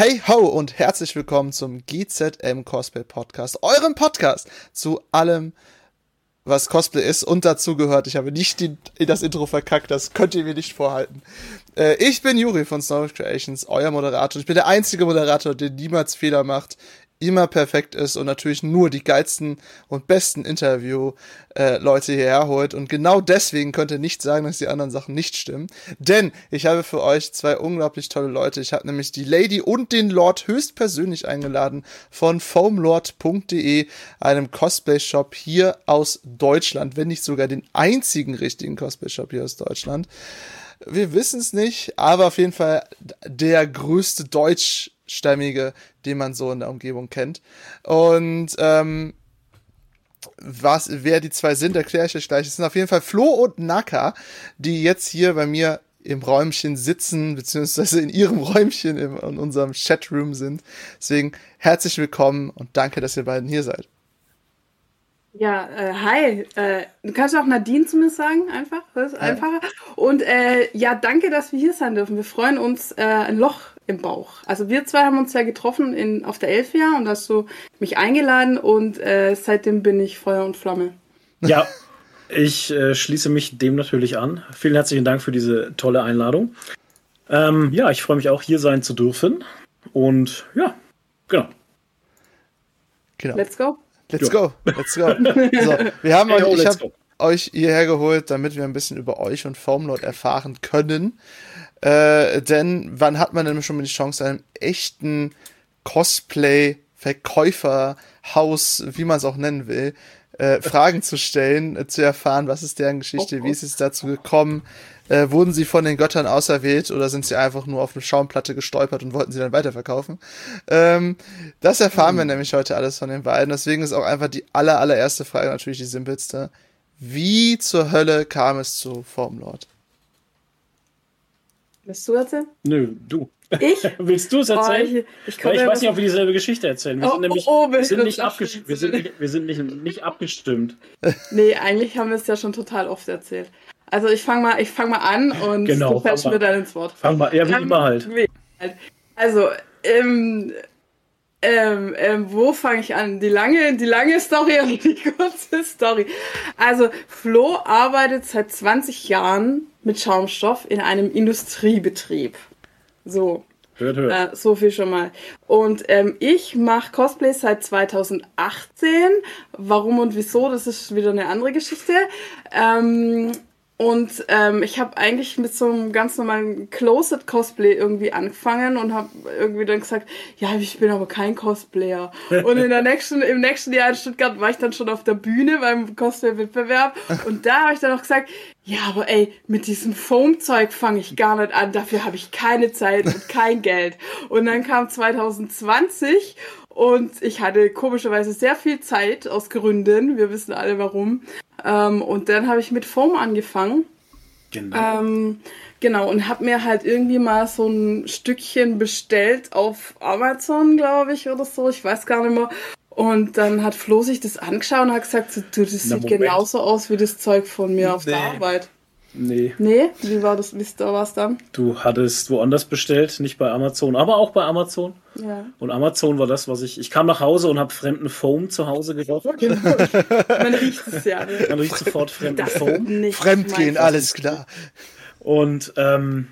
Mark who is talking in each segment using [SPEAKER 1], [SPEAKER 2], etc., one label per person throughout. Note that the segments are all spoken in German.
[SPEAKER 1] Hey ho und herzlich willkommen zum GZM Cosplay Podcast, eurem Podcast zu allem, was Cosplay ist und dazu gehört. Ich habe nicht die, das Intro verkackt, das könnt ihr mir nicht vorhalten. Äh, ich bin Juri von Snow Creations, euer Moderator. Ich bin der einzige Moderator, der niemals Fehler macht immer perfekt ist und natürlich nur die geilsten und besten Interview-Leute äh, hierher holt. Und genau deswegen könnt ihr nicht sagen, dass die anderen Sachen nicht stimmen. Denn ich habe für euch zwei unglaublich tolle Leute. Ich habe nämlich die Lady und den Lord höchstpersönlich eingeladen von foamlord.de, einem Cosplay-Shop hier aus Deutschland, wenn nicht sogar den einzigen richtigen Cosplay-Shop hier aus Deutschland. Wir wissen es nicht, aber auf jeden Fall der größte Deutsch Stämmige, den man so in der Umgebung kennt. Und ähm, was, wer die zwei sind, erkläre ich euch gleich. Es sind auf jeden Fall Flo und Naka, die jetzt hier bei mir im Räumchen sitzen, beziehungsweise in ihrem Räumchen im, in unserem Chatroom sind. Deswegen herzlich willkommen und danke, dass ihr beiden hier seid.
[SPEAKER 2] Ja, äh, hi. Äh, du kannst auch Nadine zumindest sagen, einfach. Das ist einfacher. Und äh, ja, danke, dass wir hier sein dürfen. Wir freuen uns äh, ein Loch im Bauch. Also wir zwei haben uns ja getroffen in, auf der Elfia und hast du mich eingeladen und äh, seitdem bin ich Feuer und Flamme.
[SPEAKER 3] Ja, ich äh, schließe mich dem natürlich an. Vielen herzlichen Dank für diese tolle Einladung. Ähm, ja, ich freue mich auch hier sein zu dürfen. Und ja, genau.
[SPEAKER 2] genau. Let's go.
[SPEAKER 1] Let's go. Let's go. So, wir haben hey, euch, ich habe euch hierher geholt, damit wir ein bisschen über euch und Foamlord erfahren können. Äh, denn wann hat man denn schon mal die Chance, einem echten Cosplay-Verkäuferhaus, wie man es auch nennen will, äh, Fragen zu stellen, äh, zu erfahren, was ist deren Geschichte, oh, oh. wie ist es dazu gekommen, äh, wurden sie von den Göttern auserwählt oder sind sie einfach nur auf eine Schaumplatte gestolpert und wollten sie dann weiterverkaufen? Ähm, das erfahren mhm. wir nämlich heute alles von den beiden. Deswegen ist auch einfach die aller, allererste Frage natürlich die simpelste. Wie zur Hölle kam es zu Formlord?
[SPEAKER 2] Willst du erzählen?
[SPEAKER 3] Nö, du.
[SPEAKER 2] Ich?
[SPEAKER 3] Willst du es erzählen? Oh, ich, ich, ich weiß nicht, ob wir dieselbe Geschichte erzählen. Wir oh, sind nämlich oh, wir sind nicht, wir sind nicht, wir sind nicht, nicht abgestimmt.
[SPEAKER 2] Nee, eigentlich haben wir es ja schon total oft erzählt. Also ich fange mal, fang mal an und
[SPEAKER 3] genau,
[SPEAKER 2] du fällst mir dann ins Wort.
[SPEAKER 3] Fang mal, ja, wie immer halt.
[SPEAKER 2] Also, ähm, ähm, ähm, wo fange ich an? Die lange, die lange Story oder die kurze Story? Also, Flo arbeitet seit 20 Jahren mit Schaumstoff in einem Industriebetrieb. So.
[SPEAKER 3] Hört, hört.
[SPEAKER 2] Äh, so viel schon mal. Und ähm, ich mache Cosplay seit 2018. Warum und wieso, das ist wieder eine andere Geschichte. Ähm, und ähm, ich habe eigentlich mit so einem ganz normalen Closet-Cosplay irgendwie angefangen und habe irgendwie dann gesagt, ja, ich bin aber kein Cosplayer. Und in der nächsten, im nächsten Jahr in Stuttgart war ich dann schon auf der Bühne beim Cosplay-Wettbewerb. Und da habe ich dann auch gesagt, ja, aber ey, mit diesem Foam-Zeug fange ich gar nicht an. Dafür habe ich keine Zeit und kein Geld. Und dann kam 2020 und ich hatte komischerweise sehr viel Zeit aus Gründen. Wir wissen alle warum. Ähm, und dann habe ich mit Foam angefangen. Genau. Ähm, genau, und habe mir halt irgendwie mal so ein Stückchen bestellt auf Amazon, glaube ich, oder so. Ich weiß gar nicht mehr. Und dann hat Flo sich das angeschaut und hat gesagt, du, das Na, sieht Moment. genauso aus wie das Zeug von mir auf nee. der Arbeit.
[SPEAKER 3] Nee.
[SPEAKER 2] Nee? Wie war das? Wie war es dann?
[SPEAKER 3] Du hattest woanders bestellt, nicht bei Amazon, aber auch bei Amazon.
[SPEAKER 2] Ja.
[SPEAKER 3] Und Amazon war das, was ich. Ich kam nach Hause und habe fremden Foam zu Hause gekauft.
[SPEAKER 2] Genau. Man riecht es ja.
[SPEAKER 3] Ne? Man riecht sofort fremden das Foam.
[SPEAKER 1] Fremdgehen, alles klar.
[SPEAKER 3] Und ähm,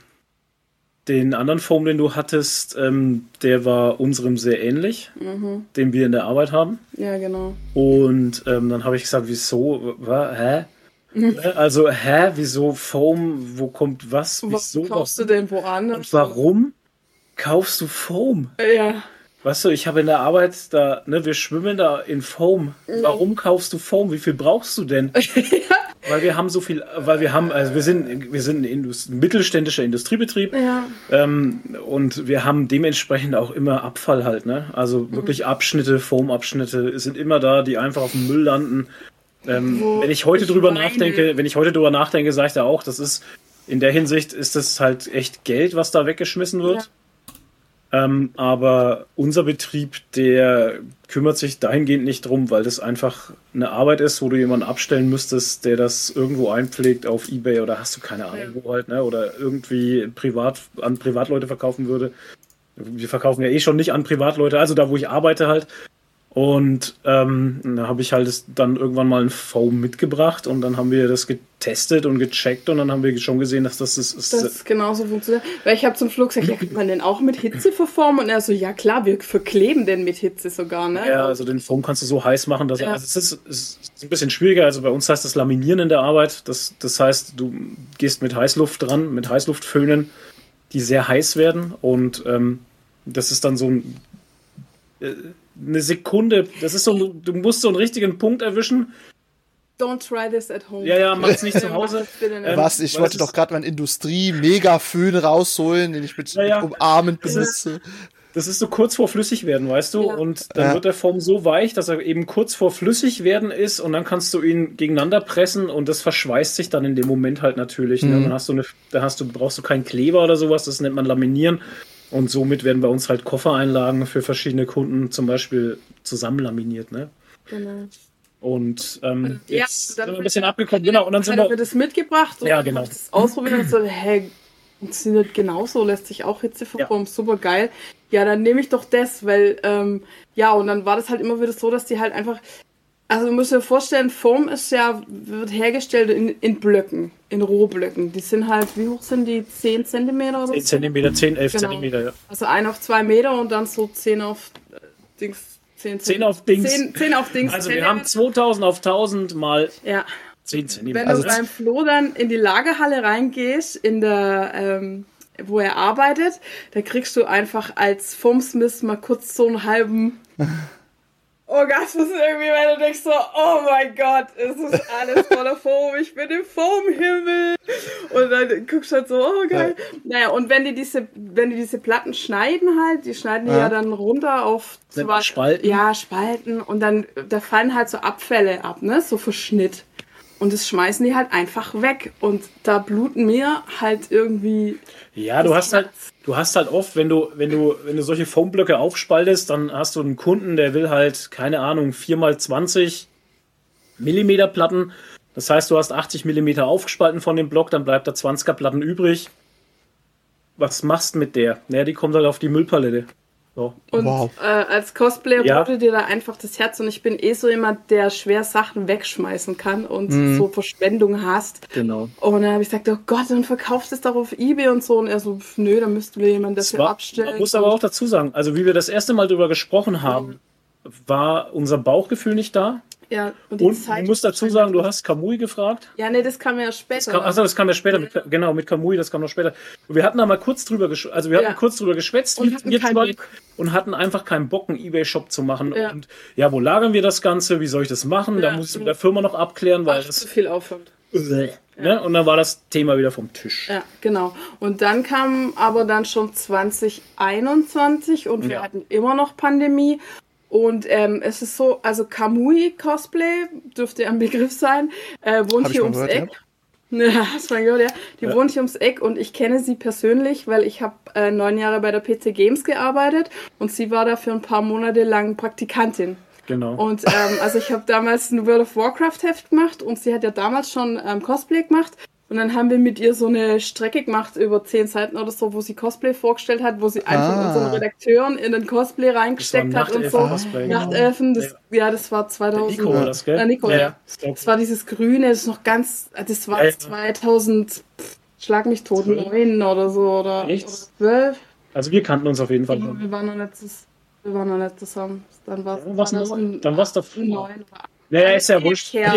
[SPEAKER 3] den anderen Foam, den du hattest, ähm, der war unserem sehr ähnlich, mhm. den wir in der Arbeit haben.
[SPEAKER 2] Ja, genau.
[SPEAKER 3] Und ähm, dann habe ich gesagt, wieso? War, hä? Ne? Also, hä, wieso Foam? Wo kommt was? Wieso?
[SPEAKER 2] Was kaufst du denn woanders?
[SPEAKER 3] Und warum kaufst du Foam?
[SPEAKER 2] Ja.
[SPEAKER 3] Weißt du, ich habe in der Arbeit da, ne, wir schwimmen da in Foam. Warum kaufst du Foam? Wie viel brauchst du denn? Weil wir haben so viel, weil wir haben, also wir sind, wir sind ein Indust mittelständischer Industriebetrieb
[SPEAKER 2] ja.
[SPEAKER 3] ähm, und wir haben dementsprechend auch immer Abfall halt, ne? Also wirklich mhm. Abschnitte, Foamabschnitte sind immer da, die einfach auf dem Müll landen ähm, wenn ich heute ich drüber meine... nachdenke, wenn ich heute drüber nachdenke, sage ich da auch, das ist in der Hinsicht ist das halt echt Geld, was da weggeschmissen wird. Ja. Ähm, aber unser Betrieb, der kümmert sich dahingehend nicht drum, weil das einfach eine Arbeit ist, wo du jemanden abstellen müsstest, der das irgendwo einpflegt auf Ebay oder hast du keine Ahnung ja. wo halt, ne? Oder irgendwie privat an Privatleute verkaufen würde. wir verkaufen ja eh schon nicht an Privatleute, also da, wo ich arbeite halt. Und ähm, da habe ich halt dann irgendwann mal ein Foam mitgebracht und dann haben wir das getestet und gecheckt und dann haben wir schon gesehen, dass das ist.
[SPEAKER 2] Das genauso funktioniert. Weil ich habe zum Schluss gesagt, ja, kann man den auch mit Hitze verformen? Und er so, ja klar, wir verkleben den mit Hitze sogar, ne?
[SPEAKER 3] Ja, also den Foam kannst du so heiß machen, dass ja. er, also es ist, es ist ein bisschen schwieriger. Also bei uns heißt das Laminieren in der Arbeit. Das, das heißt, du gehst mit Heißluft dran, mit Heißluftföhnen, die sehr heiß werden und ähm, das ist dann so ein. Äh, eine Sekunde. Das ist so, du musst so einen richtigen Punkt erwischen.
[SPEAKER 2] Don't try this at home.
[SPEAKER 3] Ja, ja, mach's nicht zu Hause.
[SPEAKER 1] Ähm, Was? Ich wollte doch gerade meinen Industrie-Megaföhn rausholen, den ich mit ja, ja. umarmend benutze.
[SPEAKER 3] Das ist so kurz vor flüssig werden, weißt du? Ja. Und dann ja. wird der Foam so weich, dass er eben kurz vor flüssig werden ist und dann kannst du ihn gegeneinander pressen und das verschweißt sich dann in dem Moment halt natürlich. Ne? Mhm. Ne? Dann hast du eine, dann hast du, brauchst du keinen Kleber oder sowas, das nennt man Laminieren. Und somit werden bei uns halt Koffereinlagen für verschiedene Kunden zum Beispiel zusammenlaminiert, ne? Genau. Und ähm, ja, jetzt sind wir ein bisschen abgekommen, genau. Und dann sind wir
[SPEAKER 2] das mitgebracht
[SPEAKER 3] und ja, genau.
[SPEAKER 2] das ausprobiert und so, hey, funktioniert genauso, lässt sich auch Hitze verformen, ja. super geil. Ja, dann nehme ich doch das, weil, ähm, ja, und dann war das halt immer wieder so, dass die halt einfach, also du musst dir vorstellen, Foam ist ja, wird hergestellt in, in Blöcken, in Rohblöcken. Die sind halt, wie hoch sind die? 10 cm oder so?
[SPEAKER 3] 10 cm, 10, 11 genau. cm, ja.
[SPEAKER 2] Also 1 auf 2 Meter und dann so 10 auf äh, Dings.
[SPEAKER 3] 10, 10 auf Dings.
[SPEAKER 2] 10, 10 auf Dings.
[SPEAKER 3] Also wir haben 2000 auf 1000 mal
[SPEAKER 2] ja.
[SPEAKER 3] 10 cm.
[SPEAKER 2] Wenn also du beim Flo dann in die Lagerhalle reingehst, in der, ähm, wo er arbeitet, da kriegst du einfach als Foamsmith mal kurz so einen halben Orgasmus irgendwie, weil du denkst so, oh mein Gott, es ist alles voller Foam, ich bin im Foamhimmel. Und dann guckst du halt so, oh geil. Ja. Naja, und wenn die diese, wenn die diese Platten schneiden halt, die schneiden die ja, ja dann runter auf
[SPEAKER 3] zwei Spalten.
[SPEAKER 2] Ja, Spalten. Und dann, da fallen halt so Abfälle ab, ne, so Verschnitt. Und das schmeißen die halt einfach weg. Und da bluten mir halt irgendwie.
[SPEAKER 3] Ja, du hast halt, du hast halt oft, wenn du, wenn du, wenn du solche Foamblöcke aufspaltest, dann hast du einen Kunden, der will halt, keine Ahnung, 4x20 Millimeter Platten. Das heißt, du hast 80 Millimeter aufgespalten von dem Block, dann bleibt da 20er Platten übrig. Was machst du mit der? Naja, die kommt halt auf die Müllpalette. So.
[SPEAKER 2] Und wow. äh, als Cosplayer ja. wurde dir da einfach das Herz und ich bin eh so jemand, der schwer Sachen wegschmeißen kann und mhm. so Verschwendung hast.
[SPEAKER 3] Genau.
[SPEAKER 2] Und dann habe ich gesagt, oh Gott, dann verkaufst du es doch auf Ebay und so. Und er so, nö, dann müsste mir jemand dafür war, abstellen. Man
[SPEAKER 3] muss aber auch dazu sagen, also wie wir das erste Mal darüber gesprochen haben, war unser Bauchgefühl nicht da.
[SPEAKER 2] Ja,
[SPEAKER 3] und, und Zeit ich muss dazu sagen, du hast Kamui gefragt.
[SPEAKER 2] Ja, nee, das kam ja später.
[SPEAKER 3] Das achso, das kam ja später, mit, genau, mit Kamui, das kam noch später. Und wir hatten da mal kurz drüber, also wir hatten ja. kurz drüber geschwätzt,
[SPEAKER 2] und hatten, zwei,
[SPEAKER 3] und hatten einfach keinen Bock, einen Ebay-Shop zu machen. Ja. Und ja, wo lagern wir das Ganze? Wie soll ich das machen? Ja. Da muss ich mit der Firma noch abklären, weil Ach, das.
[SPEAKER 2] zu viel Aufwand.
[SPEAKER 3] Ne? Und dann war das Thema wieder vom Tisch.
[SPEAKER 2] Ja, genau. Und dann kam aber dann schon 2021 und wir hatten immer noch Pandemie und ähm, es ist so, also Kamui Cosplay dürfte ja ein Begriff sein, äh, wohnt hier ums gehört, Eck. Ja. hast du mal gehört, ja. Die ja. wohnt hier ums Eck und ich kenne sie persönlich, weil ich habe äh, neun Jahre bei der PC Games gearbeitet und sie war da für ein paar Monate lang Praktikantin.
[SPEAKER 3] Genau.
[SPEAKER 2] Und ähm, also ich habe damals ein World of Warcraft Heft gemacht und sie hat ja damals schon ähm, Cosplay gemacht und dann haben wir mit ihr so eine Strecke gemacht über zehn Seiten oder so, wo sie Cosplay vorgestellt hat, wo sie einfach ah. unseren Redakteuren in den Cosplay reingesteckt hat und so. Cosplay, genau. Nachtelfen, das, ja. ja. das war 2000.
[SPEAKER 3] Nico war das, gell?
[SPEAKER 2] Ja, Nico, ja. ja. Das war dieses Grüne, das ist noch ganz, das war ja, 2000, pff, schlag mich tot, 9 oder so, oder, oder 12.
[SPEAKER 3] Also wir kannten uns auf jeden Fall.
[SPEAKER 2] Wir waren noch letztes, wir waren noch nicht zusammen. Dann war
[SPEAKER 3] es ja, dann war's davor.
[SPEAKER 2] 9 oder
[SPEAKER 3] ja, ja, ist ja wurscht.
[SPEAKER 2] Her.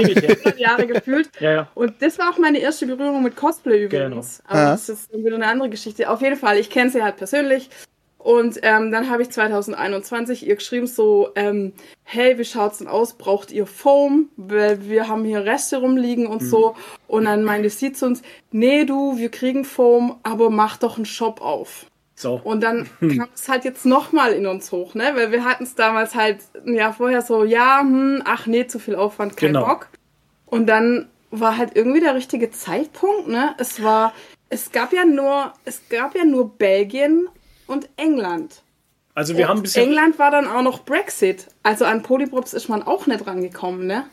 [SPEAKER 2] Jahre gefühlt.
[SPEAKER 3] ja, ja.
[SPEAKER 2] Und das war auch meine erste Berührung mit Cosplay übrigens. Genau. Aber ja. das ist wieder eine andere Geschichte. Auf jeden Fall, ich kenne sie halt persönlich. Und ähm, dann habe ich 2021 ihr geschrieben so, ähm, hey, wie schaut's denn aus? Braucht ihr Foam? Weil wir haben hier Reste rumliegen und mhm. so. Und dann meinte sie zu uns, nee du, wir kriegen Foam, aber mach doch einen Shop auf.
[SPEAKER 3] So.
[SPEAKER 2] Und dann kam es halt jetzt nochmal in uns hoch, ne? Weil wir hatten es damals halt ein Jahr vorher so, ja, hm, ach nee, zu viel Aufwand, kein genau. Bock. Und dann war halt irgendwie der richtige Zeitpunkt, ne? Es war, es gab ja nur, es gab ja nur Belgien und England.
[SPEAKER 3] Also wir
[SPEAKER 2] und
[SPEAKER 3] haben bisher
[SPEAKER 2] England war dann auch noch Brexit. Also an Polyprops ist man auch nicht rangekommen, ne?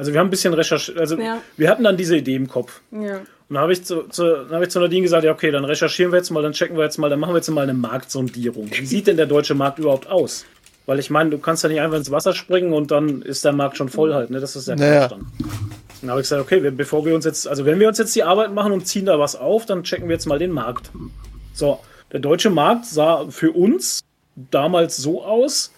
[SPEAKER 3] Also wir haben ein bisschen recherchiert, also
[SPEAKER 2] Ja.
[SPEAKER 3] wir hatten dann diese Idee im Kopf.
[SPEAKER 2] Ja.
[SPEAKER 3] Und dann habe ich, zu, zu, dann hab ich zu Nadine gesagt, ja okay, dann recherchieren wir jetzt mal, dann checken wir jetzt mal, dann machen wir jetzt mal eine Marktsondierung. Wie sieht denn der deutsche Markt überhaupt aus? Weil ich meine, du kannst ja nicht einfach ins Wasser springen und dann ist der Markt schon voll halt, ne? Das ist ja
[SPEAKER 1] Naja.
[SPEAKER 3] Quatsch dann. Dann habe ich gesagt, okay, wir- bevor wir uns jetzt, also wenn wir uns jetzt die Arbeit machen und ziehen da was auf, dann checken wir jetzt mal den Markt. So, der deutsche Markt sah für uns damals so aus,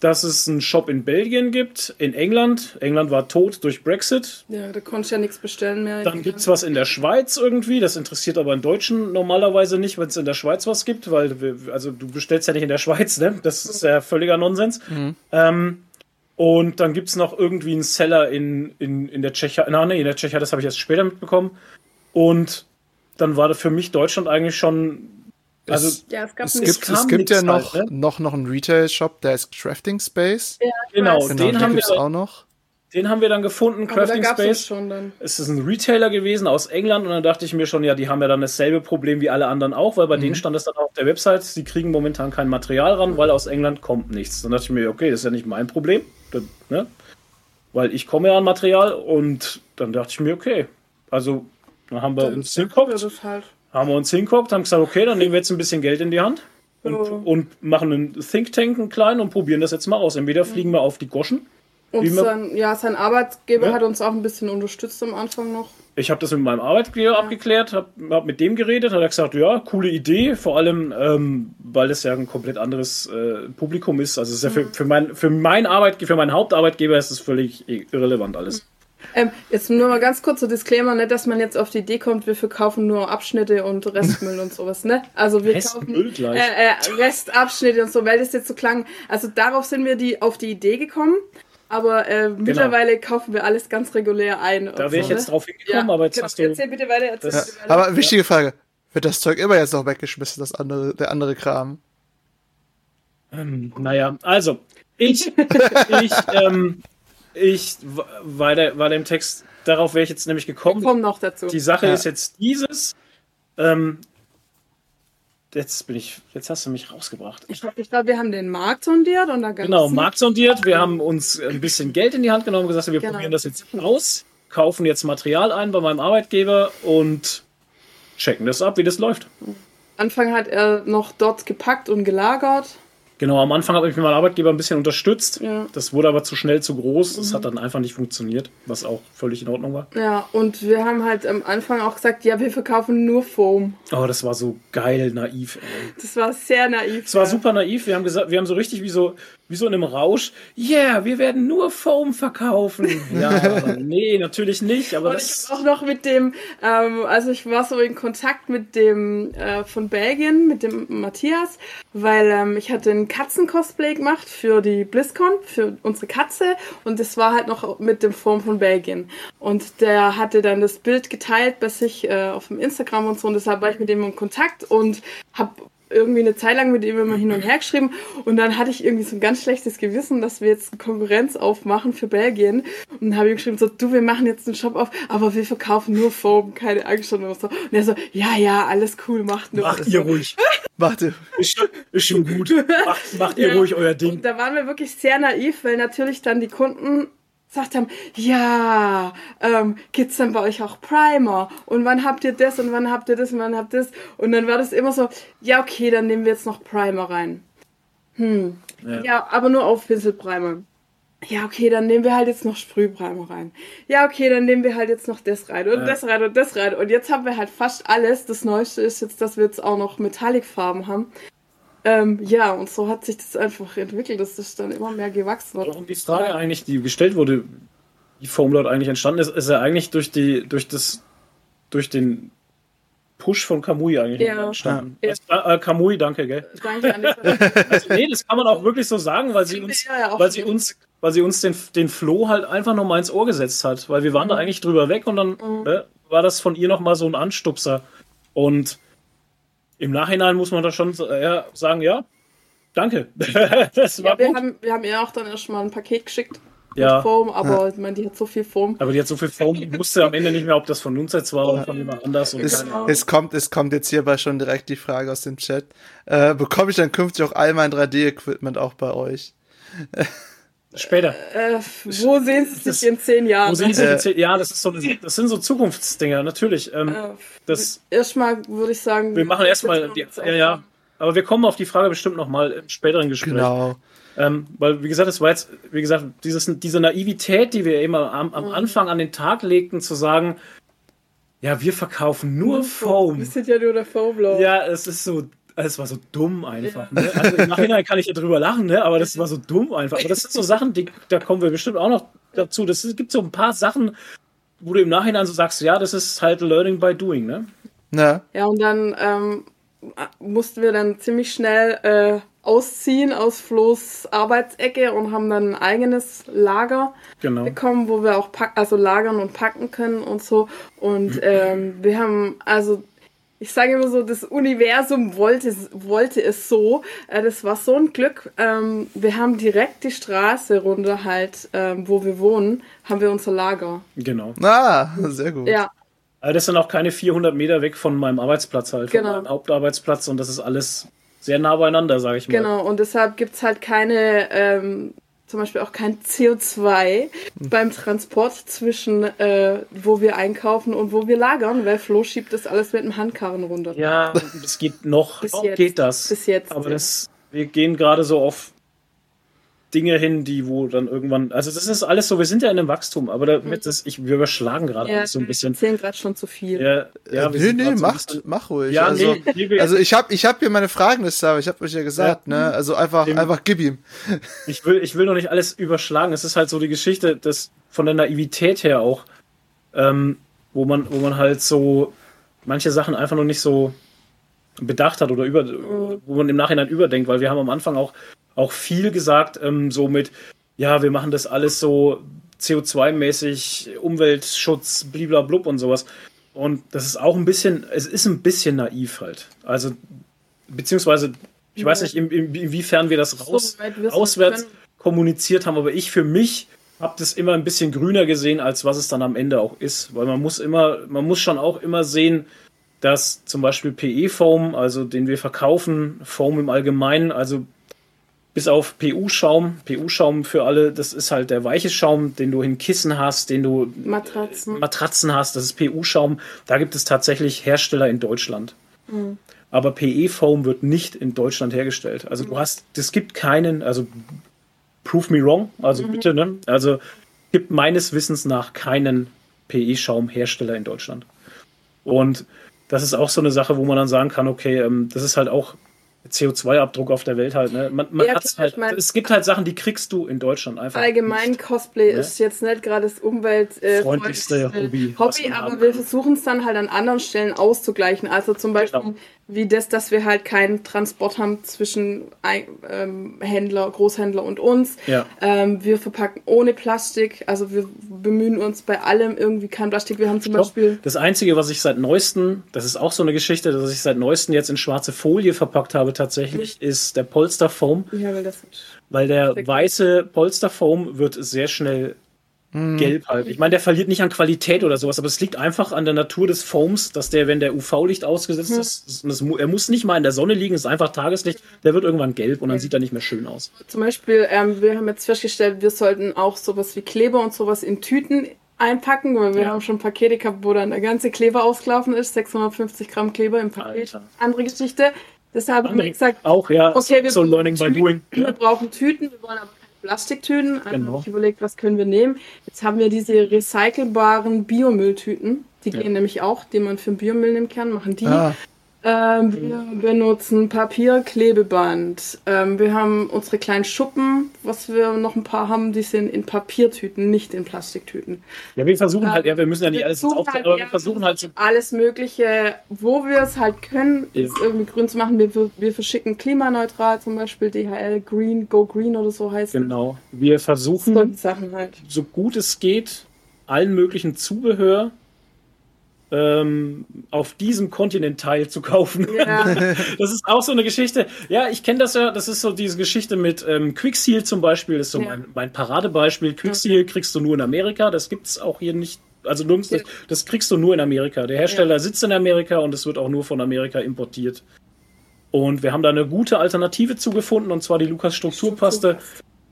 [SPEAKER 3] dass es einen Shop in Belgien gibt, in England. England war tot durch Brexit.
[SPEAKER 2] ja, da konntest du ja nichts bestellen mehr.
[SPEAKER 3] Dann gibt es was in der Schweiz irgendwie. Das interessiert aber einen Deutschen normalerweise nicht, wenn es in der Schweiz was gibt, weil wir, also du bestellst ja nicht in der Schweiz, ne? Das ist ja völliger Nonsens. Ähm, und dann gibt es noch irgendwie einen Seller in, in, in der Tschechei. Nein, nee, in der Tschechei, das habe ich erst später mitbekommen. Und dann war das für mich Deutschland eigentlich schon. Also,
[SPEAKER 1] es,
[SPEAKER 2] Ja, es gab
[SPEAKER 1] es gibt, es gibt ja noch,
[SPEAKER 3] halt, ne?
[SPEAKER 1] noch, noch einen Retail-Shop, der ist Crafting Space.
[SPEAKER 3] genau,
[SPEAKER 2] weiß.
[SPEAKER 1] Genau,
[SPEAKER 3] den,
[SPEAKER 1] den
[SPEAKER 3] haben wir,
[SPEAKER 1] auch noch.
[SPEAKER 3] den haben wir dann gefunden,
[SPEAKER 2] aber da
[SPEAKER 3] Crafting
[SPEAKER 2] es
[SPEAKER 3] Space.
[SPEAKER 2] schon dann.
[SPEAKER 3] es ist ein Retailer gewesen aus England und dann dachte ich mir schon, ja, die haben ja dann dasselbe Problem wie alle anderen auch, weil bei denen stand es dann auch auf der Website, sie kriegen momentan kein Material ran, weil aus England kommt nichts. Dann dachte ich mir, okay, das ist ja nicht mein Problem, ne? weil ich komme ja an Material und dann dachte ich mir, okay, also dann haben wir uns
[SPEAKER 2] Ja,
[SPEAKER 3] hingeguckt,
[SPEAKER 2] das halt.
[SPEAKER 3] Haben wir uns hingeguckt, haben gesagt, okay, dann nehmen wir jetzt ein bisschen Geld in die Hand und,
[SPEAKER 2] Ja.
[SPEAKER 3] und machen einen Think Tank, einen kleinen und probieren das jetzt mal aus. Entweder fliegen wir auf die Goschen
[SPEAKER 2] Und sein, ja, sein Arbeitgeber
[SPEAKER 3] Ja.
[SPEAKER 2] hat uns auch ein bisschen unterstützt am Anfang noch.
[SPEAKER 3] Ich habe das mit meinem Arbeitgeber abgeklärt, habe hab mit dem geredet, hat er gesagt, ja, coole Idee, vor allem, ähm, weil das ja ein komplett anderes äh, Publikum ist. Also es ist ja für, für, mein, für mein Arbeitgeber, für meinen Hauptarbeitgeber ist es völlig irrelevant alles.
[SPEAKER 2] Ähm, jetzt nur mal ganz kurzer Disclaimer, nicht, dass man jetzt auf die Idee kommt, wir verkaufen nur Abschnitte und Restmüll und sowas, ne? Also wir
[SPEAKER 3] Restmüll
[SPEAKER 2] kaufen
[SPEAKER 3] gleich.
[SPEAKER 2] äh, äh, Restabschnitte und so, weil das jetzt so klang. Also darauf sind wir die auf die Idee gekommen, aber äh, mittlerweile kaufen wir alles ganz regulär ein.
[SPEAKER 3] Genau. Da wäre
[SPEAKER 2] so,
[SPEAKER 3] ich jetzt
[SPEAKER 2] ne?
[SPEAKER 3] drauf hingekommen, aber jetzt
[SPEAKER 2] genau.
[SPEAKER 3] hast du.
[SPEAKER 2] Erzähl bitte weiter, erzähl
[SPEAKER 3] Das-
[SPEAKER 2] bitte weiter.
[SPEAKER 1] Aber wichtige Frage. Wird das Zeug immer jetzt noch weggeschmissen, das andere, der andere Kram?
[SPEAKER 3] Ähm, naja, also, ich, ich, ähm, ich, war, der, war dem Text, darauf wäre ich jetzt nämlich gekommen.
[SPEAKER 2] Komm noch dazu.
[SPEAKER 3] Die Sache
[SPEAKER 1] Ja.
[SPEAKER 3] ist jetzt dieses, ähm, jetzt bin ich, jetzt hast du mich rausgebracht.
[SPEAKER 2] Ich glaube, ich glaub, wir haben den Markt sondiert und da gab's
[SPEAKER 3] Genau, Markt sondiert. Wir haben uns ein bisschen Geld in die Hand genommen und gesagt, wir
[SPEAKER 2] Genau.
[SPEAKER 3] probieren das jetzt aus, kaufen jetzt Material ein bei meinem Arbeitgeber und checken das ab, wie das läuft.
[SPEAKER 2] Anfang hat er noch dort gepackt und gelagert.
[SPEAKER 3] Genau, am Anfang habe ich mit meinem Arbeitgeber ein bisschen unterstützt.
[SPEAKER 2] Ja.
[SPEAKER 3] Das wurde aber zu schnell zu groß. Das hat dann einfach nicht funktioniert, was auch völlig in Ordnung war.
[SPEAKER 2] Ja, und wir haben halt am Anfang auch gesagt, ja, wir verkaufen nur Foam.
[SPEAKER 3] Oh, das war so geil naiv. Ey.
[SPEAKER 2] Das war sehr naiv.
[SPEAKER 3] Es war super naiv. Wir haben gesagt, wir haben so richtig wie so, wie so in einem Rausch. Yeah, wir werden nur Foam verkaufen. Ja, nee, natürlich nicht. Aber
[SPEAKER 2] Und ich
[SPEAKER 3] das,
[SPEAKER 2] hab auch noch mit dem, ähm, also ich war so in Kontakt mit dem äh, von Belgien, mit dem Matthias, weil ähm, ich hatte ein Katzen-Cosplay gemacht für die BlizzCon, für unsere Katze und das war halt noch mit dem Form von Belgien. Und der hatte dann das Bild geteilt bei sich äh, auf dem Instagram und so und deshalb war ich mit dem in Kontakt und hab irgendwie eine Zeit lang mit ihm immer hin und her geschrieben und dann hatte ich irgendwie so ein ganz schlechtes Gewissen, dass wir jetzt Konkurrenz aufmachen für Belgien und dann habe ich geschrieben so, du, wir machen jetzt einen Shop auf, aber wir verkaufen nur Foam, keine Angst und so. Und er so, ja, ja, alles cool, macht nur.
[SPEAKER 3] macht ihr ruhig.
[SPEAKER 1] Warte.
[SPEAKER 3] Ist schon, ist schon gut. Macht, macht ihr
[SPEAKER 2] Ja.
[SPEAKER 3] ruhig euer Ding.
[SPEAKER 2] Und da waren wir wirklich sehr naiv, weil natürlich dann die Kunden gesagt haben, ja, ähm, gibt's dann bei euch auch Primer? Und wann habt ihr das und wann habt ihr das und wann habt ihr das? Und dann war das immer so, ja, okay, dann nehmen wir jetzt noch Primer rein. Hm.
[SPEAKER 3] Ja.
[SPEAKER 2] Ja, aber nur Aufpinselprimer. Ja, okay, dann nehmen wir halt jetzt noch Sprühprimer rein. Ja, okay, dann nehmen wir halt jetzt noch das rein und
[SPEAKER 3] Ja.
[SPEAKER 2] das rein und das rein. Und jetzt haben wir halt fast alles. Das Neueste ist jetzt, dass wir jetzt auch noch Metallicfarben haben. Ähm, ja, und so hat sich das einfach entwickelt. Das ist dann immer mehr gewachsen.
[SPEAKER 3] Und die Frage eigentlich, die gestellt wurde, wie Foam dort eigentlich entstanden ist, ist ja eigentlich durch die, durch das, durch den Push von Kamui eigentlich
[SPEAKER 2] Ja.
[SPEAKER 3] entstanden.
[SPEAKER 2] Ja.
[SPEAKER 3] Das, äh, Kamui, danke, gell?
[SPEAKER 2] Danke an
[SPEAKER 3] Also, nee, das kann man auch wirklich so sagen, weil sie uns,
[SPEAKER 2] Ja,
[SPEAKER 3] weil sie uns, weil sie uns den, den Floh halt einfach nochmal ins Ohr gesetzt hat, weil wir waren da
[SPEAKER 2] Mhm.
[SPEAKER 3] eigentlich drüber weg und dann ne, war das von ihr nochmal so ein Anstupser. Und im Nachhinein muss man da schon ja, sagen, ja, danke. das war
[SPEAKER 2] Ja, wir
[SPEAKER 3] gut.
[SPEAKER 2] haben, wir haben ihr auch dann erst mal ein Paket geschickt
[SPEAKER 3] Ja.
[SPEAKER 2] mit Foam, aber ich meine, die hat so viel Foam.
[SPEAKER 3] Aber die hat so viel Foam, die wusste am Ende nicht mehr, ob das von uns jetzt war oder von jemand anders. Und
[SPEAKER 1] Es, es, kommt, es kommt jetzt hierbei schon direkt die Frage aus dem Chat. Äh, bekomme ich dann künftig auch all mein 3D-Equipment auch bei euch?
[SPEAKER 3] Später.
[SPEAKER 2] Äh, wo sehen Sie sich
[SPEAKER 3] Das-
[SPEAKER 2] in zehn Jahren?
[SPEAKER 3] Wo sind sie
[SPEAKER 1] Äh,
[SPEAKER 3] jetzt? Ja, das, ist so, das sind so Zukunftsdinger, natürlich. Ähm,
[SPEAKER 2] Äh,
[SPEAKER 3] das,
[SPEAKER 2] Erstmal würde ich sagen.
[SPEAKER 3] wir machen erstmal, die- ja, ja. Aber wir kommen auf die Frage bestimmt nochmal im späteren Gespräch.
[SPEAKER 1] Genau.
[SPEAKER 3] Ähm, weil, wie gesagt, es war jetzt, wie gesagt, dieses, diese Naivität, die wir immer am, am Anfang an den Tag legten, zu sagen, ja, wir verkaufen nur
[SPEAKER 2] Wir
[SPEAKER 3] Foam.
[SPEAKER 2] sind ja nur der Foam-Blow.
[SPEAKER 3] Ja, es ist so, es war so dumm einfach. Ne? Also im Nachhinein kann ich ja drüber lachen, ne? aber das war so dumm einfach. Aber das sind so Sachen, die, da kommen wir bestimmt auch noch dazu. Das ist, gibt so ein paar Sachen, wo du im Nachhinein so sagst, ja, das ist halt Learning by Doing, ne?
[SPEAKER 1] Ne?
[SPEAKER 2] Ja, und dann ähm, mussten wir dann ziemlich schnell äh, ausziehen aus Flo's Arbeitsecke und haben dann ein eigenes Lager
[SPEAKER 3] Genau.
[SPEAKER 2] bekommen, wo wir auch pack also lagern und packen können und so. Und ähm, wir haben also ich sage immer so, das Universum wollte, wollte es so. Äh, das war so ein Glück. Ähm, wir haben direkt die Straße runter halt, ähm, wo wir wohnen, haben wir unser Lager.
[SPEAKER 3] Genau.
[SPEAKER 1] Ah, sehr gut.
[SPEAKER 2] Ja,
[SPEAKER 3] Aber das sind auch keine 400 Meter weg von meinem Arbeitsplatz halt, von
[SPEAKER 2] Genau.
[SPEAKER 3] meinem Hauptarbeitsplatz und das ist alles sehr nah beieinander, sage ich mal.
[SPEAKER 2] Genau, und deshalb gibt's halt keine, ähm, zum Beispiel auch kein CO2 beim Transport zwischen, äh, wo wir einkaufen und wo wir lagern, weil Flo schiebt das alles mit dem Handkarren runter.
[SPEAKER 3] Ja, das geht noch,
[SPEAKER 2] Bis jetzt.
[SPEAKER 3] geht das.
[SPEAKER 2] Bis jetzt,
[SPEAKER 3] Aber
[SPEAKER 2] ja.
[SPEAKER 3] das, wir gehen gerade so auf Dinge hin, die wo dann irgendwann, also das ist alles so, wir sind ja in einem Wachstum, aber damit das, ich, wir überschlagen gerade
[SPEAKER 2] Ja,
[SPEAKER 3] so ein
[SPEAKER 2] wir
[SPEAKER 3] bisschen.
[SPEAKER 2] erzählen gerade schon zu viel.
[SPEAKER 3] Ja, ja, wir
[SPEAKER 1] nee,
[SPEAKER 3] sind
[SPEAKER 1] nee,
[SPEAKER 3] so ein
[SPEAKER 1] macht, mach ruhig.
[SPEAKER 3] Ja,
[SPEAKER 1] also,
[SPEAKER 3] nee, nee, wir-
[SPEAKER 1] also ich habe ich hab hier meine Fragenliste, aber ich habe euch ja gesagt, ne? Also einfach,
[SPEAKER 3] Dem-
[SPEAKER 1] einfach gib ihm.
[SPEAKER 3] Ich will, ich will noch nicht alles überschlagen. Es ist halt so die Geschichte, dass von der Naivität her auch, ähm, wo man, wo man halt so manche Sachen einfach noch nicht so bedacht hat oder über, wo man im Nachhinein überdenkt, weil wir haben am Anfang auch, auch viel gesagt, ähm, so mit, ja, wir machen das alles so CO2-mäßig, Umweltschutz, bliblablub und sowas. Und das ist auch ein bisschen, es ist ein bisschen naiv halt. Also, beziehungsweise, ich weiß nicht, in, in, inwiefern wir das raus,
[SPEAKER 2] So
[SPEAKER 3] auswärts kommuniziert haben, aber ich für mich habe das immer ein bisschen grüner gesehen, als was es dann am Ende auch ist. Weil man muss immer, man muss schon auch immer sehen, dass zum Beispiel PE-Foam, also den wir verkaufen, Foam im Allgemeinen, also bis auf PU-Schaum, PU-Schaum für alle, das ist halt der weiche Schaum, den du in Kissen hast, den du
[SPEAKER 2] Matratzen.
[SPEAKER 3] Matratzen hast, das ist PU-Schaum. Da gibt es tatsächlich Hersteller in Deutschland. Aber PE-Foam wird nicht in Deutschland hergestellt. Also du hast, es gibt keinen, also prove me wrong, also bitte, ne? Also gibt meines Wissens nach keinen PE-Schaum-Hersteller in Deutschland. Und das ist auch so eine Sache, wo man dann sagen kann, okay, ähm, das ist halt auch CO2-Abdruck auf der Welt halt. Ne? Man, man
[SPEAKER 2] Ja, klar,
[SPEAKER 3] halt,
[SPEAKER 2] ich mein-
[SPEAKER 3] es gibt halt Sachen, die kriegst du in Deutschland einfach.
[SPEAKER 2] Allgemein
[SPEAKER 3] nicht.
[SPEAKER 2] Cosplay
[SPEAKER 3] Ne?
[SPEAKER 2] ist jetzt nicht gerade das umwelt äh,
[SPEAKER 3] Hobby,
[SPEAKER 2] Hobby, aber wir versuchen es dann halt an anderen Stellen auszugleichen. Also zum Beispiel
[SPEAKER 3] Genau.
[SPEAKER 2] wie das, dass wir halt keinen Transport haben zwischen ähm, Händler, Großhändler und uns.
[SPEAKER 3] Ja.
[SPEAKER 2] Ähm, wir verpacken ohne Plastik. Also wir bemühen uns bei allem irgendwie kein Plastik. Wir haben zum
[SPEAKER 3] Doch.
[SPEAKER 2] Beispiel
[SPEAKER 3] Das Einzige, was ich seit neuestem, das ist auch so eine Geschichte, dass ich seit neuestem jetzt in schwarze Folie verpackt habe tatsächlich, ist der Polsterfoam,
[SPEAKER 2] ja, weil das
[SPEAKER 3] weil der weiße Polsterfoam wird sehr schnell gelb halt. Ich meine, der verliert nicht an Qualität oder sowas, aber es liegt einfach an der Natur des Foams, dass der, wenn der UV-Licht ausgesetzt ist, das, er muss nicht mal in der Sonne liegen, es ist einfach Tageslicht, der wird irgendwann gelb und dann sieht er nicht mehr schön aus.
[SPEAKER 2] Zum Beispiel, ähm, wir haben jetzt festgestellt, wir sollten auch sowas wie Kleber und sowas in Tüten einpacken, weil wir
[SPEAKER 3] Ja.
[SPEAKER 2] haben schon Pakete gehabt, wo dann der ganze Kleber ausgelaufen ist, 650 Gramm Kleber im Paket.
[SPEAKER 3] Alter.
[SPEAKER 2] Andere Geschichte. Deshalb haben wir gesagt,
[SPEAKER 3] Auch, ja,
[SPEAKER 2] okay, wir
[SPEAKER 3] so
[SPEAKER 2] brauchen
[SPEAKER 3] Learning by
[SPEAKER 2] Tüten.
[SPEAKER 3] Doing.
[SPEAKER 2] Wir brauchen Tüten, wir wollen aber keine Plastiktüten. Also
[SPEAKER 3] Genau.
[SPEAKER 2] habe ich überlegt, was können wir nehmen. Jetzt haben wir diese recycelbaren Biomülltüten. Die
[SPEAKER 3] Ja.
[SPEAKER 2] gehen nämlich auch, die man für den Biomüll nehmen kann, machen die.
[SPEAKER 1] Ah,
[SPEAKER 2] Ähm, wir benutzen Papier, Klebeband. Ähm, wir haben unsere kleinen Schuppen, was wir noch ein paar haben, die sind in Papiertüten, nicht in Plastiktüten.
[SPEAKER 3] Ja, wir versuchen halt, ja, wir müssen ja nicht alles aufzählen,
[SPEAKER 2] halt,
[SPEAKER 3] aber wir versuchen halt so
[SPEAKER 2] Alles Mögliche, wo wir es halt können, ist irgendwie grün zu machen. Wir, wir verschicken klimaneutral, zum Beispiel DHL Green, Go Green oder so heißt es.
[SPEAKER 3] Genau. Wir versuchen,
[SPEAKER 2] Sachen halt.
[SPEAKER 3] so gut es geht, allen möglichen Zubehör ähm, auf diesem Kontinent teilzukaufen.
[SPEAKER 2] Ja.
[SPEAKER 3] Das ist auch so eine Geschichte. Ja, ich kenne das ja. Das ist so diese Geschichte mit ähm, Quickseal zum Beispiel. Das ist so
[SPEAKER 2] Ja.
[SPEAKER 3] mein, mein Paradebeispiel. Quickseal kriegst du nur in Amerika. Das gibt's auch hier nicht. Also nirgends,
[SPEAKER 2] Ja.
[SPEAKER 3] das, das kriegst du nur in Amerika. Der Hersteller sitzt in Amerika und es wird auch nur von Amerika importiert. Und wir haben da eine gute Alternative zugefunden, und zwar die Lukas Strukturpaste.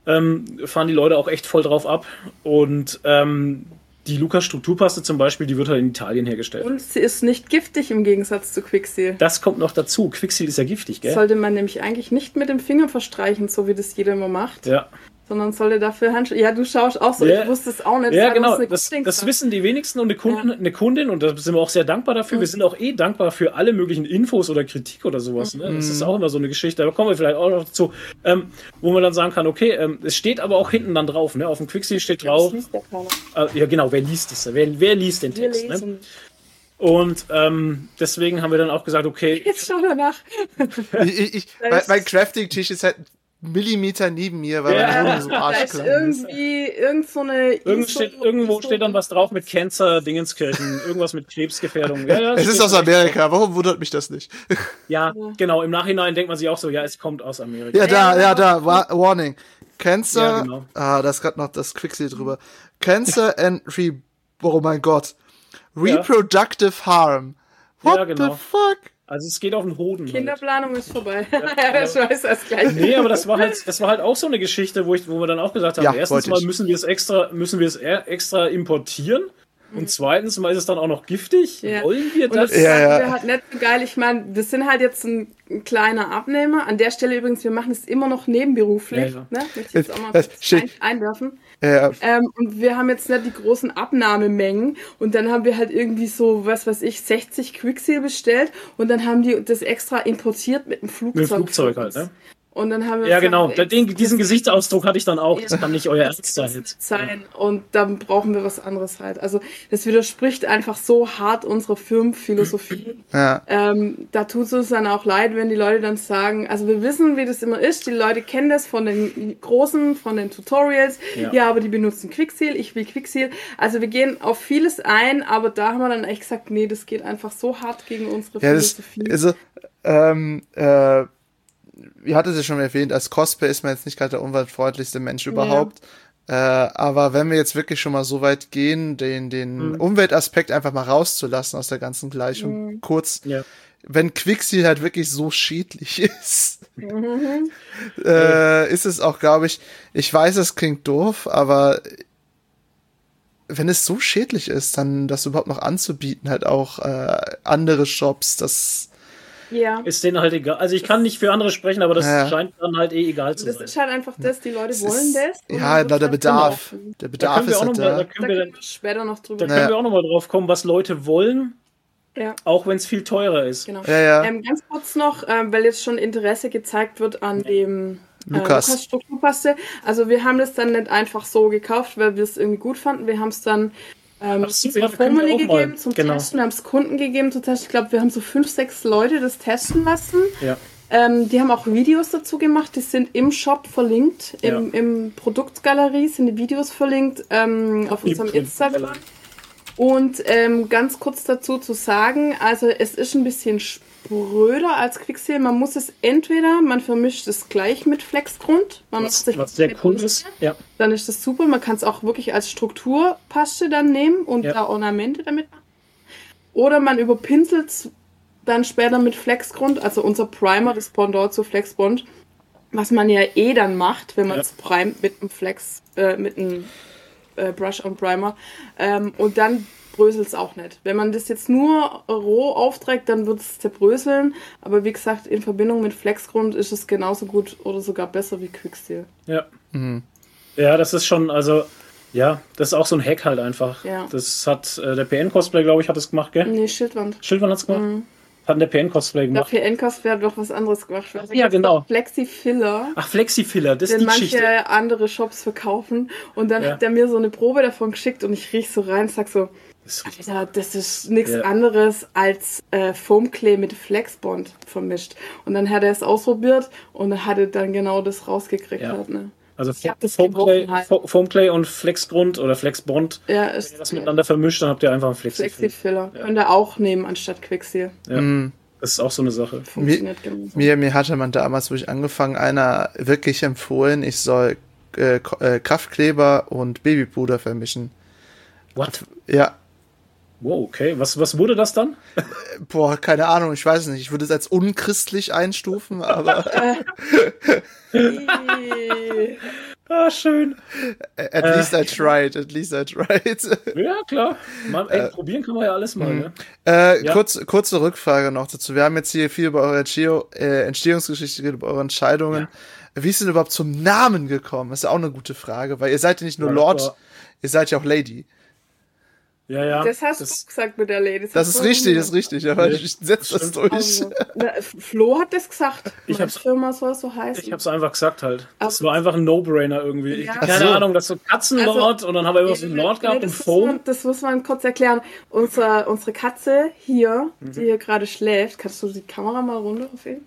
[SPEAKER 3] ähm, fahren die Leute auch echt voll drauf ab. Und ähm, die Lukas Strukturpaste zum Beispiel, die wird halt in Italien hergestellt.
[SPEAKER 2] Und sie ist nicht giftig im Gegensatz zu Quickseal.
[SPEAKER 3] Das kommt noch dazu. Quickseal ist ja giftig, gell?
[SPEAKER 2] Sollte man nämlich eigentlich nicht mit dem Finger verstreichen, so wie das jeder immer macht.
[SPEAKER 3] Ja
[SPEAKER 2] sondern sollte dafür Handschuhe. Ja, du schaust auch so,
[SPEAKER 3] ja.
[SPEAKER 2] ich wusste es auch nicht.
[SPEAKER 3] Ja, genau, das, das wissen die wenigsten und eine Kundin, ja. eine Kundin, und da sind wir auch sehr dankbar dafür. Mhm. Wir sind auch eh dankbar für alle möglichen Infos oder Kritik oder sowas. Ne? Das ist mhm. auch immer so eine Geschichte, da kommen wir vielleicht auch noch dazu, ähm, wo man dann sagen kann, okay, ähm, es steht aber auch hinten dann drauf, ne? auf dem Quickseal steht drauf. Ja, äh, ja, genau, wer liest es? Wer, wer liest den Text? Ne? Und ähm, deswegen haben wir dann auch gesagt, okay.
[SPEAKER 2] Jetzt schau danach.
[SPEAKER 1] ich, ich, mein, mein Crafting-Tisch ist halt Millimeter neben mir, weil ja, meine Wohnung so arschklein
[SPEAKER 2] ist. Irgendwie, irgend so eine.
[SPEAKER 3] Irgend steht, irgendwo steht dann was drauf mit Cancer, Dingenskirchen, irgendwas mit Krebsgefährdung. Ja, ja,
[SPEAKER 1] es ist aus Amerika, warum wundert mich das nicht?
[SPEAKER 3] Ja, genau, im Nachhinein denkt man sich auch so, ja, es kommt aus Amerika.
[SPEAKER 1] Ja, da, ja, da, Warning. Cancer, ja, genau. ah, da ist gerade noch das Quicksil drüber. Cancer and Re, oh mein Gott. Reproductive Harm. What ja, genau. the fuck?
[SPEAKER 3] Also es geht auf den Hoden.
[SPEAKER 2] Kinderplanung halt. ist vorbei. Ja, ich weiß das gleich.
[SPEAKER 3] Nee, aber das war halt, das war halt auch so eine Geschichte, wo, ich, wo wir dann auch gesagt haben, ja, erstens mal müssen wir es extra, müssen wir es extra importieren. Und mhm. zweitens mal ist es dann auch noch giftig. Ja. Wollen wir das?
[SPEAKER 2] Und das ja, ja. wir halt nicht so geil. Ich meine, das sind halt jetzt ein, ein, kleiner Abnehmer. An der Stelle übrigens, wir machen es immer noch nebenberuflich. Ja, ja. Ne? Möchte ich jetzt auch mal ein, einwerfen. Ja. Ähm, und wir haben jetzt nicht die großen Abnahmemengen. Und dann haben wir halt irgendwie so, was weiß ich, 60 Quicksil bestellt. Und dann haben die das extra importiert mit dem Flugzeug. Mit dem
[SPEAKER 3] Flugzeug halt, ne?
[SPEAKER 2] Und dann haben wir
[SPEAKER 3] ja, genau. Gesagt, Den, diesen Gesichtsausdruck hatte ich dann auch. Das kann nicht euer Ernst sein.
[SPEAKER 2] sein. Und dann brauchen wir was anderes halt. Also, das widerspricht einfach so hart unserer Firmenphilosophie. Ja. Ähm, da tut es uns dann auch leid, wenn die Leute dann sagen, also wir wissen, wie das immer ist. Die Leute kennen das von den großen, von den Tutorials. Ja, ja aber die benutzen Quickseal. Ich will Quickseal. Also, wir gehen auf vieles ein, aber da haben wir dann echt gesagt, nee, das geht einfach so hart gegen unsere ja, Philosophie.
[SPEAKER 1] Das, also, ähm, äh, ihr hattet es schon erwähnt, als Cosplay ist man jetzt nicht gerade der umweltfreundlichste Mensch überhaupt. Ja. Äh, aber wenn wir jetzt wirklich schon mal so weit gehen, den, den mhm. Umweltaspekt einfach mal rauszulassen aus der ganzen Gleichung, mhm. kurz, ja. wenn Quicksil halt wirklich so schädlich ist, mhm. äh, ist es auch, glaube ich, ich weiß, es klingt doof, aber wenn es so schädlich ist, dann das überhaupt noch anzubieten, halt auch äh, andere Shops, das
[SPEAKER 2] ja.
[SPEAKER 3] Ist denen halt egal. Also ich kann nicht für andere sprechen, aber das ja. scheint dann halt eh egal zu
[SPEAKER 2] das
[SPEAKER 3] sein.
[SPEAKER 2] Das ist halt einfach das, die Leute wollen das.
[SPEAKER 1] Ja, der halt Bedarf. Genau. Der Bedarf ist halt da.
[SPEAKER 2] Da können wir später noch drüber
[SPEAKER 3] Da können wir auch nochmal drauf kommen, was Leute wollen. Ja. Auch wenn es viel teurer ist.
[SPEAKER 2] Genau.
[SPEAKER 1] Ja, ja.
[SPEAKER 2] Ähm, ganz kurz noch, ähm, weil jetzt schon Interesse gezeigt wird an dem äh, Lukas. Lukas Strukturpaste. Also wir haben das dann nicht einfach so gekauft, weil wir es irgendwie gut fanden. Wir haben es dann ähm, Ach, so, ja, Formuli gegeben mal. zum genau. Testen, wir haben es Kunden gegeben zum Testen. Ich glaube, wir haben so fünf, sechs Leute das testen lassen.
[SPEAKER 3] Ja.
[SPEAKER 2] Ähm, die haben auch Videos dazu gemacht, die sind im Shop verlinkt, im, ja. im Produktgalerie sind die Videos verlinkt ähm, auf unserem Instagram. Und ähm, ganz kurz dazu zu sagen, also es ist ein bisschen spröder als Quicksil. Man muss es entweder, man vermischt es gleich mit Flexgrund. Man
[SPEAKER 3] was, muss was sehr cool ist. Ja.
[SPEAKER 2] Dann ist das super. Man kann es auch wirklich als Strukturpaste dann nehmen und ja. da Ornamente damit machen. Oder man überpinselt es dann später mit Flexgrund, also unser Primer, das Pendant zu Flexbond, was man ja eh dann macht, wenn man es ja. primet mit einem Flex, äh, mit einem äh, Brush on Primer. Ähm, und dann bröselt es auch nicht. Wenn man das jetzt nur roh aufträgt, dann wird es zerbröseln. Aber wie gesagt, in Verbindung mit Flexgrund ist es genauso gut oder sogar besser wie Quicksteel.
[SPEAKER 3] Ja. Mhm. Ja, das ist schon, also, ja, das ist auch so ein Hack halt einfach.
[SPEAKER 2] Ja.
[SPEAKER 3] Das hat äh, der PN-Cosplay, glaube ich, hat es gemacht, gell?
[SPEAKER 2] Nee, Schildwand.
[SPEAKER 3] Schildwand hat es gemacht? Mhm. Hat der PN-Cosplay gemacht?
[SPEAKER 2] Der PN-Cosplay hat doch was anderes gemacht.
[SPEAKER 3] Ja, genau.
[SPEAKER 2] Flexi-Filler.
[SPEAKER 3] Ach, Flexi-Filler, das ist
[SPEAKER 2] die manche Geschichte. andere Shops verkaufen. Und dann ja. hat er mir so eine Probe davon geschickt und ich riech so rein und sag so, Alter, das ist nichts ja. anderes als äh, Foamclay mit Flexbond vermischt. Und dann hat er es ausprobiert und hat er dann genau das rausgekriegt. Ja. Halt, ne?
[SPEAKER 3] Also Foamclay, halt. Foamclay und Flexgrund oder Flexbond,
[SPEAKER 2] ja, ist,
[SPEAKER 3] wenn ihr das miteinander vermischt, dann habt ihr einfach einen Flexi-Filler.
[SPEAKER 2] Flexi-Filler. Ja. Könnt ihr auch nehmen anstatt Quecksil.
[SPEAKER 3] Ja. Mhm. Das ist auch so eine Sache.
[SPEAKER 1] Funktioniert mir, mir, mir hatte man damals, wo ich angefangen, einer wirklich empfohlen, ich soll äh, äh Kraftkleber und Babypuder vermischen.
[SPEAKER 3] What?
[SPEAKER 1] Ja,
[SPEAKER 3] Wow, okay. Was, was wurde das dann?
[SPEAKER 1] Boah, keine Ahnung, ich weiß nicht. Ich würde es als unchristlich einstufen, aber.
[SPEAKER 3] Ah, schön.
[SPEAKER 1] At äh, least I tried, at least I tried.
[SPEAKER 3] Ja, klar. Man, ey, äh, probieren kann man ja alles mal, mhm. ne?
[SPEAKER 1] Äh, ja. kurz, kurze Rückfrage noch dazu. Wir haben jetzt hier viel über eure Entstehung, äh, Entstehungsgeschichte geredet, über eure Entscheidungen. Ja. Wie ist denn überhaupt zum Namen gekommen? Das ist ja auch eine gute Frage, weil ihr seid ja nicht nur ja, Lord, ihr seid ja auch Lady.
[SPEAKER 3] Ja, ja.
[SPEAKER 2] Das hast das, du gesagt mit der Lady.
[SPEAKER 1] Das, das ist richtig, das ist richtig, aber nee, ich setze das durch. Also,
[SPEAKER 2] na, Flo hat das gesagt.
[SPEAKER 3] Ich hab's,
[SPEAKER 2] Firma soll so heißen.
[SPEAKER 3] Ich hab's einfach gesagt halt. Das war einfach ein No-Brainer irgendwie. Ja. keine so. Ahnung, das ist so Katzenlord also, und dann haben wir immer so einen Lord gehabt nee, und Foam.
[SPEAKER 2] Man, das muss man kurz erklären. Unsere, unsere Katze hier, mhm. die hier gerade schläft, kannst du die Kamera mal runter auf ihn?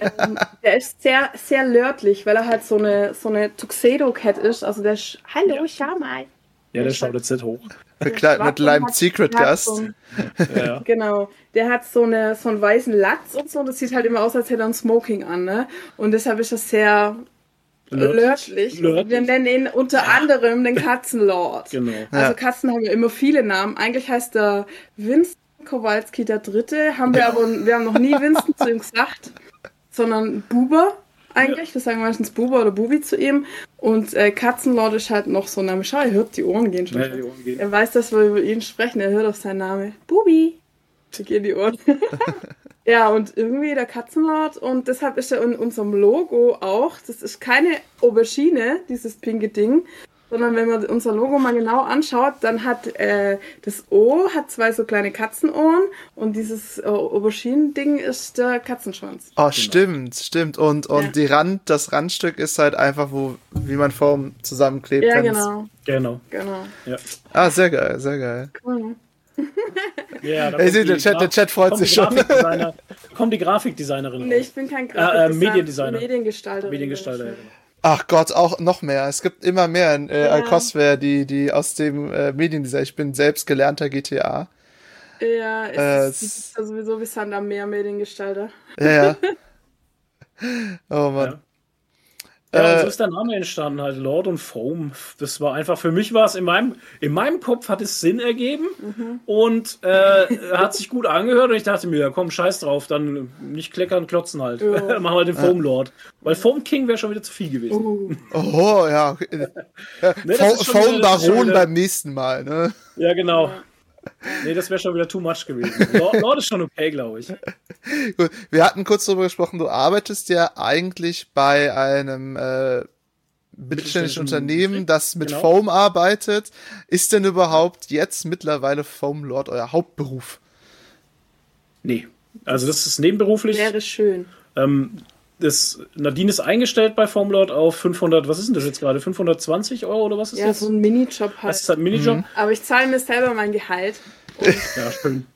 [SPEAKER 2] ähm, der ist sehr, sehr lördlich, weil er halt so eine, so eine Tuxedo-Cat ist. Also der ist, hallo, ja. schau mal.
[SPEAKER 3] Ja, der schaut jetzt nicht hoch.
[SPEAKER 1] Mit, mit einem Secret Gast. So,
[SPEAKER 2] ja. Genau. Der hat so, eine, so einen weißen Latz und so. Das sieht halt immer aus, als hätte er ein Smoking an. Ne? Und deshalb ist das sehr lördlich. Wir nennen ihn unter ja. anderem den Katzenlord.
[SPEAKER 3] Genau.
[SPEAKER 2] Also ja. Katzen haben ja immer viele Namen. Eigentlich heißt er Winston Kowalski der Dritte. Haben wir aber, wir haben noch nie Winston zu ihm gesagt, sondern Buber eigentlich. Ja. Das sagen meistens Buba oder Bubi zu ihm. Und äh, Katzenlord ist halt noch so ein Name. Schau, er hört die Ohren gehen schon. Ja, Ohren gehen. Er weiß, dass wir über ihn sprechen. Er hört auf seinen Namen. Bubi. Da gehen die Ohren. ja, und irgendwie der Katzenlord. Und deshalb ist er in unserem Logo auch. Das ist keine Aubergine, dieses pinke Ding, sondern wenn man unser Logo mal genau anschaut, dann hat äh, das O hat zwei so kleine Katzenohren und dieses äh, Auberginen-Ding ist der Katzenschwanz.
[SPEAKER 1] Oh, genau. stimmt, stimmt. Und, und ja. die Rand, das Randstück ist halt einfach, wo, wie man Form zusammenklebt.
[SPEAKER 2] Ja, genau.
[SPEAKER 3] Genau.
[SPEAKER 2] Genau.
[SPEAKER 3] Ja.
[SPEAKER 1] Ah, sehr geil, sehr geil.
[SPEAKER 2] Cool.
[SPEAKER 1] Ja, hey, seht, der, Chat, der Chat freut sich schon.
[SPEAKER 3] Kommt die Grafikdesignerin.
[SPEAKER 2] Nee, ich bin kein
[SPEAKER 3] Grafikdesigner. Äh, äh, Mediendesigner.
[SPEAKER 2] Mediengestalter.
[SPEAKER 3] Mediengestalter.
[SPEAKER 1] Ach Gott, auch noch mehr. Es gibt immer mehr in äh, ja. Cosware, die, die aus dem äh, Mediendesign. Ich bin selbst gelernter GTA.
[SPEAKER 2] Ja, es äh, ist sowieso wie Sander mehr Mediengestalter.
[SPEAKER 1] Ja, ja. Oh Mann.
[SPEAKER 3] Ja. Ja, äh, so ist der Name entstanden, halt Lord und Foam. Das war einfach, für mich war es in meinem, in meinem Kopf hat es Sinn ergeben mhm. und äh, hat sich gut angehört und ich dachte mir, ja komm, scheiß drauf, dann nicht kleckern, klotzen halt. Ja. Machen wir den Foam Lord. Weil Foam King wäre schon wieder zu viel gewesen.
[SPEAKER 1] Uh. Oh, ja. ne, Foam Baron beim nächsten Mal, ne?
[SPEAKER 3] Ja, genau. Nee, das wäre schon wieder too much gewesen. Lord, Lord ist schon okay, glaube ich.
[SPEAKER 1] Gut, wir hatten kurz darüber gesprochen, du arbeitest ja eigentlich bei einem äh, mittelständischen Unternehmen, das mit genau. Foam arbeitet. Ist denn überhaupt jetzt mittlerweile Foam Lord euer Hauptberuf?
[SPEAKER 3] Nee. Also das ist nebenberuflich.
[SPEAKER 2] Wäre schön.
[SPEAKER 3] Ähm, das, Nadine ist eingestellt bei Formlord auf 500, was ist denn das jetzt gerade? 520 Euro oder was ist
[SPEAKER 2] ja,
[SPEAKER 3] das?
[SPEAKER 2] Ja, so ein Minijob halt.
[SPEAKER 3] Das ist halt ein Minijob. Mhm.
[SPEAKER 2] Aber ich zahle mir selber mein Gehalt.
[SPEAKER 3] ja, schön.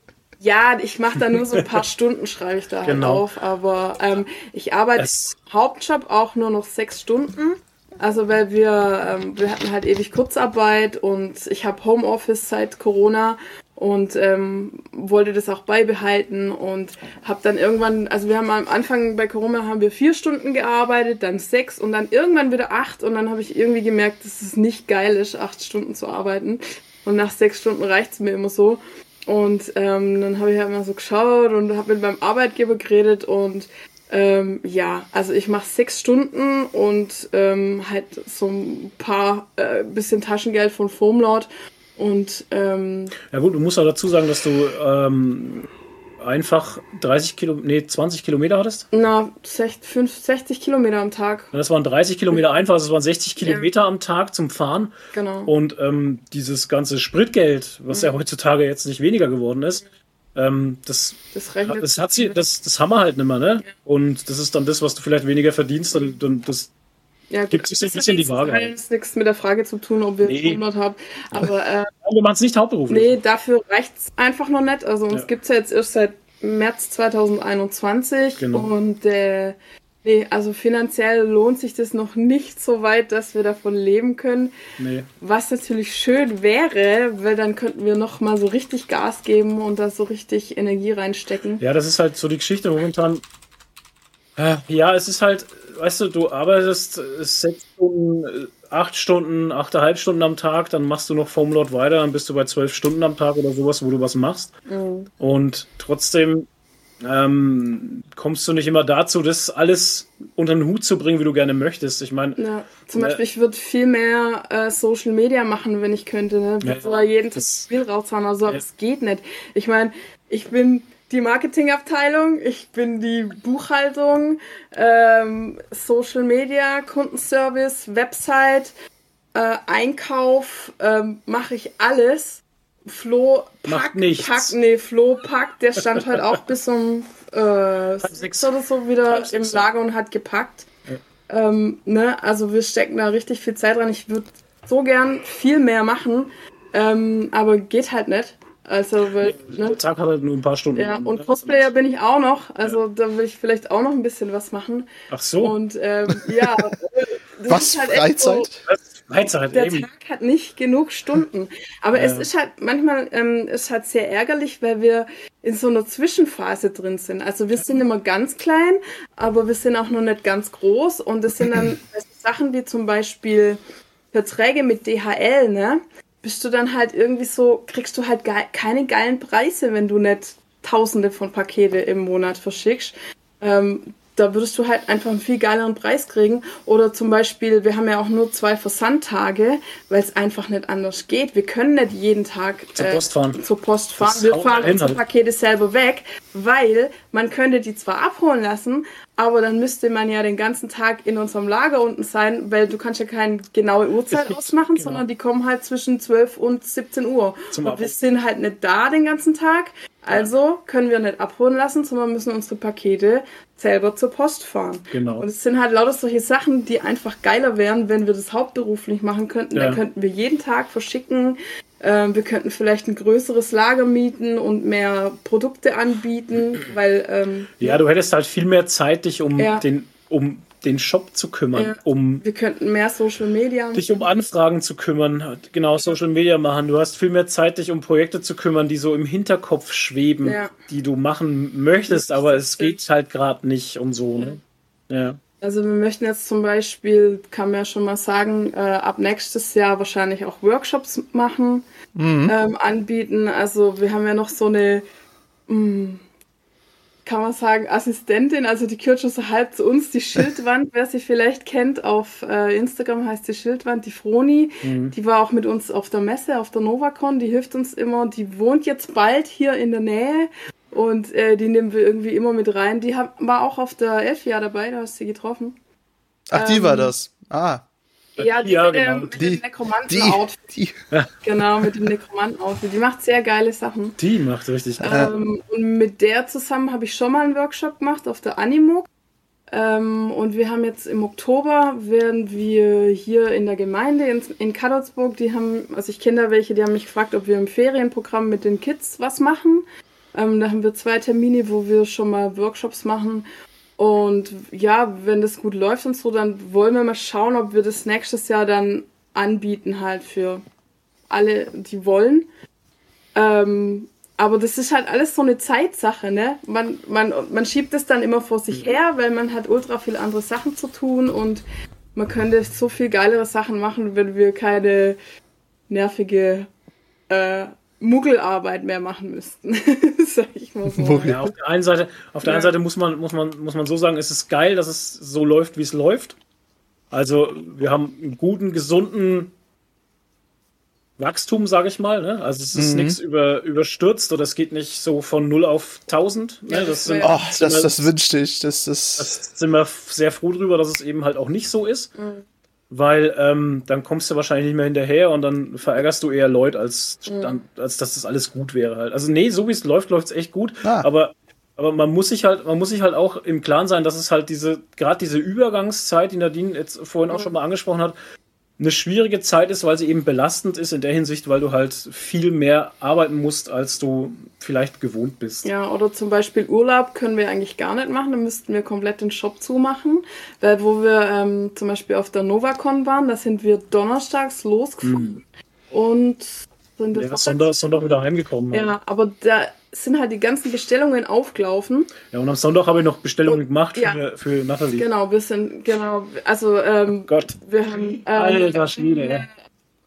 [SPEAKER 2] Ja, ich mache da nur so ein paar Stunden, schreibe ich da halt genau. auf. Aber ähm, ich arbeite es Hauptjob auch nur noch sechs Stunden. Also weil wir, ähm, wir hatten halt ewig Kurzarbeit und ich habe Homeoffice seit Corona und ähm, wollte das auch beibehalten und habe dann irgendwann, also wir haben am Anfang bei Corona haben wir vier Stunden gearbeitet, dann sechs und dann irgendwann wieder acht und dann habe ich irgendwie gemerkt, dass es nicht geil ist, acht Stunden zu arbeiten. Und nach sechs Stunden reicht es mir immer so. Und ähm, dann habe ich halt immer so geschaut und habe mit meinem Arbeitgeber geredet und ähm, ja, also ich mache sechs Stunden und ähm, halt so ein paar äh, bisschen Taschengeld von Foamlord und ähm,
[SPEAKER 3] ja gut, du musst auch dazu sagen, dass du ähm, einfach 30 Kilo, nee, 20 Kilometer hattest?
[SPEAKER 2] Na, 60, 5, 60 Kilometer am Tag.
[SPEAKER 3] Das waren 30 Kilometer einfach, das waren 60 Kilometer ja. am Tag zum Fahren.
[SPEAKER 2] Genau.
[SPEAKER 3] Und ähm, dieses ganze Spritgeld, was mhm. ja heutzutage jetzt nicht weniger geworden ist, ähm, das, das, das, hat sie, das, das haben wir halt nicht mehr, ne? Ja. Und das ist dann das, was du vielleicht weniger verdienst, und, und das
[SPEAKER 2] ja, gut, gibt es ein bisschen die Waage. Das hat nichts mit der Frage zu tun, ob wir nee. 100 haben. Aber äh,
[SPEAKER 3] wir machen es nicht hauptberuflich.
[SPEAKER 2] Nee, dafür reicht es einfach noch nicht. Also uns ja. gibt es ja jetzt erst seit März 2021 genau. und äh, nee, also finanziell lohnt sich das noch nicht so weit, dass wir davon leben können.
[SPEAKER 3] Nee.
[SPEAKER 2] Was natürlich schön wäre, weil dann könnten wir noch mal so richtig Gas geben und da so richtig Energie reinstecken.
[SPEAKER 3] Ja, das ist halt so die Geschichte momentan. Äh, ja, es ist halt weißt du, du arbeitest sechs Stunden, acht Stunden, achteinhalb Stunden am Tag, dann machst du noch Formlord weiter, dann bist du bei zwölf Stunden am Tag oder sowas, wo du was machst. Mhm. Und trotzdem ähm, kommst du nicht immer dazu, das alles unter den Hut zu bringen, wie du gerne möchtest. Ich meine,
[SPEAKER 2] ja, zum Beispiel, ich würde viel mehr äh, Social Media machen, wenn ich könnte. Ne? Ja, jeden Tag Spiel raushauen, also ja. es geht nicht. Ich meine, ich bin die Marketingabteilung, ich bin die Buchhaltung, ähm, Social Media, Kundenservice, Website, äh, Einkauf, ähm, mache ich alles. Flo
[SPEAKER 3] packt, nichts.
[SPEAKER 2] Pack, nee, Flo packt, der stand halt auch bis um äh, sechs oder so wieder im Lager und hat gepackt. Ja. Ähm, ne? Also wir stecken da richtig viel Zeit dran. Ich würde so gern viel mehr machen, ähm, aber geht halt nicht. Also, weil,
[SPEAKER 3] ne? Der Tag hat halt nur ein paar Stunden.
[SPEAKER 2] Ja, und Cosplayer bin ich auch noch. Also, ja. da will ich vielleicht auch noch ein bisschen was machen.
[SPEAKER 3] Ach so.
[SPEAKER 2] Und ähm, ja.
[SPEAKER 1] was? Halt Freizeit?
[SPEAKER 2] So, Freizeit, der eben. Tag hat nicht genug Stunden. Aber ja. es ist halt manchmal ähm, ist halt sehr ärgerlich, weil wir in so einer Zwischenphase drin sind. Also wir sind immer ganz klein, aber wir sind auch noch nicht ganz groß. Und das sind dann Sachen wie zum Beispiel Verträge mit DHL, ne? Bist du dann halt irgendwie so, kriegst du halt ge keine geilen Preise, wenn du nicht tausende von Pakete im Monat verschickst. Ähm, da würdest du halt einfach einen viel geileren Preis kriegen. Oder zum Beispiel, wir haben ja auch nur zwei Versandtage, weil es einfach nicht anders geht. Wir können nicht jeden Tag
[SPEAKER 3] zur äh, Post fahren.
[SPEAKER 2] Zur Post fahren. Wir fahren unsere Pakete selber weg, weil man könnte die zwar abholen lassen, aber dann müsste man ja den ganzen Tag in unserem Lager unten sein, weil du kannst ja keine genaue Uhrzeit ausmachen, genau. sondern die kommen halt zwischen 12 und 17 Uhr. Zum und wir sind halt nicht da den ganzen Tag, also können wir nicht abholen lassen, sondern müssen unsere Pakete selber zur Post fahren.
[SPEAKER 3] Genau.
[SPEAKER 2] Und es sind halt lauter solche Sachen, die einfach geiler wären, wenn wir das hauptberuflich machen könnten. Ja. Da könnten wir jeden Tag verschicken, ähm, wir könnten vielleicht ein größeres Lager mieten und mehr Produkte anbieten, weil. Ähm,
[SPEAKER 3] ja, du hättest halt viel mehr Zeit, dich um ja. den um den Shop zu kümmern, ja. um
[SPEAKER 2] wir könnten mehr Social Media
[SPEAKER 3] dich um Anfragen zu kümmern, genau Social Media machen. Du hast viel mehr Zeit, dich um Projekte zu kümmern, die so im Hinterkopf schweben, ja. die du machen möchtest, aber es geht halt gerade nicht und so. Ne? Ja.
[SPEAKER 2] Also wir möchten jetzt zum Beispiel, kann man ja schon mal sagen, äh, ab nächstes Jahr wahrscheinlich auch Workshops machen, mhm. ähm, anbieten. Also wir haben ja noch so eine, mh, hm, kann man sagen, Assistentin, also die gehört schon so halb zu uns, die Schildwand, wer sie vielleicht kennt, auf äh, Instagram heißt die Schildwand, die Froni, mhm. die war auch mit uns auf der Messe, auf der Novacon, die hilft uns immer, die wohnt jetzt bald hier in der Nähe und äh, die nehmen wir irgendwie immer mit rein. Die hab, war auch auf der Elfjahr dabei, da hast du sie getroffen.
[SPEAKER 1] Ach, die ähm, war das. Ah.
[SPEAKER 2] Ja, die, ja, genau. mit, dem Nekromanten-Outfit. Genau, mit dem Nekromanten-Outfit. Die macht sehr geile Sachen.
[SPEAKER 3] Die macht richtig
[SPEAKER 2] geil. Ähm, und mit der zusammen habe ich schon mal einen Workshop gemacht auf der Animo. Ähm, und wir haben jetzt im Oktober, werden wir hier in der Gemeinde in, in Kadolsburg, die haben, also ich kenne da welche, die haben mich gefragt, ob wir im Ferienprogramm mit den Kids was machen. Ähm, da haben wir zwei Termine, wo wir schon mal Workshops machen. Und ja, wenn das gut läuft und so, dann wollen wir mal schauen, ob wir das nächstes Jahr dann anbieten halt für alle, die wollen. Ähm, aber das ist halt alles so eine Zeitsache, ne? Man, man, man schiebt es dann immer vor sich her, weil man hat ultra viele andere Sachen zu tun und man könnte so viel geilere Sachen machen, wenn wir keine nervige äh, Muggelarbeit mehr machen müssten, sag ich mal so.
[SPEAKER 3] Ja, auf der einen Seite, auf der ja. einen Seite muss man, muss man, muss man so sagen, es ist geil, dass es so läuft, wie es läuft. Also wir haben einen guten, gesunden Wachstum, sage ich mal. Ne? Also es ist mhm. nichts über, überstürzt oder es geht nicht so von 0 auf 1000. Ne?
[SPEAKER 1] Das, sind, oh, das, wir, das wünschte ich. Das, das,
[SPEAKER 3] das sind wir sehr froh drüber, dass es eben halt auch nicht so ist. Mhm weil ähm, dann kommst du wahrscheinlich nicht mehr hinterher und dann verärgerst du eher Leute, als, mhm. als dass das alles gut wäre halt. Also nee, so wie es läuft, läuft es echt gut. Ah. Aber, aber man muss sich halt, man muss sich halt auch im Klaren sein, dass es halt diese, gerade diese Übergangszeit, die Nadine jetzt vorhin auch mhm. schon mal angesprochen hat, eine schwierige Zeit ist, weil sie eben belastend ist in der Hinsicht, weil du halt viel mehr arbeiten musst, als du vielleicht gewohnt bist.
[SPEAKER 2] Ja, oder zum Beispiel Urlaub können wir eigentlich gar nicht machen, dann müssten wir komplett den Shop zumachen, weil wo wir ähm, zum Beispiel auf der Novacon waren, da sind wir donnerstags losgefahren mhm. und
[SPEAKER 3] sind wir ja, Sonntag, Sonntag wieder heimgekommen.
[SPEAKER 2] Ja, aber da sind halt die ganzen Bestellungen aufgelaufen.
[SPEAKER 3] Ja, und am Sonntag habe ich noch Bestellungen und, gemacht ja, für, für Nathalie.
[SPEAKER 2] Genau, wir sind, genau, also, ähm,
[SPEAKER 3] oh Gott.
[SPEAKER 2] wir haben, ähm,
[SPEAKER 3] Alter Schwede, ja.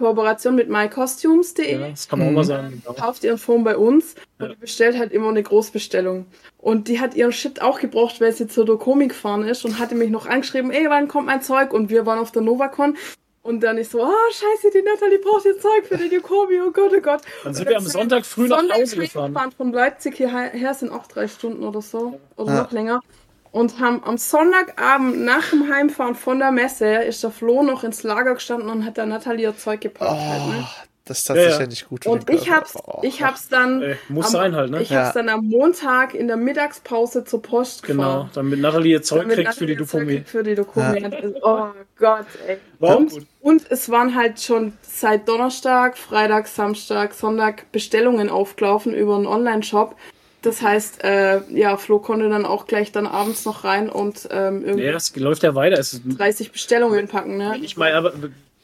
[SPEAKER 2] Kooperation mit mycostumes.de.
[SPEAKER 3] Ja, das kann man auch mal sagen. Genau.
[SPEAKER 2] Kauft ihren Foam bei uns und
[SPEAKER 3] Ja.
[SPEAKER 2] die bestellt halt immer eine Großbestellung. Und die hat ihren Shit auch gebraucht, weil sie zur Dokomi gefahren ist und hatte mich noch angeschrieben, ey, wann kommt mein Zeug? Und wir waren auf der Novacon. Und dann ich so, oh scheiße, die Natalie braucht ihr Zeug für den Dokomi, oh Gott, oh Gott.
[SPEAKER 3] Dann sind
[SPEAKER 2] Und
[SPEAKER 3] wir am Sonntag früh nach
[SPEAKER 2] Sonntag
[SPEAKER 3] Hause
[SPEAKER 2] früh
[SPEAKER 3] gefahren.
[SPEAKER 2] Von Leipzig hierher sind auch drei Stunden oder so. Oder
[SPEAKER 1] Ja.
[SPEAKER 2] noch länger. Und haben am Sonntagabend nach dem Heimfahren von der Messe ist der Flo noch ins Lager gestanden und hat der Natalie ihr Zeug gepackt. halt, ne?
[SPEAKER 1] Oh, das tat sich
[SPEAKER 3] Ja,
[SPEAKER 1] ja, nicht gut. für
[SPEAKER 2] Und ich hab's,
[SPEAKER 1] Oh.
[SPEAKER 2] ich hab's dann.
[SPEAKER 3] Ey, muss
[SPEAKER 2] am,
[SPEAKER 3] sein halt, ne?
[SPEAKER 2] Ich
[SPEAKER 1] Ja.
[SPEAKER 2] hab's dann am Montag in der Mittagspause zur Post
[SPEAKER 3] Genau,
[SPEAKER 2] gefahren.
[SPEAKER 3] damit Natalie ihr Zeug
[SPEAKER 2] Damit
[SPEAKER 3] kriegt für die
[SPEAKER 2] kriegt Für die Dokomi. Oh Gott, ey.
[SPEAKER 3] War auch
[SPEAKER 2] und, es waren halt schon seit Donnerstag, Freitag, Samstag, Sonntag Bestellungen aufgelaufen über einen Online-Shop. Das heißt, äh, ja, Flo konnte dann auch gleich dann abends noch rein und ähm, irgendwie
[SPEAKER 3] Ja, es läuft ja weiter. Es ist,
[SPEAKER 2] 30 Bestellungen packen, ne?
[SPEAKER 3] ich meine, aber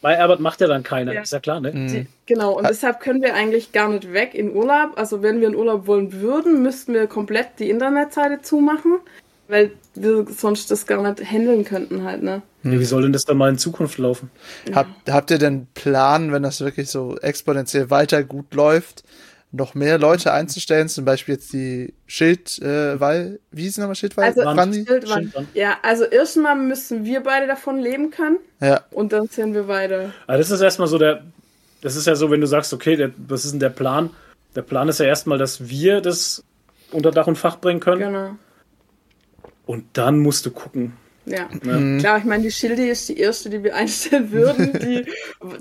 [SPEAKER 3] bei Herbert macht ja dann keiner,
[SPEAKER 2] Ja.
[SPEAKER 3] ist ja klar, ne?
[SPEAKER 2] Die, genau, und deshalb können wir eigentlich gar nicht weg in Urlaub. Also wenn wir in Urlaub wollen würden, müssten wir komplett die Internetseite zumachen, weil wir sonst das gar nicht handeln könnten halt, ne?
[SPEAKER 3] Ja, wie soll denn das dann mal in Zukunft laufen?
[SPEAKER 1] Hab, habt ihr denn Plan, wenn das wirklich so exponentiell weiter gut läuft, noch mehr Leute einzustellen? Zum Beispiel jetzt die Schild, äh, weil, wie hieß nochmal Schildwall?
[SPEAKER 2] Also,
[SPEAKER 1] Brandi?
[SPEAKER 2] Schildwand.
[SPEAKER 3] Schildwand.
[SPEAKER 2] Ja, also erstmal müssen wir beide davon leben können
[SPEAKER 1] Ja,
[SPEAKER 2] und dann sehen wir weiter.
[SPEAKER 3] Also das ist erstmal so der, das ist ja so, wenn du sagst, okay, der, was ist denn der Plan? Der Plan ist ja erstmal, dass wir das unter Dach und Fach bringen können.
[SPEAKER 2] Genau.
[SPEAKER 3] Und dann musst du gucken.
[SPEAKER 2] Ja.
[SPEAKER 3] Ne?
[SPEAKER 2] Klar, ich meine, die Schilde ist die erste, die wir einstellen würden. Die,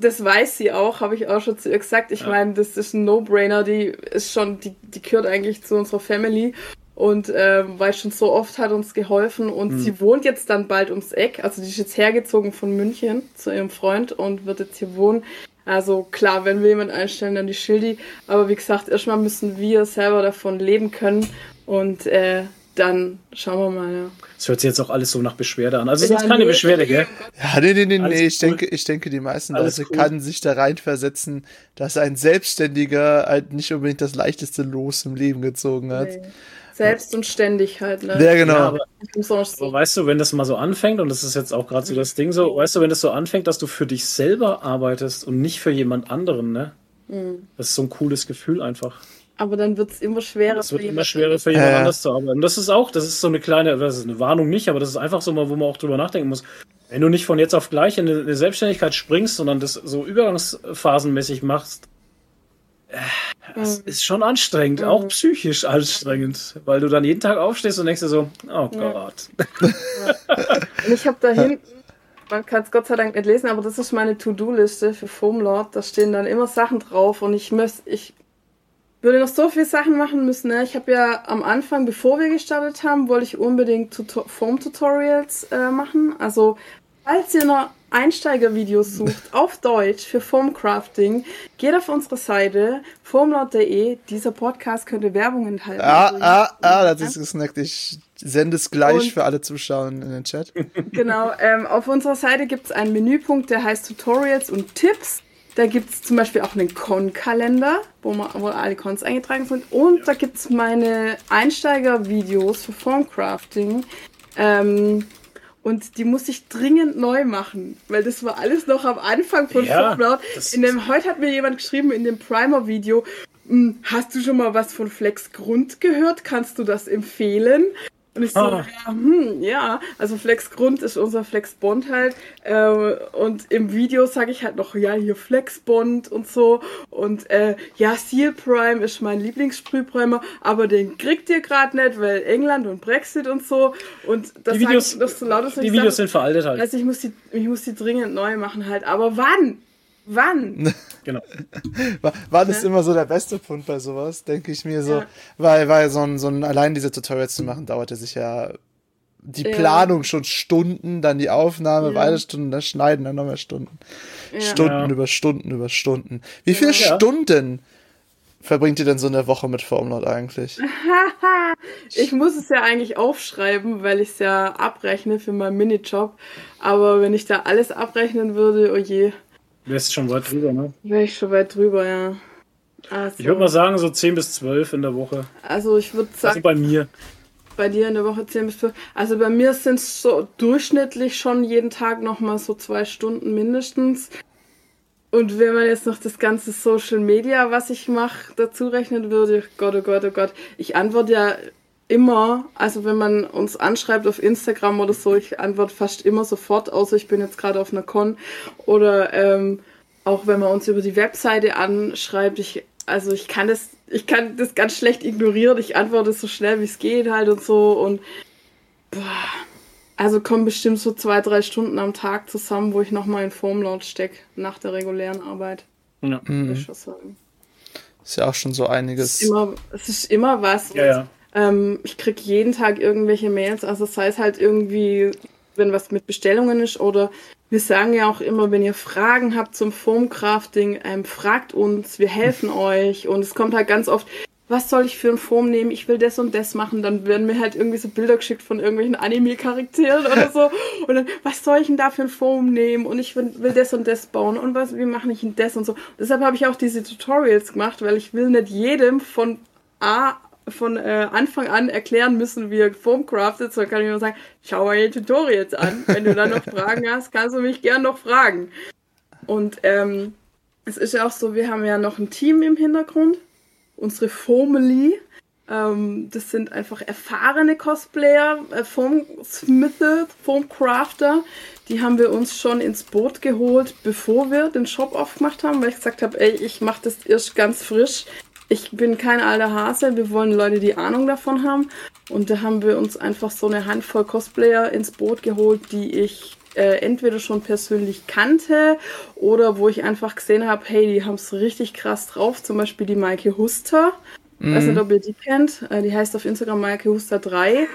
[SPEAKER 2] das weiß sie auch, habe ich auch schon zu ihr gesagt. Ich meine, das ist ein No-Brainer. Die ist schon, die, die gehört eigentlich zu unserer Family. Und ähm, weil schon so oft hat uns geholfen und sie wohnt jetzt dann bald ums Eck. Also die ist jetzt hergezogen von München zu ihrem Freund und wird jetzt hier wohnen. Also klar, wenn wir jemanden einstellen, dann die Schildi. Aber wie gesagt, erstmal müssen wir selber davon leben können und äh, dann schauen wir mal, ja.
[SPEAKER 3] Das hört sich jetzt auch alles so nach Beschwerde an. Also es ist
[SPEAKER 2] Ja,
[SPEAKER 3] jetzt keine
[SPEAKER 2] nee.
[SPEAKER 3] Beschwerde, gell?
[SPEAKER 1] Ja, nee, nee, nee,
[SPEAKER 3] Alles
[SPEAKER 1] nee. Ich
[SPEAKER 3] cool.
[SPEAKER 1] denke, ich denke, die meisten
[SPEAKER 3] Alles
[SPEAKER 1] Leute
[SPEAKER 3] cool.
[SPEAKER 1] kann sich da reinversetzen, dass ein Selbstständiger halt nicht unbedingt das leichteste Los im Leben gezogen hat.
[SPEAKER 2] Nee. Selbst und ständig halt, ne?
[SPEAKER 1] Ja, genau.
[SPEAKER 3] Ja, aber, aber weißt du, wenn das mal so anfängt, und das ist jetzt auch gerade so das Ding so, weißt du, wenn das so anfängt, dass du für dich selber arbeitest und nicht für jemand anderen, ne?
[SPEAKER 2] Mhm.
[SPEAKER 3] Das ist so ein cooles Gefühl einfach.
[SPEAKER 2] Aber dann wird es immer schwerer.
[SPEAKER 3] Es wird
[SPEAKER 2] für
[SPEAKER 3] immer schwerer für jemand
[SPEAKER 1] Äh.
[SPEAKER 3] anders zu arbeiten. Und das ist auch, das ist so eine kleine, das ist eine Warnung nicht, aber das ist einfach so mal, wo man auch drüber nachdenken muss. Wenn du nicht von jetzt auf gleich in eine, Selbstständigkeit springst, sondern das so übergangsphasenmäßig machst, äh, das ist schon anstrengend,
[SPEAKER 2] Mhm.
[SPEAKER 3] auch psychisch anstrengend, weil du dann jeden Tag aufstehst und denkst dir so, oh
[SPEAKER 2] Ja.
[SPEAKER 3] Gott.
[SPEAKER 2] Und ich habe da hinten, man kann es Gott sei Dank nicht lesen, aber das ist meine To-Do-Liste für Foamlord. Da stehen dann immer Sachen drauf und ich muss, ich würde noch so viele Sachen machen müssen. Ne? Ich habe ja am Anfang, bevor wir gestartet haben, wollte ich unbedingt Tuto Foam-Tutorials äh, machen. Also, falls ihr noch Einsteigervideos sucht auf Deutsch für Foamcrafting, geht auf unsere Seite foamlord.de. Dieser Podcast könnte Werbung enthalten.
[SPEAKER 1] Ah, ah, ah, das ist gesnackt. Ich sende es gleich
[SPEAKER 2] Und-
[SPEAKER 1] für alle Zuschauer in den Chat.
[SPEAKER 2] Genau, ähm, auf unserer Seite gibt es einen Menüpunkt, der heißt Tutorials und Tipps. Da gibt es zum Beispiel auch einen Con-Kalender, wo, wo alle Cons eingetragen sind. Und da gibt es meine Einsteiger-Videos für Formcrafting. Ähm, und die muss ich dringend neu machen, weil das war alles noch am Anfang von
[SPEAKER 3] Ja, das-
[SPEAKER 2] In dem heute hat mir jemand geschrieben in dem Primer-Video, "Hm, hast du schon mal was von Flex Grund gehört? Kannst du das empfehlen? Und ich so,
[SPEAKER 3] Ah.
[SPEAKER 2] ja, hm, ja, also Flex Grund ist unser Flex Bond halt. Äh, und im Video sage ich halt noch, ja, hier Flex Bond und so. Und äh, ja, Seal Prime ist mein Lieblingssprühprimer, aber den kriegt ihr gerade nicht, weil England und Brexit und so. Und das
[SPEAKER 3] Die Videos,
[SPEAKER 2] ich noch so laut, dass
[SPEAKER 3] die Videos
[SPEAKER 2] sag,
[SPEAKER 3] sind veraltet halt.
[SPEAKER 2] also ich muss die, ich muss die dringend neu machen halt. Aber wann? Wann?
[SPEAKER 3] Genau.
[SPEAKER 1] War das immer so der beste Punkt bei sowas, denke ich mir so.
[SPEAKER 2] Ja.
[SPEAKER 1] Weil, weil so ein, so ein, allein diese Tutorials zu machen, dauerte sich ja die
[SPEAKER 2] Ja.
[SPEAKER 1] Planung schon Stunden, dann die Aufnahme,
[SPEAKER 2] Ja.
[SPEAKER 1] weitere Stunden, das Schneiden, dann nochmal Stunden.
[SPEAKER 2] Ja.
[SPEAKER 1] Stunden
[SPEAKER 3] Ja.
[SPEAKER 1] über Stunden über Stunden. Wie viele
[SPEAKER 3] Ja.
[SPEAKER 1] Stunden verbringt ihr denn so eine Woche mit Formlord eigentlich?
[SPEAKER 2] Ich muss es ja eigentlich aufschreiben, weil ich es ja abrechne für meinen Minijob. Aber wenn ich da alles abrechnen würde, oh je,
[SPEAKER 3] Du wärst schon weit drüber, ne?
[SPEAKER 2] wäre ich schon weit drüber, ja. Also,
[SPEAKER 3] Ich würde mal sagen, so 10 bis 12 in der Woche.
[SPEAKER 2] also ich würde
[SPEAKER 3] Also
[SPEAKER 2] sagen,
[SPEAKER 3] bei mir.
[SPEAKER 2] bei dir in der Woche 10 bis 12. Also bei mir sind es so durchschnittlich schon jeden Tag nochmal so zwei Stunden mindestens. Und wenn man jetzt noch das ganze Social Media, was ich mache, dazu rechnen würde, Gott, oh Gott, oh Gott, ich antworte ja immer, also wenn man uns anschreibt auf Instagram oder so, ich antworte fast immer sofort, außer ich bin jetzt gerade auf einer Con. Oder ähm, auch wenn man uns über die Webseite anschreibt, ich, also ich kann das, ich kann das ganz schlecht ignorieren. Ich antworte so schnell wie es geht halt und so und boah, also kommen bestimmt so zwei, drei Stunden am Tag zusammen, wo ich nochmal in Formlaut stecke, nach der regulären Arbeit. Ja. Mhm.
[SPEAKER 1] Ist ja auch schon so einiges.
[SPEAKER 2] Es ist immer, es ist immer was.
[SPEAKER 3] Ja, ja.
[SPEAKER 2] Ähm, ich kriege jeden Tag irgendwelche Mails, also sei es halt irgendwie, wenn was mit Bestellungen ist oder wir sagen ja auch immer, wenn ihr Fragen habt zum Foamcrafting, ähm, fragt uns, wir helfen euch und es kommt halt ganz oft, was soll ich für ein Form nehmen? Ich will das und das machen. Dann werden mir halt irgendwie so Bilder geschickt von irgendwelchen Anime-Charakteren oder so. Und dann, was soll ich denn da für ein Form nehmen? Und ich will, will das und das bauen. Und was, wie mache ich denn das und so? deshalb habe ich auch diese Tutorials gemacht, weil ich will nicht jedem von A von äh, Anfang an erklären müssen, wie er Form craftet, so kann ich nur sagen, schau mal die Tutorials an. Wenn du dann noch Fragen hast, kannst du mich gern noch fragen. Und ähm, es ist ja auch so, wir haben ja noch ein Team im Hintergrund unsere Formally. Ähm, das sind einfach erfahrene Cosplayer, äh, Formsmithe, Formcrafter. Die haben wir uns schon ins Boot geholt, bevor wir den Shop aufgemacht haben, weil ich gesagt habe, ey, ich mache das erst ganz frisch. Ich bin kein alter Hase, wir wollen Leute, die Ahnung davon haben. Und da haben wir uns einfach so eine Handvoll Cosplayer ins Boot geholt, die ich äh, entweder schon persönlich kannte oder wo ich einfach gesehen habe, hey, die haben es richtig krass drauf. Zum Beispiel die Maike Huster. Mhm. Weiß nicht, ob ihr die kennt. Äh, die heißt auf Instagram Maike Huster 3.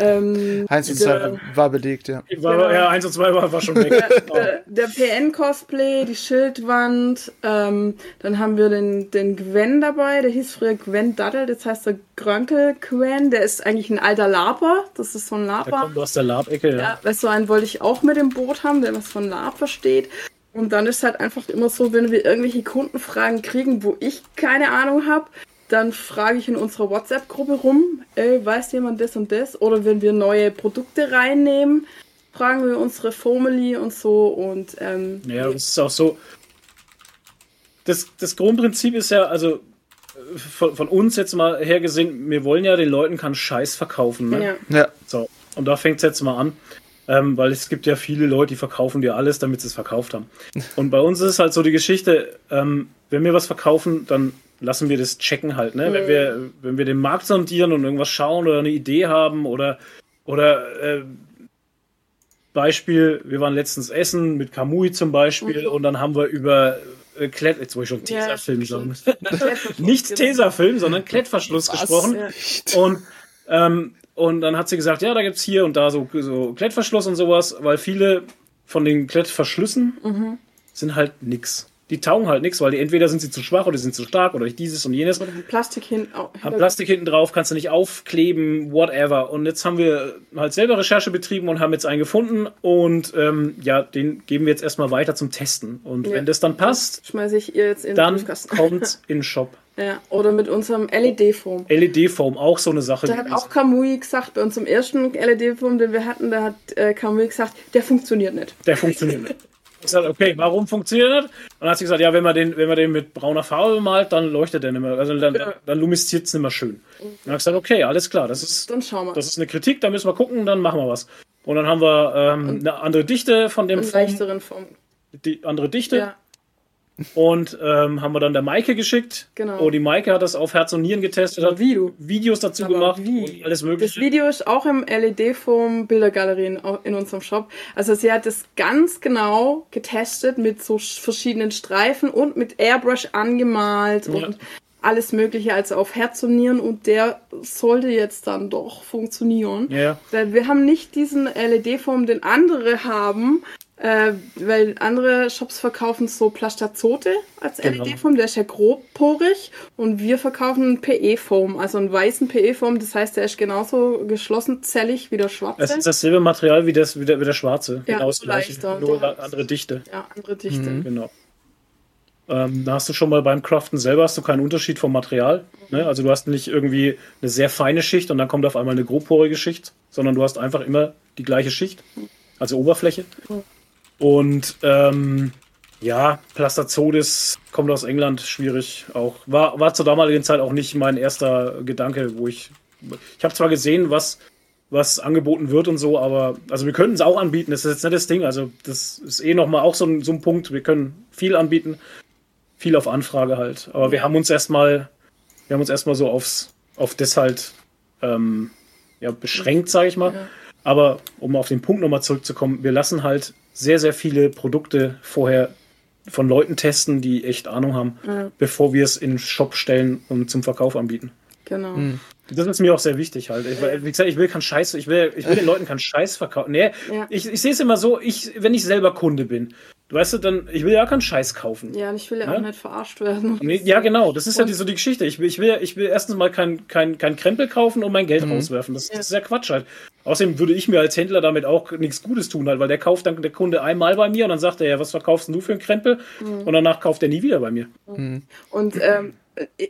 [SPEAKER 1] Ähm, 1 und 2 war belegt, ja.
[SPEAKER 3] War, genau. Ja, 1 und 2 war, war schon weg.
[SPEAKER 2] der, der PN-Cosplay, die Schildwand, ähm, dann haben wir den, den Gwen dabei, der hieß früher Gwen Daddle, das heißt der Grönkel Gwen, der ist eigentlich ein alter Laber, das ist so ein Laber. Der
[SPEAKER 3] kommt aus der Lab-Ecke, ja. ja.
[SPEAKER 2] Weißt du, einen wollte ich auch mit dem Boot haben, der was von Lab versteht. Und dann ist halt einfach immer so, wenn wir irgendwelche Kundenfragen kriegen, wo ich keine Ahnung habe, dann frage ich in unserer WhatsApp-Gruppe rum, ey, weiß jemand das und das? Oder wenn wir neue Produkte reinnehmen, fragen wir unsere Family und so und ähm,
[SPEAKER 3] Ja, das ist auch so. Das, das Grundprinzip ist ja, also von, von uns jetzt mal her gesehen, wir wollen ja den Leuten keinen Scheiß verkaufen. Ne?
[SPEAKER 2] Ja. ja.
[SPEAKER 3] So, und da fängt es jetzt mal an. Ähm, weil es gibt ja viele Leute, die verkaufen dir alles, damit sie es verkauft haben. Und bei uns ist es halt so die Geschichte, ähm, wenn wir was verkaufen, dann lassen wir das checken halt, ne? Mhm. Wenn wir, wenn wir den Markt sondieren und irgendwas schauen oder eine Idee haben oder, oder äh, Beispiel, wir waren letztens essen mit Kamui zum Beispiel mhm. und dann haben wir über äh, Klett, jetzt wollte ich schon Tesafilm ja, sagen. Nicht Tesafilm, sondern Klettverschluss Was? gesprochen. Ja. Und, ähm, und dann hat sie gesagt, ja, da gibt es hier und da so, so Klettverschluss und sowas, weil viele von den Klettverschlüssen mhm. sind halt nix die taugen halt nichts, weil die entweder sind sie zu schwach oder sind zu stark oder dieses und jenes. Oder
[SPEAKER 2] Plastik hinten
[SPEAKER 3] Haben Plastik hinten drauf, kannst du nicht aufkleben, whatever. Und jetzt haben wir halt selber Recherche betrieben und haben jetzt einen gefunden und ähm, ja, den geben wir jetzt erstmal weiter zum Testen. Und ja. wenn das dann passt,
[SPEAKER 2] schmeiße ich ihr jetzt in
[SPEAKER 3] dann kommt in den Shop.
[SPEAKER 2] Ja, oder mit unserem LED-Foam.
[SPEAKER 3] LED-Foam, auch so eine Sache.
[SPEAKER 2] Da hat auch Kamui gesagt, bei unserem ersten LED-Foam, den wir hatten, da hat äh, Kamui gesagt, der funktioniert nicht.
[SPEAKER 3] Der funktioniert nicht. Ich gesagt, okay, warum funktioniert das? Und dann hat sie gesagt, ja, wenn man den, wenn man den mit brauner Farbe malt, dann leuchtet der nicht mehr, also dann, ja. dann luminisziert es nicht mehr schön. Und dann habe ich gesagt, okay, alles klar, das ist,
[SPEAKER 2] dann schauen wir.
[SPEAKER 3] das ist eine Kritik, da müssen wir gucken, dann machen wir was. Und dann haben wir ähm, eine andere Dichte von dem
[SPEAKER 2] Form, Form.
[SPEAKER 3] Die andere Dichte. Ja. Und ähm, haben wir dann der Maike geschickt.
[SPEAKER 2] Genau.
[SPEAKER 3] Oh, die Maike hat das auf Herz und Nieren getestet, hat Video. Videos dazu Aber gemacht
[SPEAKER 2] wie? alles mögliche. Das Video ist auch im LED-Form Bildergalerien in unserem Shop. Also sie hat das ganz genau getestet mit so verschiedenen Streifen und mit Airbrush angemalt ja. und alles Mögliche, also auf Herz und Nieren und der sollte jetzt dann doch funktionieren.
[SPEAKER 3] Ja.
[SPEAKER 2] Weil wir haben nicht diesen LED-Form, den andere haben, äh, weil andere Shops verkaufen so Plastazote als genau. LED-Foam, der ist ja grobporig und wir verkaufen einen PE-Foam, also einen weißen PE-Foam, das heißt, der ist genauso geschlossen zellig wie der schwarze.
[SPEAKER 3] Es ist dasselbe Material wie, das, wie, der, wie der schwarze,
[SPEAKER 2] ja, genau das leichter,
[SPEAKER 3] nur andere Dichte.
[SPEAKER 2] Ja, andere Dichte. Mhm.
[SPEAKER 3] Genau. Ähm, da hast du schon mal beim Craften selber hast du keinen Unterschied vom Material. Ne? Also du hast nicht irgendwie eine sehr feine Schicht und dann kommt auf einmal eine grobporige Schicht, sondern du hast einfach immer die gleiche Schicht, also Oberfläche. Mhm. Und ähm, Ja, Plastazodis kommt aus England, schwierig auch. War, war zur damaligen Zeit auch nicht mein erster Gedanke, wo ich. Ich habe zwar gesehen, was, was angeboten wird und so, aber also wir könnten es auch anbieten, das ist jetzt nicht das Ding. Also, das ist eh nochmal auch so ein, so ein Punkt. Wir können viel anbieten, viel auf Anfrage halt. Aber wir haben uns erstmal, wir haben uns erstmal so aufs, auf das halt ähm, ja, beschränkt, sage ich mal. Ja. Aber um auf den Punkt nochmal zurückzukommen, wir lassen halt sehr, sehr viele Produkte vorher von Leuten testen, die echt Ahnung haben, ja. bevor wir es in den Shop stellen und zum Verkauf anbieten.
[SPEAKER 2] Genau. Mhm.
[SPEAKER 3] Das ist mir auch sehr wichtig halt. Ich, wie gesagt, ich will keinen Scheiß, ich will, ich will den Leuten keinen Scheiß verkaufen. Nee, ja. ich, ich sehe es immer so, ich, wenn ich selber Kunde bin, weißt du, dann, ich will ja keinen Scheiß kaufen.
[SPEAKER 2] Ja, und ich will ja, ja? auch nicht verarscht werden.
[SPEAKER 3] Nee, ja, genau, das ist und ja die, so die Geschichte. Ich will, ich will, ich will erstens mal kein, kein, kein Krempel kaufen und mein Geld mhm. rauswerfen. Das, das ist ja Quatsch halt. Außerdem würde ich mir als Händler damit auch nichts Gutes tun, halt, weil der kauft dann der Kunde einmal bei mir und dann sagt er, ja, was verkaufst du für einen Krempel? Mhm. Und danach kauft er nie wieder bei mir.
[SPEAKER 2] Mhm. Und ähm,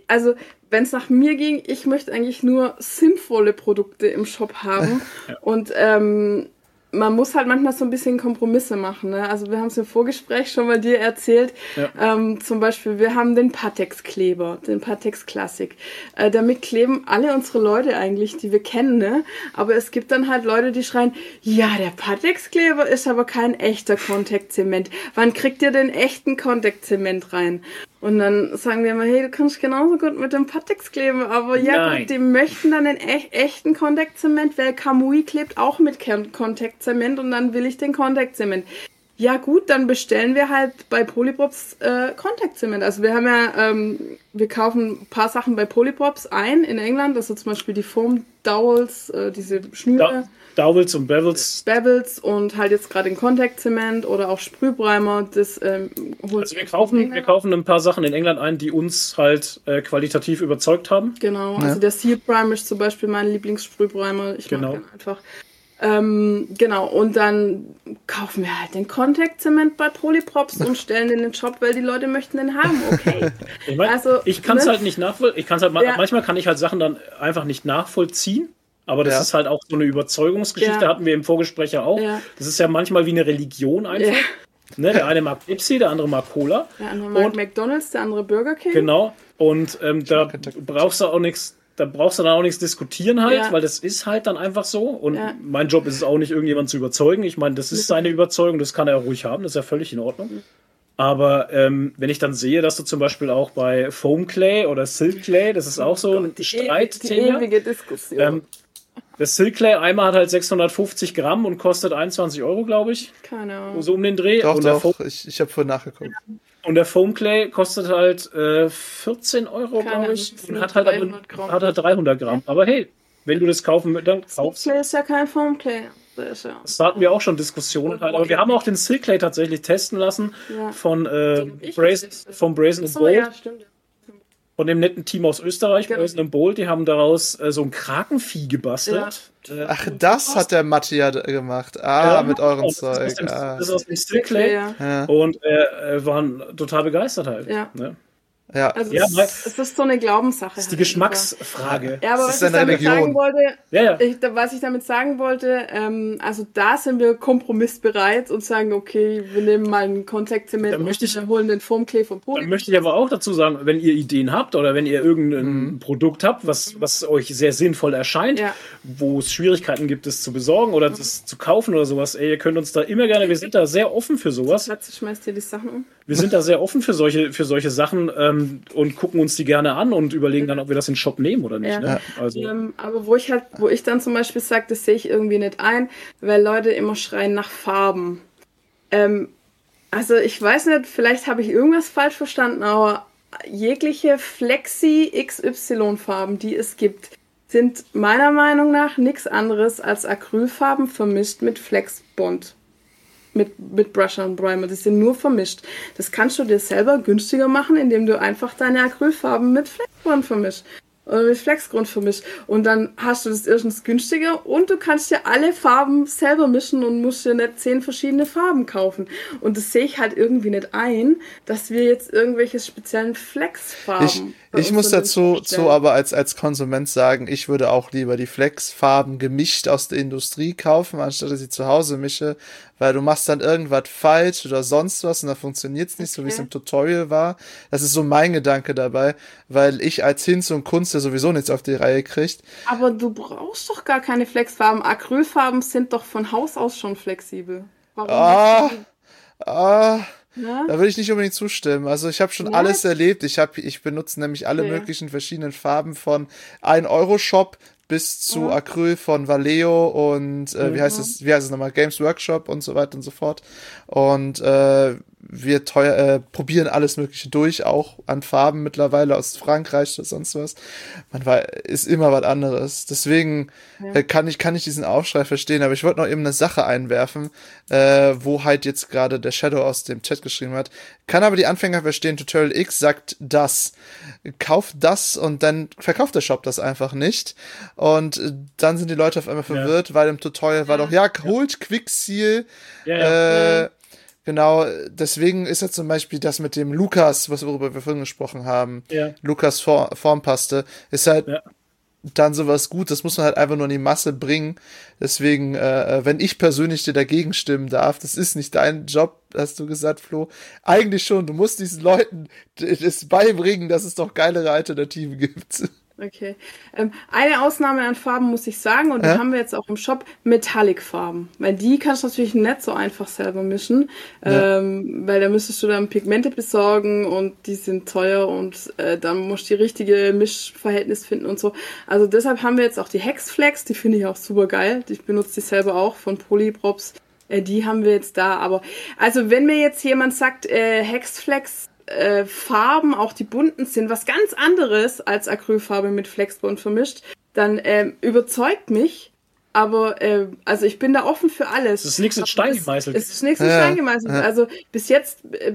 [SPEAKER 2] also wenn es nach mir ging, ich möchte eigentlich nur sinnvolle Produkte im Shop haben. ja. Und ähm, man muss halt manchmal so ein bisschen Kompromisse machen. Ne? Also wir haben es im Vorgespräch schon mal dir erzählt. Ja. Ähm, zum Beispiel, wir haben den Patex-Kleber, den Patex Classic. Äh, damit kleben alle unsere Leute eigentlich, die wir kennen. Ne? Aber es gibt dann halt Leute, die schreien, ja, der Patex-Kleber ist aber kein echter Kontaktzement. Wann kriegt ihr den echten Kontaktzement rein? Und dann sagen wir immer, hey, du kannst genauso gut mit dem Patex kleben, aber ja gut, die möchten dann den e echten Kontaktzement, weil Kamui klebt auch mit Kontaktzement und dann will ich den Kontaktzement. Ja gut, dann bestellen wir halt bei Polyprops äh, Kontaktzement. Also wir haben ja, ähm, wir kaufen ein paar Sachen bei Polyprops ein in England, ist zum Beispiel die Foam Dowels, äh, diese Schnüre. Da
[SPEAKER 3] Dowels und Bevels.
[SPEAKER 2] Bevels und halt jetzt gerade den Kontaktzement oder auch Sprühprimer. Das ähm,
[SPEAKER 3] holt also wir kaufen, wir kaufen ein paar Sachen in England ein, die uns halt äh, qualitativ überzeugt haben.
[SPEAKER 2] Genau, ja. also der Seal Primer ist zum Beispiel mein Lieblingssprühprimer. Ich genau. mag den einfach. Ähm, genau, und dann kaufen wir halt den Kontaktzement bei Polyprops und stellen den in den Shop, weil die Leute möchten den haben. Okay.
[SPEAKER 3] ich mein, also, ich kann es ne? halt nicht nachvollziehen. Ich kann's halt ja. manchmal kann ich halt Sachen dann einfach nicht nachvollziehen. Aber das ja. ist halt auch so eine Überzeugungsgeschichte, ja. hatten wir im Vorgespräch ja auch. Ja. Das ist ja manchmal wie eine Religion einfach. Ne, der eine mag Pepsi, der andere mag Cola.
[SPEAKER 2] Der andere mag und, McDonalds, der andere Burger King.
[SPEAKER 3] Genau. Und ähm, da brauchst du auch nichts, da brauchst du dann auch nichts diskutieren halt, weil das ist halt dann einfach so. Und mein Job ist es auch nicht, irgendjemand zu überzeugen. Ich meine, das ist seine Überzeugung, das kann er ruhig haben, das ist ja völlig in Ordnung. Aber ähm, wenn ich dann sehe, dass du zum Beispiel auch bei Foam Clay oder Silk Clay, das ist auch so ein Streitthema. Die ewige Diskussion. Ähm, das Silklay Eimer hat halt 650 Gramm und kostet 21 Euro, glaube ich.
[SPEAKER 2] Keine Ahnung.
[SPEAKER 3] So um den Dreh.
[SPEAKER 1] Doch, und doch. Foam ich ich habe vorhin nachgeguckt.
[SPEAKER 3] Und der Foam Clay kostet halt äh, 14 Euro, glaube ich. Und hat halt, aber, hat halt 300 Gramm. Aber hey, wenn du das kaufen willst, dann kaufst
[SPEAKER 2] du. ist ja kein Foam Clay.
[SPEAKER 3] Das, ja. das hatten wir auch schon Diskussionen halt. Aber wir haben auch den Silklay tatsächlich testen lassen ja. von, äh, Brazen, von Brazen Bold. Ja, stimmt von dem netten Team aus Österreich, genau. Brazen Bolt, die haben daraus äh, so ein Krakenvieh gebastelt.
[SPEAKER 1] Ja. Äh, Ach, das hat der Mattia gemacht. Ah, ja, mit eurem Zeug.
[SPEAKER 3] Das ist aus dem, ah. das ist aus dem Stricklay. Ja. Und äh, äh, waren total begeistert halt. Ja. Ne?
[SPEAKER 2] Ja. Also ja, es, es, ist so eine Glaubenssache. Das
[SPEAKER 3] ist die halt Geschmacksfrage.
[SPEAKER 2] Ja, aber was ich damit Religion. sagen wollte, ja, ja. Ich, was ich damit sagen wollte, ähm, also da sind wir kompromissbereit und sagen, okay, wir nehmen mal ein Kontaktzement und
[SPEAKER 3] möchte ich,
[SPEAKER 2] holen den Formklee vom
[SPEAKER 3] Poli. Dann möchte ich aber auch dazu sagen, wenn ihr Ideen habt oder wenn ihr irgendein mhm. Produkt habt, was, was euch sehr sinnvoll erscheint, ja. wo es Schwierigkeiten gibt, es zu besorgen oder es zu kaufen oder sowas, ey, ihr könnt uns da immer gerne, wir sind da sehr offen für sowas.
[SPEAKER 2] Schmeißt ihr die Sachen um.
[SPEAKER 3] Wir sind da sehr offen für solche, für solche Sachen. Ähm, ähm, und gucken uns die gerne an und überlegen dann, ob wir das in den Shop nehmen oder nicht. Ja. Ne?
[SPEAKER 2] Also. Ähm, aber wo ich halt, wo ich dann zum Beispiel sage, das sehe ich irgendwie nicht ein, weil Leute immer schreien nach Farben. Ähm, also ich weiß nicht, vielleicht habe ich irgendwas falsch verstanden, aber jegliche Flexi XY Farben, die es gibt, sind meiner Meinung nach nichts anderes als Acrylfarben vermischt mit Flexbond mit, mit Brusher und Primer. Die sind nur vermischt. Das kannst du dir selber günstiger machen, indem du einfach deine Acrylfarben mit Flexgrund vermischst. Oder mit Flexgrund vermischt. Und dann hast du das erstens günstiger und du kannst dir alle Farben selber mischen und musst dir nicht zehn verschiedene Farben kaufen. Und das sehe ich halt irgendwie nicht ein, dass wir jetzt irgendwelche speziellen Flexfarben.
[SPEAKER 1] Ich, ich muss dazu zu aber als, als Konsument sagen, ich würde auch lieber die Flexfarben gemischt aus der Industrie kaufen, anstatt dass ich zu Hause mische, weil du machst dann irgendwas falsch oder sonst was und dann funktioniert's nicht, okay. so wie es im Tutorial war. Das ist so mein Gedanke dabei, weil ich als Hinz und Kunst ja sowieso nichts auf die Reihe kriegt.
[SPEAKER 2] Aber du brauchst doch gar keine Flexfarben. Acrylfarben sind doch von Haus aus schon flexibel.
[SPEAKER 1] Warum? Ah, ah. Ja? Da würde ich nicht unbedingt zustimmen. Also ich habe schon ja? alles erlebt. Ich habe, ich benutze nämlich alle okay. möglichen verschiedenen Farben von 1 Euro Shop bis zu ja. Acryl von Valeo und äh, wie heißt es, wie heißt es nochmal, Games Workshop und so weiter und so fort. Und äh, wir teuer, äh, probieren alles Mögliche durch, auch an Farben mittlerweile aus Frankreich oder sonst was. Man war, ist immer was anderes. Deswegen ja. äh, kann ich, kann ich diesen Aufschrei verstehen, aber ich wollte noch eben eine Sache einwerfen, äh, wo halt jetzt gerade der Shadow aus dem Chat geschrieben hat. Kann aber die Anfänger verstehen, Tutorial X sagt das. Kauft das und dann verkauft der Shop das einfach nicht. Und äh, dann sind die Leute auf einmal verwirrt, ja. weil im Tutorial war doch, ja, holt Quickseal, äh, Genau, deswegen ist ja zum Beispiel das mit dem Lukas, was worüber wir vorhin gesprochen haben, ja. Lukas Formpaste, ist halt ja. dann sowas gut, das muss man halt einfach nur in die Masse bringen. Deswegen, äh, äh, wenn ich persönlich dir dagegen stimmen darf, das ist nicht dein Job, hast du gesagt, Flo. Eigentlich schon, du musst diesen Leuten das beibringen, dass es doch geilere Alternativen gibt.
[SPEAKER 2] Okay. Ähm, eine Ausnahme an Farben muss ich sagen, und ja? die haben wir jetzt auch im Shop, Metallic-Farben. Weil die kannst du natürlich nicht so einfach selber mischen, ja. ähm, weil da müsstest du dann Pigmente besorgen und die sind teuer und äh, dann musst du die richtige Mischverhältnis finden und so. Also deshalb haben wir jetzt auch die Hexflex, die finde ich auch super geil. Ich benutze die selber auch von Polyprops. Äh, die haben wir jetzt da, aber also wenn mir jetzt jemand sagt, äh, Hexflex äh, Farben, auch die bunten sind, was ganz anderes als Acrylfarbe mit Flexbond vermischt, dann ähm, überzeugt mich. Aber äh, also ich bin da offen für alles.
[SPEAKER 3] Es ist nichts in Stein gemeißelt.
[SPEAKER 2] Es ist nichts in Stein gemeißelt. Ja. Also bis jetzt, äh,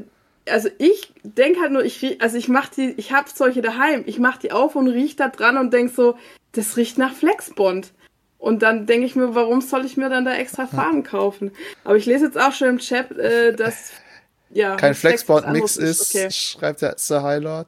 [SPEAKER 2] also ich denke halt nur, ich also ich mach die, ich habe solche daheim, ich mach die auf und riech da dran und denk so, das riecht nach Flexbond. Und dann denke ich mir, warum soll ich mir dann da extra Farben kaufen? Aber ich lese jetzt auch schon im Chat, äh, dass ja,
[SPEAKER 1] kein Flexboard-Mix ist, okay. schreibt der Sir Highlord.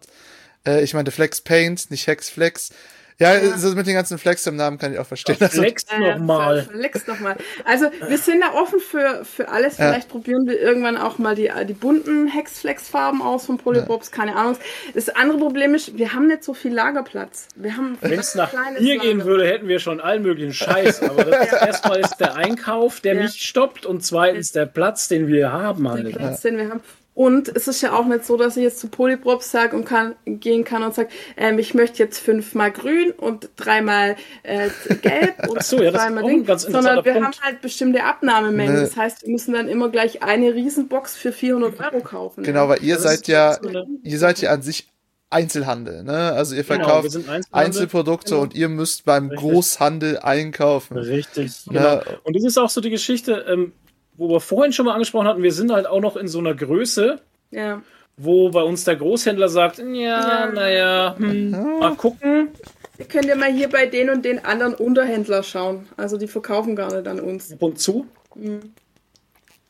[SPEAKER 1] Äh, ich meinte Flex Paint, nicht Hex Flex. Ja, ja. So mit den ganzen Flex im Namen kann ich auch verstehen.
[SPEAKER 3] Ja, Flex also, nochmal.
[SPEAKER 2] Flex nochmal. Also wir sind da offen für, für alles. Vielleicht ja. probieren wir irgendwann auch mal die, die bunten Hex-Flex-Farben aus von Polybobs, keine Ahnung. Das andere Problem ist, wir haben nicht so viel Lagerplatz. Wir haben
[SPEAKER 3] Wenn es nach hier gehen würde, hätten wir schon allen möglichen Scheiß. Aber das ist, erstmal ist der Einkauf, der mich stoppt und zweitens der Platz, den wir haben.
[SPEAKER 2] Halt. Der Platz, den wir haben. Und es ist ja auch nicht so, dass ich jetzt zu Polyprops sage und kann, gehen kann und sage, ähm, ich möchte jetzt fünfmal grün und dreimal äh, gelb und
[SPEAKER 3] so, ja, dreimal Ding,
[SPEAKER 2] sondern wir Punkt. haben halt bestimmte Abnahmemengen. Nee. Das heißt, wir müssen dann immer gleich eine Riesenbox für 400 Euro kaufen.
[SPEAKER 1] Genau, ja. weil ihr das seid ja, ihr seid ja an sich Einzelhandel, ne? Also ihr genau, verkauft genau, Einzelprodukte genau. und ihr müsst beim Richtig. Großhandel einkaufen.
[SPEAKER 3] Richtig, genau. Ja. Und das ist auch so die Geschichte, ähm, wo wir vorhin schon mal angesprochen hatten, wir sind halt auch noch in so einer Größe,
[SPEAKER 2] ja.
[SPEAKER 3] wo bei uns der Großhändler sagt, ja, ja. naja, hm, mal gucken.
[SPEAKER 2] Ihr könnt ja mal hier bei den und den anderen Unterhändler schauen. Also die verkaufen gar nicht an uns.
[SPEAKER 3] Und zu. Mhm.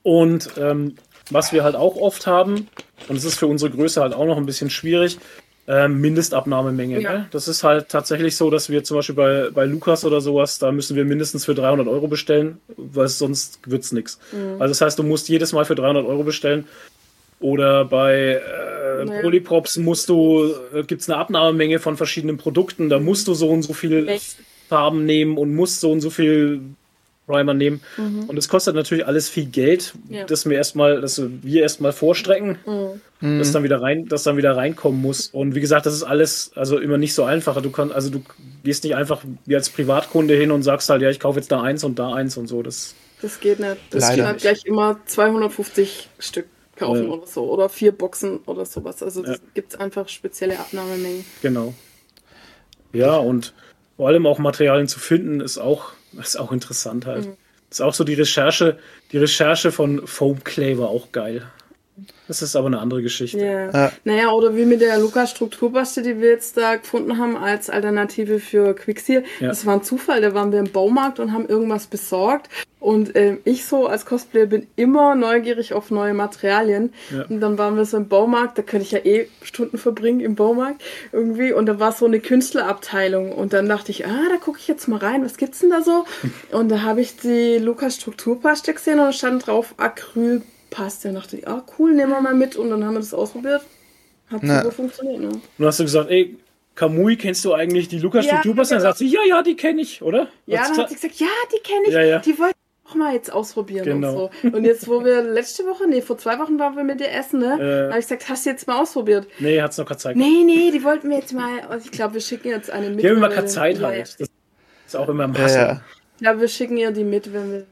[SPEAKER 3] Und ähm, was wir halt auch oft haben, und es ist für unsere Größe halt auch noch ein bisschen schwierig, äh, Mindestabnahmemenge. Ja. Ne? Das ist halt tatsächlich so, dass wir zum Beispiel bei, bei Lukas oder sowas, da müssen wir mindestens für 300 Euro bestellen, weil sonst wird es nichts. Mhm. Also das heißt, du musst jedes Mal für 300 Euro bestellen. Oder bei äh, naja. Polyprops musst du, äh, gibt es eine Abnahmemenge von verschiedenen Produkten, da musst du so und so viel Echt? Farben nehmen und musst so und so viel Primer nehmen. Mhm. Und es kostet natürlich alles viel Geld, ja. dass wir erstmal, dass wir erstmal vorstrecken, mhm. dass dann wieder rein, dass dann wieder reinkommen muss. Und wie gesagt, das ist alles also immer nicht so einfach. Du kannst, also du gehst nicht einfach wie als Privatkunde hin und sagst halt, ja, ich kaufe jetzt da eins und da eins und so. Das,
[SPEAKER 2] das geht nicht. Das Leider geht halt gleich immer 250 Stück kaufen ja. oder so. Oder vier Boxen oder sowas. Also ja. gibt es einfach spezielle Abnahmemengen.
[SPEAKER 3] Genau. Ja, und vor allem auch Materialien zu finden, ist auch das ist auch interessant halt. Mhm. Das ist auch so die Recherche, die Recherche von Foam Clay war auch geil. Das ist aber eine andere Geschichte.
[SPEAKER 2] Ja.
[SPEAKER 1] Ja.
[SPEAKER 2] Naja, oder wie mit der Lukas-Strukturpaste, die wir jetzt da gefunden haben als Alternative für Quickseal.
[SPEAKER 3] Ja.
[SPEAKER 2] Das war ein Zufall, da waren wir im Baumarkt und haben irgendwas besorgt. Und ähm, ich so als Cosplayer bin immer neugierig auf neue Materialien.
[SPEAKER 3] Ja.
[SPEAKER 2] Und dann waren wir so im Baumarkt, da könnte ich ja eh Stunden verbringen im Baumarkt irgendwie. Und da war so eine Künstlerabteilung. Und dann dachte ich, ah, da gucke ich jetzt mal rein, was gibt's denn da so? Und da habe ich die Lukas-Strukturpaste gesehen und da stand drauf Acrylpaste. Und dachte ich, ah, cool, nehmen wir mal mit. Und dann haben wir das ausprobiert. Hat
[SPEAKER 1] Na.
[SPEAKER 2] super funktioniert, ne?
[SPEAKER 3] Und dann hast du gesagt, ey, Kamui, kennst du eigentlich die Lukas
[SPEAKER 2] Ja,
[SPEAKER 3] Strukturpaste? Dann sagt sie, ja, ja, die kenne ich, oder?
[SPEAKER 2] Ja,
[SPEAKER 3] Hat's
[SPEAKER 2] dann hat
[SPEAKER 3] gesagt?
[SPEAKER 2] sie gesagt, ja, die kenne ich.
[SPEAKER 3] Ja, ja.
[SPEAKER 2] Die wollte ich auch mal jetzt ausprobieren
[SPEAKER 3] Genau.
[SPEAKER 2] und so. Und jetzt, wo wir letzte Woche, nee, vor zwei Wochen waren wir mit dir essen, ne?
[SPEAKER 3] Äh.
[SPEAKER 2] habe ich gesagt, hast du jetzt mal ausprobiert?
[SPEAKER 3] Nee, hat's noch keine Zeit.
[SPEAKER 2] Nee, nee, die wollten wir jetzt mal, also ich glaube, wir schicken jetzt eine mit.
[SPEAKER 3] Die haben immer keine Zeit halt. Das ist auch immer im
[SPEAKER 1] Ja,
[SPEAKER 3] Hass.
[SPEAKER 1] ja.
[SPEAKER 2] Ja, wir schicken ihr die mit, wenn wir.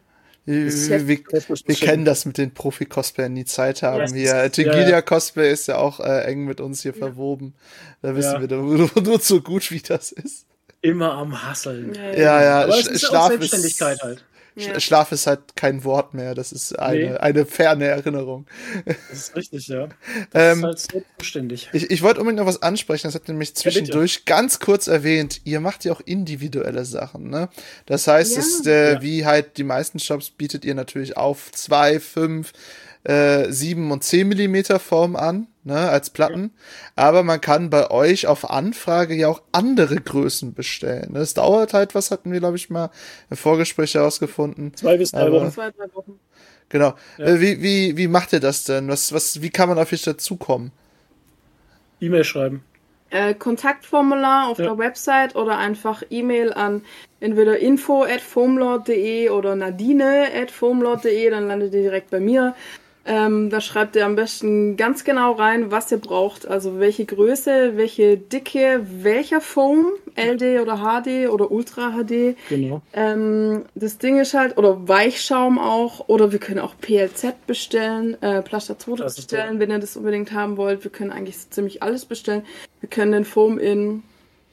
[SPEAKER 1] Wir,
[SPEAKER 2] ist
[SPEAKER 1] wir,
[SPEAKER 2] ja-
[SPEAKER 1] wir, kennen das mit den Profi-Cosplayern, die Zeit haben.
[SPEAKER 3] Ja,
[SPEAKER 1] hier,
[SPEAKER 3] ja, ja.
[SPEAKER 1] Cosplay ist ja auch äh, eng mit uns hier verwoben. Da wissen
[SPEAKER 3] Ja.
[SPEAKER 1] wir nur, nur so gut, wie das ist.
[SPEAKER 3] Immer am Hasseln.
[SPEAKER 1] Ja, ja,
[SPEAKER 3] Aber es ist auch
[SPEAKER 1] Schlaf
[SPEAKER 3] Selbstständigkeit
[SPEAKER 1] ist,
[SPEAKER 3] halt.
[SPEAKER 2] Ja.
[SPEAKER 1] Schlaf ist halt kein Wort mehr. Das ist eine,
[SPEAKER 3] Nee.
[SPEAKER 1] eine ferne Erinnerung.
[SPEAKER 3] Das ist richtig, ja. Das
[SPEAKER 1] Ähm,
[SPEAKER 3] ist halt selbstständig.
[SPEAKER 1] Ich, ich wollte unbedingt noch was ansprechen, das hat nämlich zwischendurch ganz kurz erwähnt. Ihr macht ja auch individuelle Sachen, ne? Das heißt,
[SPEAKER 2] Ja.
[SPEAKER 1] es, äh,
[SPEAKER 3] Ja.
[SPEAKER 1] wie halt die meisten Shops bietet ihr natürlich auf zwei, fünf, äh, sieben und zehn Millimeter Form an, ne, als Platten. Aber man kann bei euch auf Anfrage ja auch andere Größen bestellen. Es dauert halt, was hatten wir, glaube ich, mal im Vorgespräch herausgefunden.
[SPEAKER 3] Zwei bis drei
[SPEAKER 1] aber-
[SPEAKER 3] Wochen.
[SPEAKER 2] Zwei, drei Wochen.
[SPEAKER 1] Genau.
[SPEAKER 3] Ja.
[SPEAKER 1] Äh, wie, wie, wie macht ihr das denn? Was, was, wie kann man auf euch dazukommen?
[SPEAKER 3] E-Mail schreiben.
[SPEAKER 2] Äh, Kontaktformular auf
[SPEAKER 3] Ja.
[SPEAKER 2] der Website oder einfach E-Mail an entweder info at oder nadine at dann landet ihr direkt bei mir. Ähm, da schreibt ihr am besten ganz genau rein, was ihr braucht. Also welche Größe, welche Dicke, welcher Foam, LD oder HD oder Ultra HD.
[SPEAKER 3] Genau.
[SPEAKER 2] Ähm, das Ding ist halt, oder Weichschaum auch, oder wir können auch PLZ bestellen, äh,
[SPEAKER 3] ist
[SPEAKER 2] bestellen, wenn ihr das unbedingt haben wollt. Wir können eigentlich so ziemlich alles bestellen. Wir können den Foam in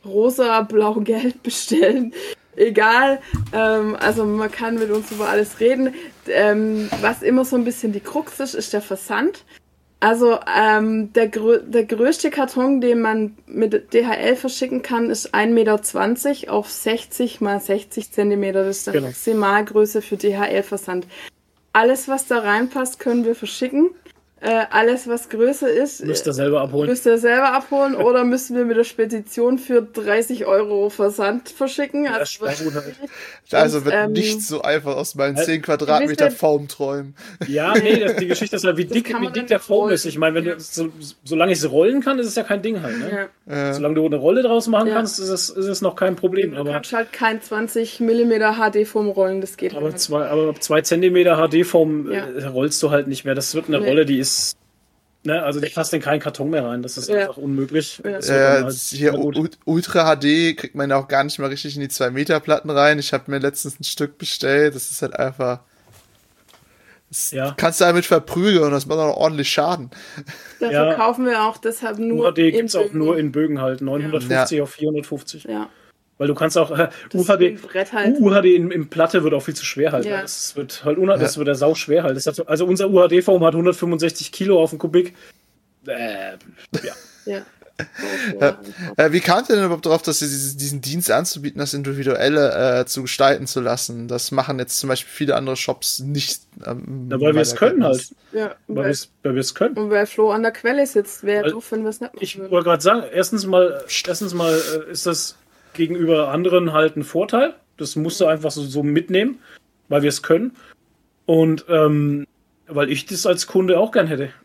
[SPEAKER 2] rosa, blau, gelb bestellen. Egal, ähm, also man kann mit uns über alles reden. Ähm, was immer so ein bisschen die Krux ist, ist der Versand. Also ähm, der, grö der größte Karton, den man mit DHL verschicken kann, ist 1,20 Meter auf 60 mal 60 Zentimeter. Das ist die
[SPEAKER 3] Genau.
[SPEAKER 2] Maximalgröße für DHL-Versand. Alles, was da reinpasst, können wir verschicken. Äh, alles, was größer ist,
[SPEAKER 3] Müsst ihr selber abholen.
[SPEAKER 2] Müsst ihr selber abholen oder müssen wir mit der Spedition für 30 Euro Versand verschicken?
[SPEAKER 3] Ja,
[SPEAKER 2] Also,
[SPEAKER 3] halt.
[SPEAKER 1] Also wird
[SPEAKER 2] ähm,
[SPEAKER 1] nicht so einfach aus meinen
[SPEAKER 3] Halt,
[SPEAKER 1] 10 Quadratmeter Form träumen.
[SPEAKER 3] Ja, nee, das, die Geschichte ist halt, wie dick, wie dick der Foam
[SPEAKER 2] rollen.
[SPEAKER 3] ist. Ich meine, wenn du, so, solange ich es rollen kann, ist es ja kein Ding halt. Ne?
[SPEAKER 2] ja.
[SPEAKER 3] Solange du eine Rolle draus machen
[SPEAKER 2] Ja.
[SPEAKER 3] kannst, ist es, ist es noch kein Problem.
[SPEAKER 2] Du
[SPEAKER 3] Aber,
[SPEAKER 2] kannst halt kein 20 mm HD vom Rollen, das geht
[SPEAKER 3] aber,
[SPEAKER 2] halt.
[SPEAKER 3] zwei, aber ab zwei Zentimeter HD-Form
[SPEAKER 2] Ja.
[SPEAKER 3] äh, rollst du halt nicht mehr. Das wird eine
[SPEAKER 2] Nee.
[SPEAKER 3] Rolle, die ist. Ne, also die passt in keinen Karton mehr rein. Das ist
[SPEAKER 2] Ja.
[SPEAKER 3] einfach unmöglich.
[SPEAKER 2] Ja.
[SPEAKER 1] Äh,
[SPEAKER 3] halt
[SPEAKER 1] hier Ultra HD kriegt man ja auch gar nicht mal richtig in die 2 Meter Platten rein. Ich habe mir letztens ein Stück bestellt. Das ist halt einfach. Das
[SPEAKER 3] Ja.
[SPEAKER 1] kannst du damit verprügeln und das macht auch ordentlich Schaden.
[SPEAKER 2] Dafür
[SPEAKER 3] Ja.
[SPEAKER 2] kaufen wir auch deshalb nur.
[SPEAKER 3] UHD gibt es auch nur in Bögen halt. 950
[SPEAKER 1] Ja.
[SPEAKER 3] auf 450.
[SPEAKER 2] Ja,
[SPEAKER 3] Weil du kannst auch. Äh, UHD,
[SPEAKER 2] halt.
[SPEAKER 3] UHD in, in Platte wird auch viel zu schwer halt.
[SPEAKER 2] Ja.
[SPEAKER 3] Das wird halt unha das wird der Sau schwer halt. Hat, so- also unser UHD-Form hat 165 Kilo auf dem Kubik. Äh, ja.
[SPEAKER 2] Ja.
[SPEAKER 1] Ja. Äh, wie kamt ihr denn überhaupt darauf, dass ihr diesen Dienst anzubieten, das Individuelle äh, zu gestalten zu lassen? Das machen jetzt zum Beispiel viele andere Shops nicht. Ähm,
[SPEAKER 3] Na, weil wir es können halt.
[SPEAKER 2] Ja,
[SPEAKER 3] Weil
[SPEAKER 2] weil,
[SPEAKER 3] wir es können.
[SPEAKER 2] und weil Flo an der Quelle sitzt, wäre doof, wenn wir es nicht machen
[SPEAKER 3] Ich wollte gerade sagen, erstens mal, erstens mal äh, ist das gegenüber anderen halt ein Vorteil. Das musst du einfach so, so mitnehmen, weil wir es können. Und ähm, weil ich das als Kunde auch gern hätte.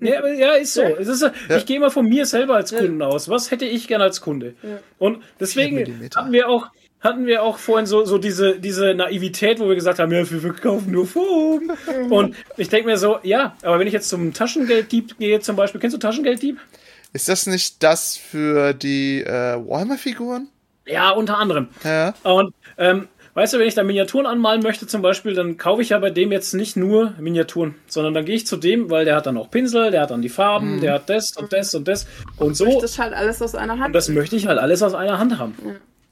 [SPEAKER 3] Ja, ja ist so. Es ist,
[SPEAKER 1] Ja.
[SPEAKER 3] Ich gehe mal von mir selber als Kunden aus. Was hätte ich gern als Kunde?
[SPEAKER 2] Ja.
[SPEAKER 3] Und deswegen hatten wir auch hatten wir auch vorhin so, so diese, diese Naivität, wo wir gesagt haben, ja, wir verkaufen nur Foam. Und ich denke mir so, ja, aber wenn ich jetzt zum Taschengelddieb gehe zum Beispiel, kennst du Taschengelddieb?
[SPEAKER 1] Ist das nicht das für die äh, Warhammer-Figuren?
[SPEAKER 3] Ja, unter anderem.
[SPEAKER 1] Ja.
[SPEAKER 3] Und ähm, weißt du, wenn ich da Miniaturen anmalen möchte zum Beispiel, dann kaufe ich ja bei dem jetzt nicht nur Miniaturen, sondern dann gehe ich zu dem, weil der hat dann auch Pinsel, der hat dann die Farben, der hat das und das und das und so.
[SPEAKER 2] Das ist halt alles aus einer Hand.
[SPEAKER 3] Und das möchte ich halt alles aus einer Hand haben.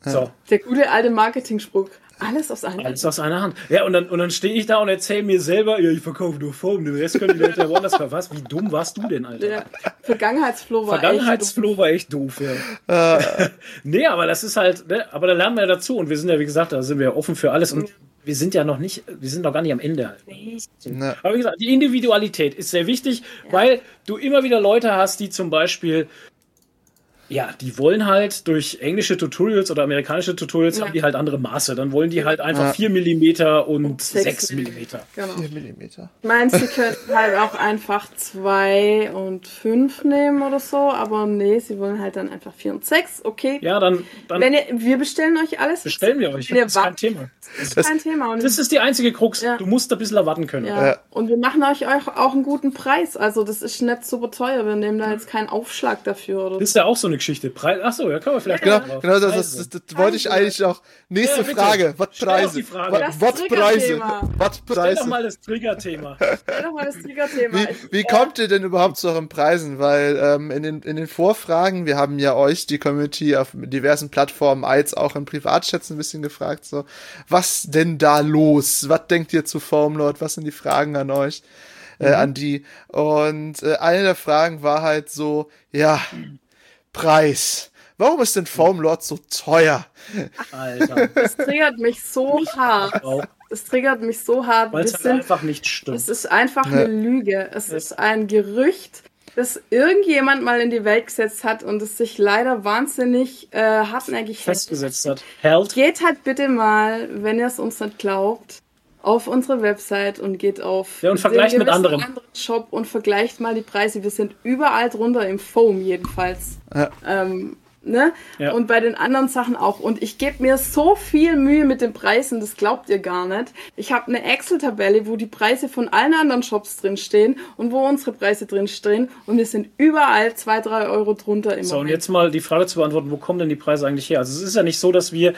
[SPEAKER 3] So.
[SPEAKER 2] Der gute alte Marketing-Spruch. Alles aus einer
[SPEAKER 3] Alles aus einer Hand. Ja, und dann, und dann stehe ich da und erzähle mir selber, ja, ich verkaufe nur Foam, den Rest können die Leute ja woanders. Was? Wie dumm warst du denn, Alter?
[SPEAKER 2] Der Vergangenheitsflow war
[SPEAKER 3] Vergangenheitsflow war echt doof, ja.
[SPEAKER 1] Äh,
[SPEAKER 3] Nee, aber das ist halt, ne, aber da lernen wir ja dazu und wir sind ja, wie gesagt, da sind wir ja offen für alles und wir sind ja noch nicht, wir sind noch gar nicht am Ende halt.
[SPEAKER 1] ne.
[SPEAKER 3] Aber wie gesagt, die Individualität ist sehr wichtig, weil du immer wieder Leute hast, die zum Beispiel, ja, die wollen halt durch englische Tutorials oder amerikanische Tutorials
[SPEAKER 2] Ja.
[SPEAKER 3] haben die halt andere Maße. Dann wollen die halt einfach
[SPEAKER 1] Ja.
[SPEAKER 3] 4 mm und
[SPEAKER 2] sechs
[SPEAKER 3] 6 mm.
[SPEAKER 2] Genau.
[SPEAKER 1] 4 Millimeter.
[SPEAKER 2] Ich meine, sie könnten halt auch einfach zwei und fünf nehmen oder so, aber nee, sie wollen halt dann einfach vier und sechs. Okay.
[SPEAKER 3] Ja, dann, dann
[SPEAKER 2] Wenn ihr, wir bestellen euch alles.
[SPEAKER 3] bestellen wir euch. Das ist kein Thema.
[SPEAKER 2] ist kein Thema. Und
[SPEAKER 3] Das ist die einzige Krux.
[SPEAKER 2] Ja.
[SPEAKER 3] Du musst ein bisschen erwarten können.
[SPEAKER 2] ja.
[SPEAKER 1] Ja.
[SPEAKER 2] Und wir machen euch auch, auch einen guten Preis. Also das ist nicht super teuer. Wir nehmen da jetzt keinen Aufschlag dafür oder
[SPEAKER 3] Das ist ja auch so eine Geschichte. Preis, ach so, ja, kann man vielleicht
[SPEAKER 1] Genau,
[SPEAKER 3] drauf.
[SPEAKER 1] genau das,
[SPEAKER 3] Preise.
[SPEAKER 1] das, das, wollte ich eigentlich auch. Nächste
[SPEAKER 3] Ja.
[SPEAKER 1] Frage. Was Preise? Was,
[SPEAKER 2] Das
[SPEAKER 1] was Preise?
[SPEAKER 3] Stell doch
[SPEAKER 1] Preise?
[SPEAKER 3] mal das Trigger-Thema.
[SPEAKER 2] Stell doch mal das Triggerthema.
[SPEAKER 1] Wie, wie kommt ihr denn überhaupt zu euren Preisen? Weil ähm, in, den, in den Vorfragen, wir haben ja euch, die Community, auf diversen Plattformen als auch in Privatchats ein bisschen gefragt, so, was denn da los? Was denkt ihr zu Foamlord? Was sind die Fragen an euch? Äh, an die. Und äh, eine der Fragen war halt so, ja, Preis. Warum ist denn Foamlord so teuer?
[SPEAKER 3] Alter.
[SPEAKER 2] Das triggert mich so hart. Das triggert mich so hart.
[SPEAKER 3] Weil es halt
[SPEAKER 2] sind
[SPEAKER 3] einfach nicht stimmt.
[SPEAKER 2] Es ist einfach
[SPEAKER 1] Ja.
[SPEAKER 2] eine Lüge. Es ist ein Gerücht, das irgendjemand mal in die Welt gesetzt hat und es sich leider wahnsinnig äh, hartnäckig
[SPEAKER 3] festgesetzt hat. Held.
[SPEAKER 2] Geht halt bitte mal, wenn ihr es uns nicht glaubt, auf unsere Website und geht auf
[SPEAKER 3] Ja, und
[SPEAKER 2] den
[SPEAKER 3] vergleicht mit
[SPEAKER 2] gewissen
[SPEAKER 3] anderen.
[SPEAKER 2] Shop und vergleicht mal die Preise. Wir sind überall drunter im Foam jedenfalls.
[SPEAKER 1] Ja.
[SPEAKER 2] Ähm, ne?
[SPEAKER 3] Ja.
[SPEAKER 2] Und bei den anderen Sachen auch. Und ich gebe mir so viel Mühe mit den Preisen, das glaubt ihr gar nicht. Ich habe eine Excel-Tabelle, wo die Preise von allen anderen Shops drinstehen und wo unsere Preise drinstehen. Und wir sind überall zwei, drei Euro drunter im
[SPEAKER 3] So, und
[SPEAKER 2] Moment.
[SPEAKER 3] jetzt mal die Frage zu beantworten, wo kommen denn die Preise eigentlich her? Also es ist ja nicht so, dass wir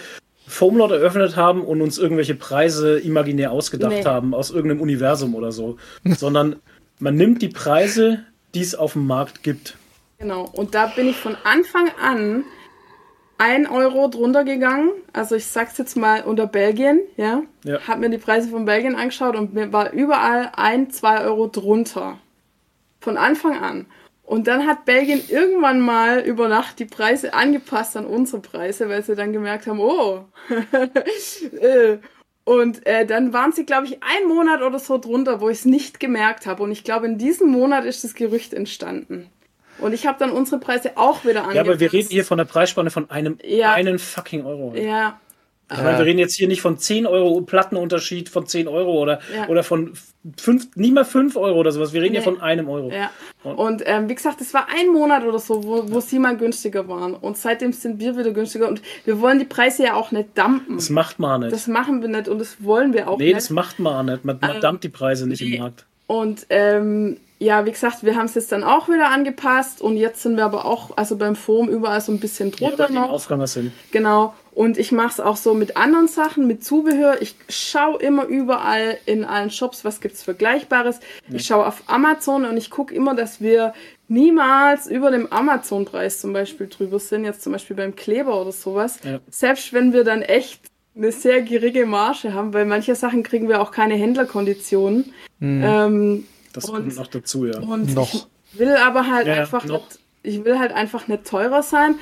[SPEAKER 3] Foamlord eröffnet haben und uns irgendwelche Preise imaginär ausgedacht
[SPEAKER 2] Nee.
[SPEAKER 3] haben aus irgendeinem Universum oder so, sondern man nimmt die Preise, die es auf dem Markt gibt.
[SPEAKER 2] Genau. Und da bin ich von Anfang an ein Euro drunter gegangen. Also ich sag's jetzt mal unter Belgien, ja.
[SPEAKER 3] Ja.
[SPEAKER 2] Hab mir die Preise von Belgien angeschaut und mir war überall ein, zwei Euro drunter. Von Anfang an. Und dann hat Belgien irgendwann mal über Nacht die Preise angepasst an unsere Preise, weil sie dann gemerkt haben, oh. Äh, und äh, dann waren sie, glaube ich, einen Monat oder so drunter, wo ich es nicht gemerkt habe. Und ich glaube, in diesem Monat ist das Gerücht entstanden. Und ich habe dann unsere Preise auch wieder angepasst.
[SPEAKER 3] Ja, aber wir reden hier von der Preisspanne von einem
[SPEAKER 2] Ja.
[SPEAKER 3] einen fucking Euro.
[SPEAKER 2] Ja,
[SPEAKER 3] Ich meine, wir reden jetzt hier nicht von 10 Euro Plattenunterschied von 10 Euro oder,
[SPEAKER 2] Ja.
[SPEAKER 3] oder von fünf, nicht mal 5 Euro oder sowas. Wir reden
[SPEAKER 2] Nee.
[SPEAKER 3] hier von einem Euro.
[SPEAKER 2] ja. Und ähm, wie gesagt, es war ein Monat oder so, wo, wo sie mal günstiger waren. Und seitdem sind wir wieder günstiger. Und wir wollen die Preise ja auch nicht dumpen.
[SPEAKER 3] Das macht man nicht.
[SPEAKER 2] Das machen wir nicht und das wollen wir auch
[SPEAKER 3] nee,
[SPEAKER 2] nicht.
[SPEAKER 3] das macht man nicht. Man, man dumpt die Preise nicht im Markt.
[SPEAKER 2] Und ähm, ja, wie gesagt, wir haben es jetzt dann auch wieder angepasst und jetzt sind wir aber auch, also beim Forum überall so ein bisschen
[SPEAKER 3] Ja,
[SPEAKER 2] drunter
[SPEAKER 3] die
[SPEAKER 2] noch.
[SPEAKER 3] Sind.
[SPEAKER 2] Genau. Und ich mache es auch so mit anderen Sachen, mit Zubehör. Ich schaue immer überall in allen Shops, was gibt's Vergleichbares. Ich schaue auf Amazon und ich gucke immer, dass wir niemals über dem Amazon-Preis zum Beispiel drüber sind. Jetzt zum Beispiel beim Kleber oder sowas.
[SPEAKER 3] Ja.
[SPEAKER 2] Selbst wenn wir dann echt eine sehr geringe Marge haben, weil manche Sachen kriegen wir auch keine Händlerkonditionen. Ähm,
[SPEAKER 3] Das
[SPEAKER 2] Und-
[SPEAKER 3] kommt noch dazu, ja.
[SPEAKER 2] und
[SPEAKER 1] Noch.
[SPEAKER 2] ich will aber halt
[SPEAKER 3] Ja, ja,
[SPEAKER 2] einfach
[SPEAKER 3] noch.
[SPEAKER 2] nicht, ich will halt einfach nicht teurer sein,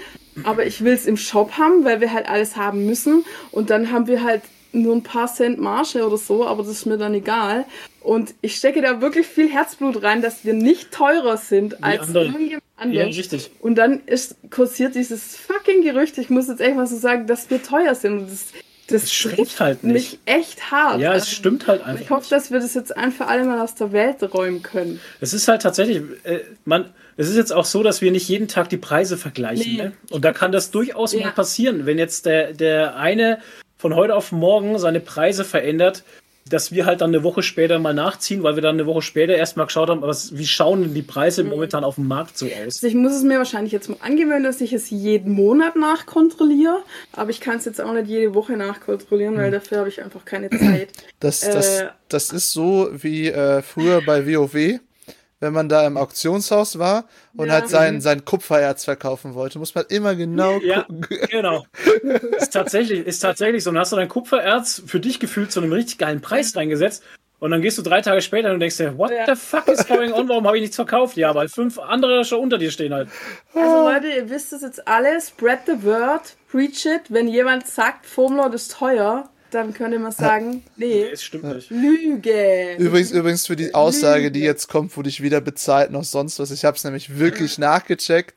[SPEAKER 2] aber ich will es im Shop haben, weil wir halt alles haben müssen und dann haben wir halt nur ein paar Cent Marge oder so, aber das ist mir dann egal. Und ich stecke da wirklich viel Herzblut rein, dass wir nicht teurer sind als
[SPEAKER 3] andere.
[SPEAKER 2] irgendjemand
[SPEAKER 3] Ja,
[SPEAKER 2] anderes.
[SPEAKER 3] richtig.
[SPEAKER 2] Und dann ist kursiert dieses fucking Gerücht, ich muss jetzt echt mal so sagen, dass wir teuer sind. Und das, das,
[SPEAKER 3] Das stimmt halt nicht.
[SPEAKER 2] mich echt hart.
[SPEAKER 3] Ja, es
[SPEAKER 2] Also,
[SPEAKER 3] stimmt halt
[SPEAKER 2] Ich
[SPEAKER 3] einfach.
[SPEAKER 2] hoffe, dass wir das jetzt ein für alle Mal aus der Welt räumen können.
[SPEAKER 3] Es ist halt tatsächlich, äh, man, es ist jetzt auch so, dass wir nicht jeden Tag die Preise vergleichen.
[SPEAKER 2] Nee.
[SPEAKER 3] Ne? Und da kann das durchaus
[SPEAKER 2] Ja.
[SPEAKER 3] mal passieren, wenn jetzt der, der eine von heute auf morgen seine Preise verändert, dass wir halt dann eine Woche später mal nachziehen, weil wir dann eine Woche später erstmal geschaut haben, was, wie schauen denn die Preise
[SPEAKER 2] Mhm.
[SPEAKER 3] momentan auf dem Markt so aus.
[SPEAKER 2] Also ich muss es mir wahrscheinlich jetzt mal angewöhnen, dass ich es jeden Monat nachkontrolliere, aber ich kann es jetzt auch nicht jede Woche nachkontrollieren, weil dafür habe ich einfach keine Zeit.
[SPEAKER 1] Das, das,
[SPEAKER 2] Äh,
[SPEAKER 1] das ist so wie äh, früher bei WoW. Wenn man da im Auktionshaus war und
[SPEAKER 2] Ja.
[SPEAKER 1] halt sein, sein Kupfererz verkaufen wollte. Muss man immer genau
[SPEAKER 3] Ja,
[SPEAKER 1] gucken.
[SPEAKER 3] genau. Ist tatsächlich, ist tatsächlich so. Dann hast du dein Kupfererz für dich gefühlt zu einem richtig geilen Preis reingesetzt. Und dann gehst du drei Tage später und denkst dir, what
[SPEAKER 2] Ja.
[SPEAKER 3] the fuck is going on? Warum habe ich nichts verkauft? Ja, weil fünf andere schon unter dir stehen halt.
[SPEAKER 2] Also Leute, ihr wisst es jetzt alle. Spread the word. Preach it. Wenn jemand sagt, Foamlord ist teuer, dann könnt ihr mal sagen, nee,
[SPEAKER 3] Es stimmt nicht.
[SPEAKER 2] Lüge.
[SPEAKER 1] Übrigens, übrigens für die Aussage, die jetzt kommt, wurde ich wieder bezahlt noch sonst was. Ich habe es nämlich wirklich nachgecheckt,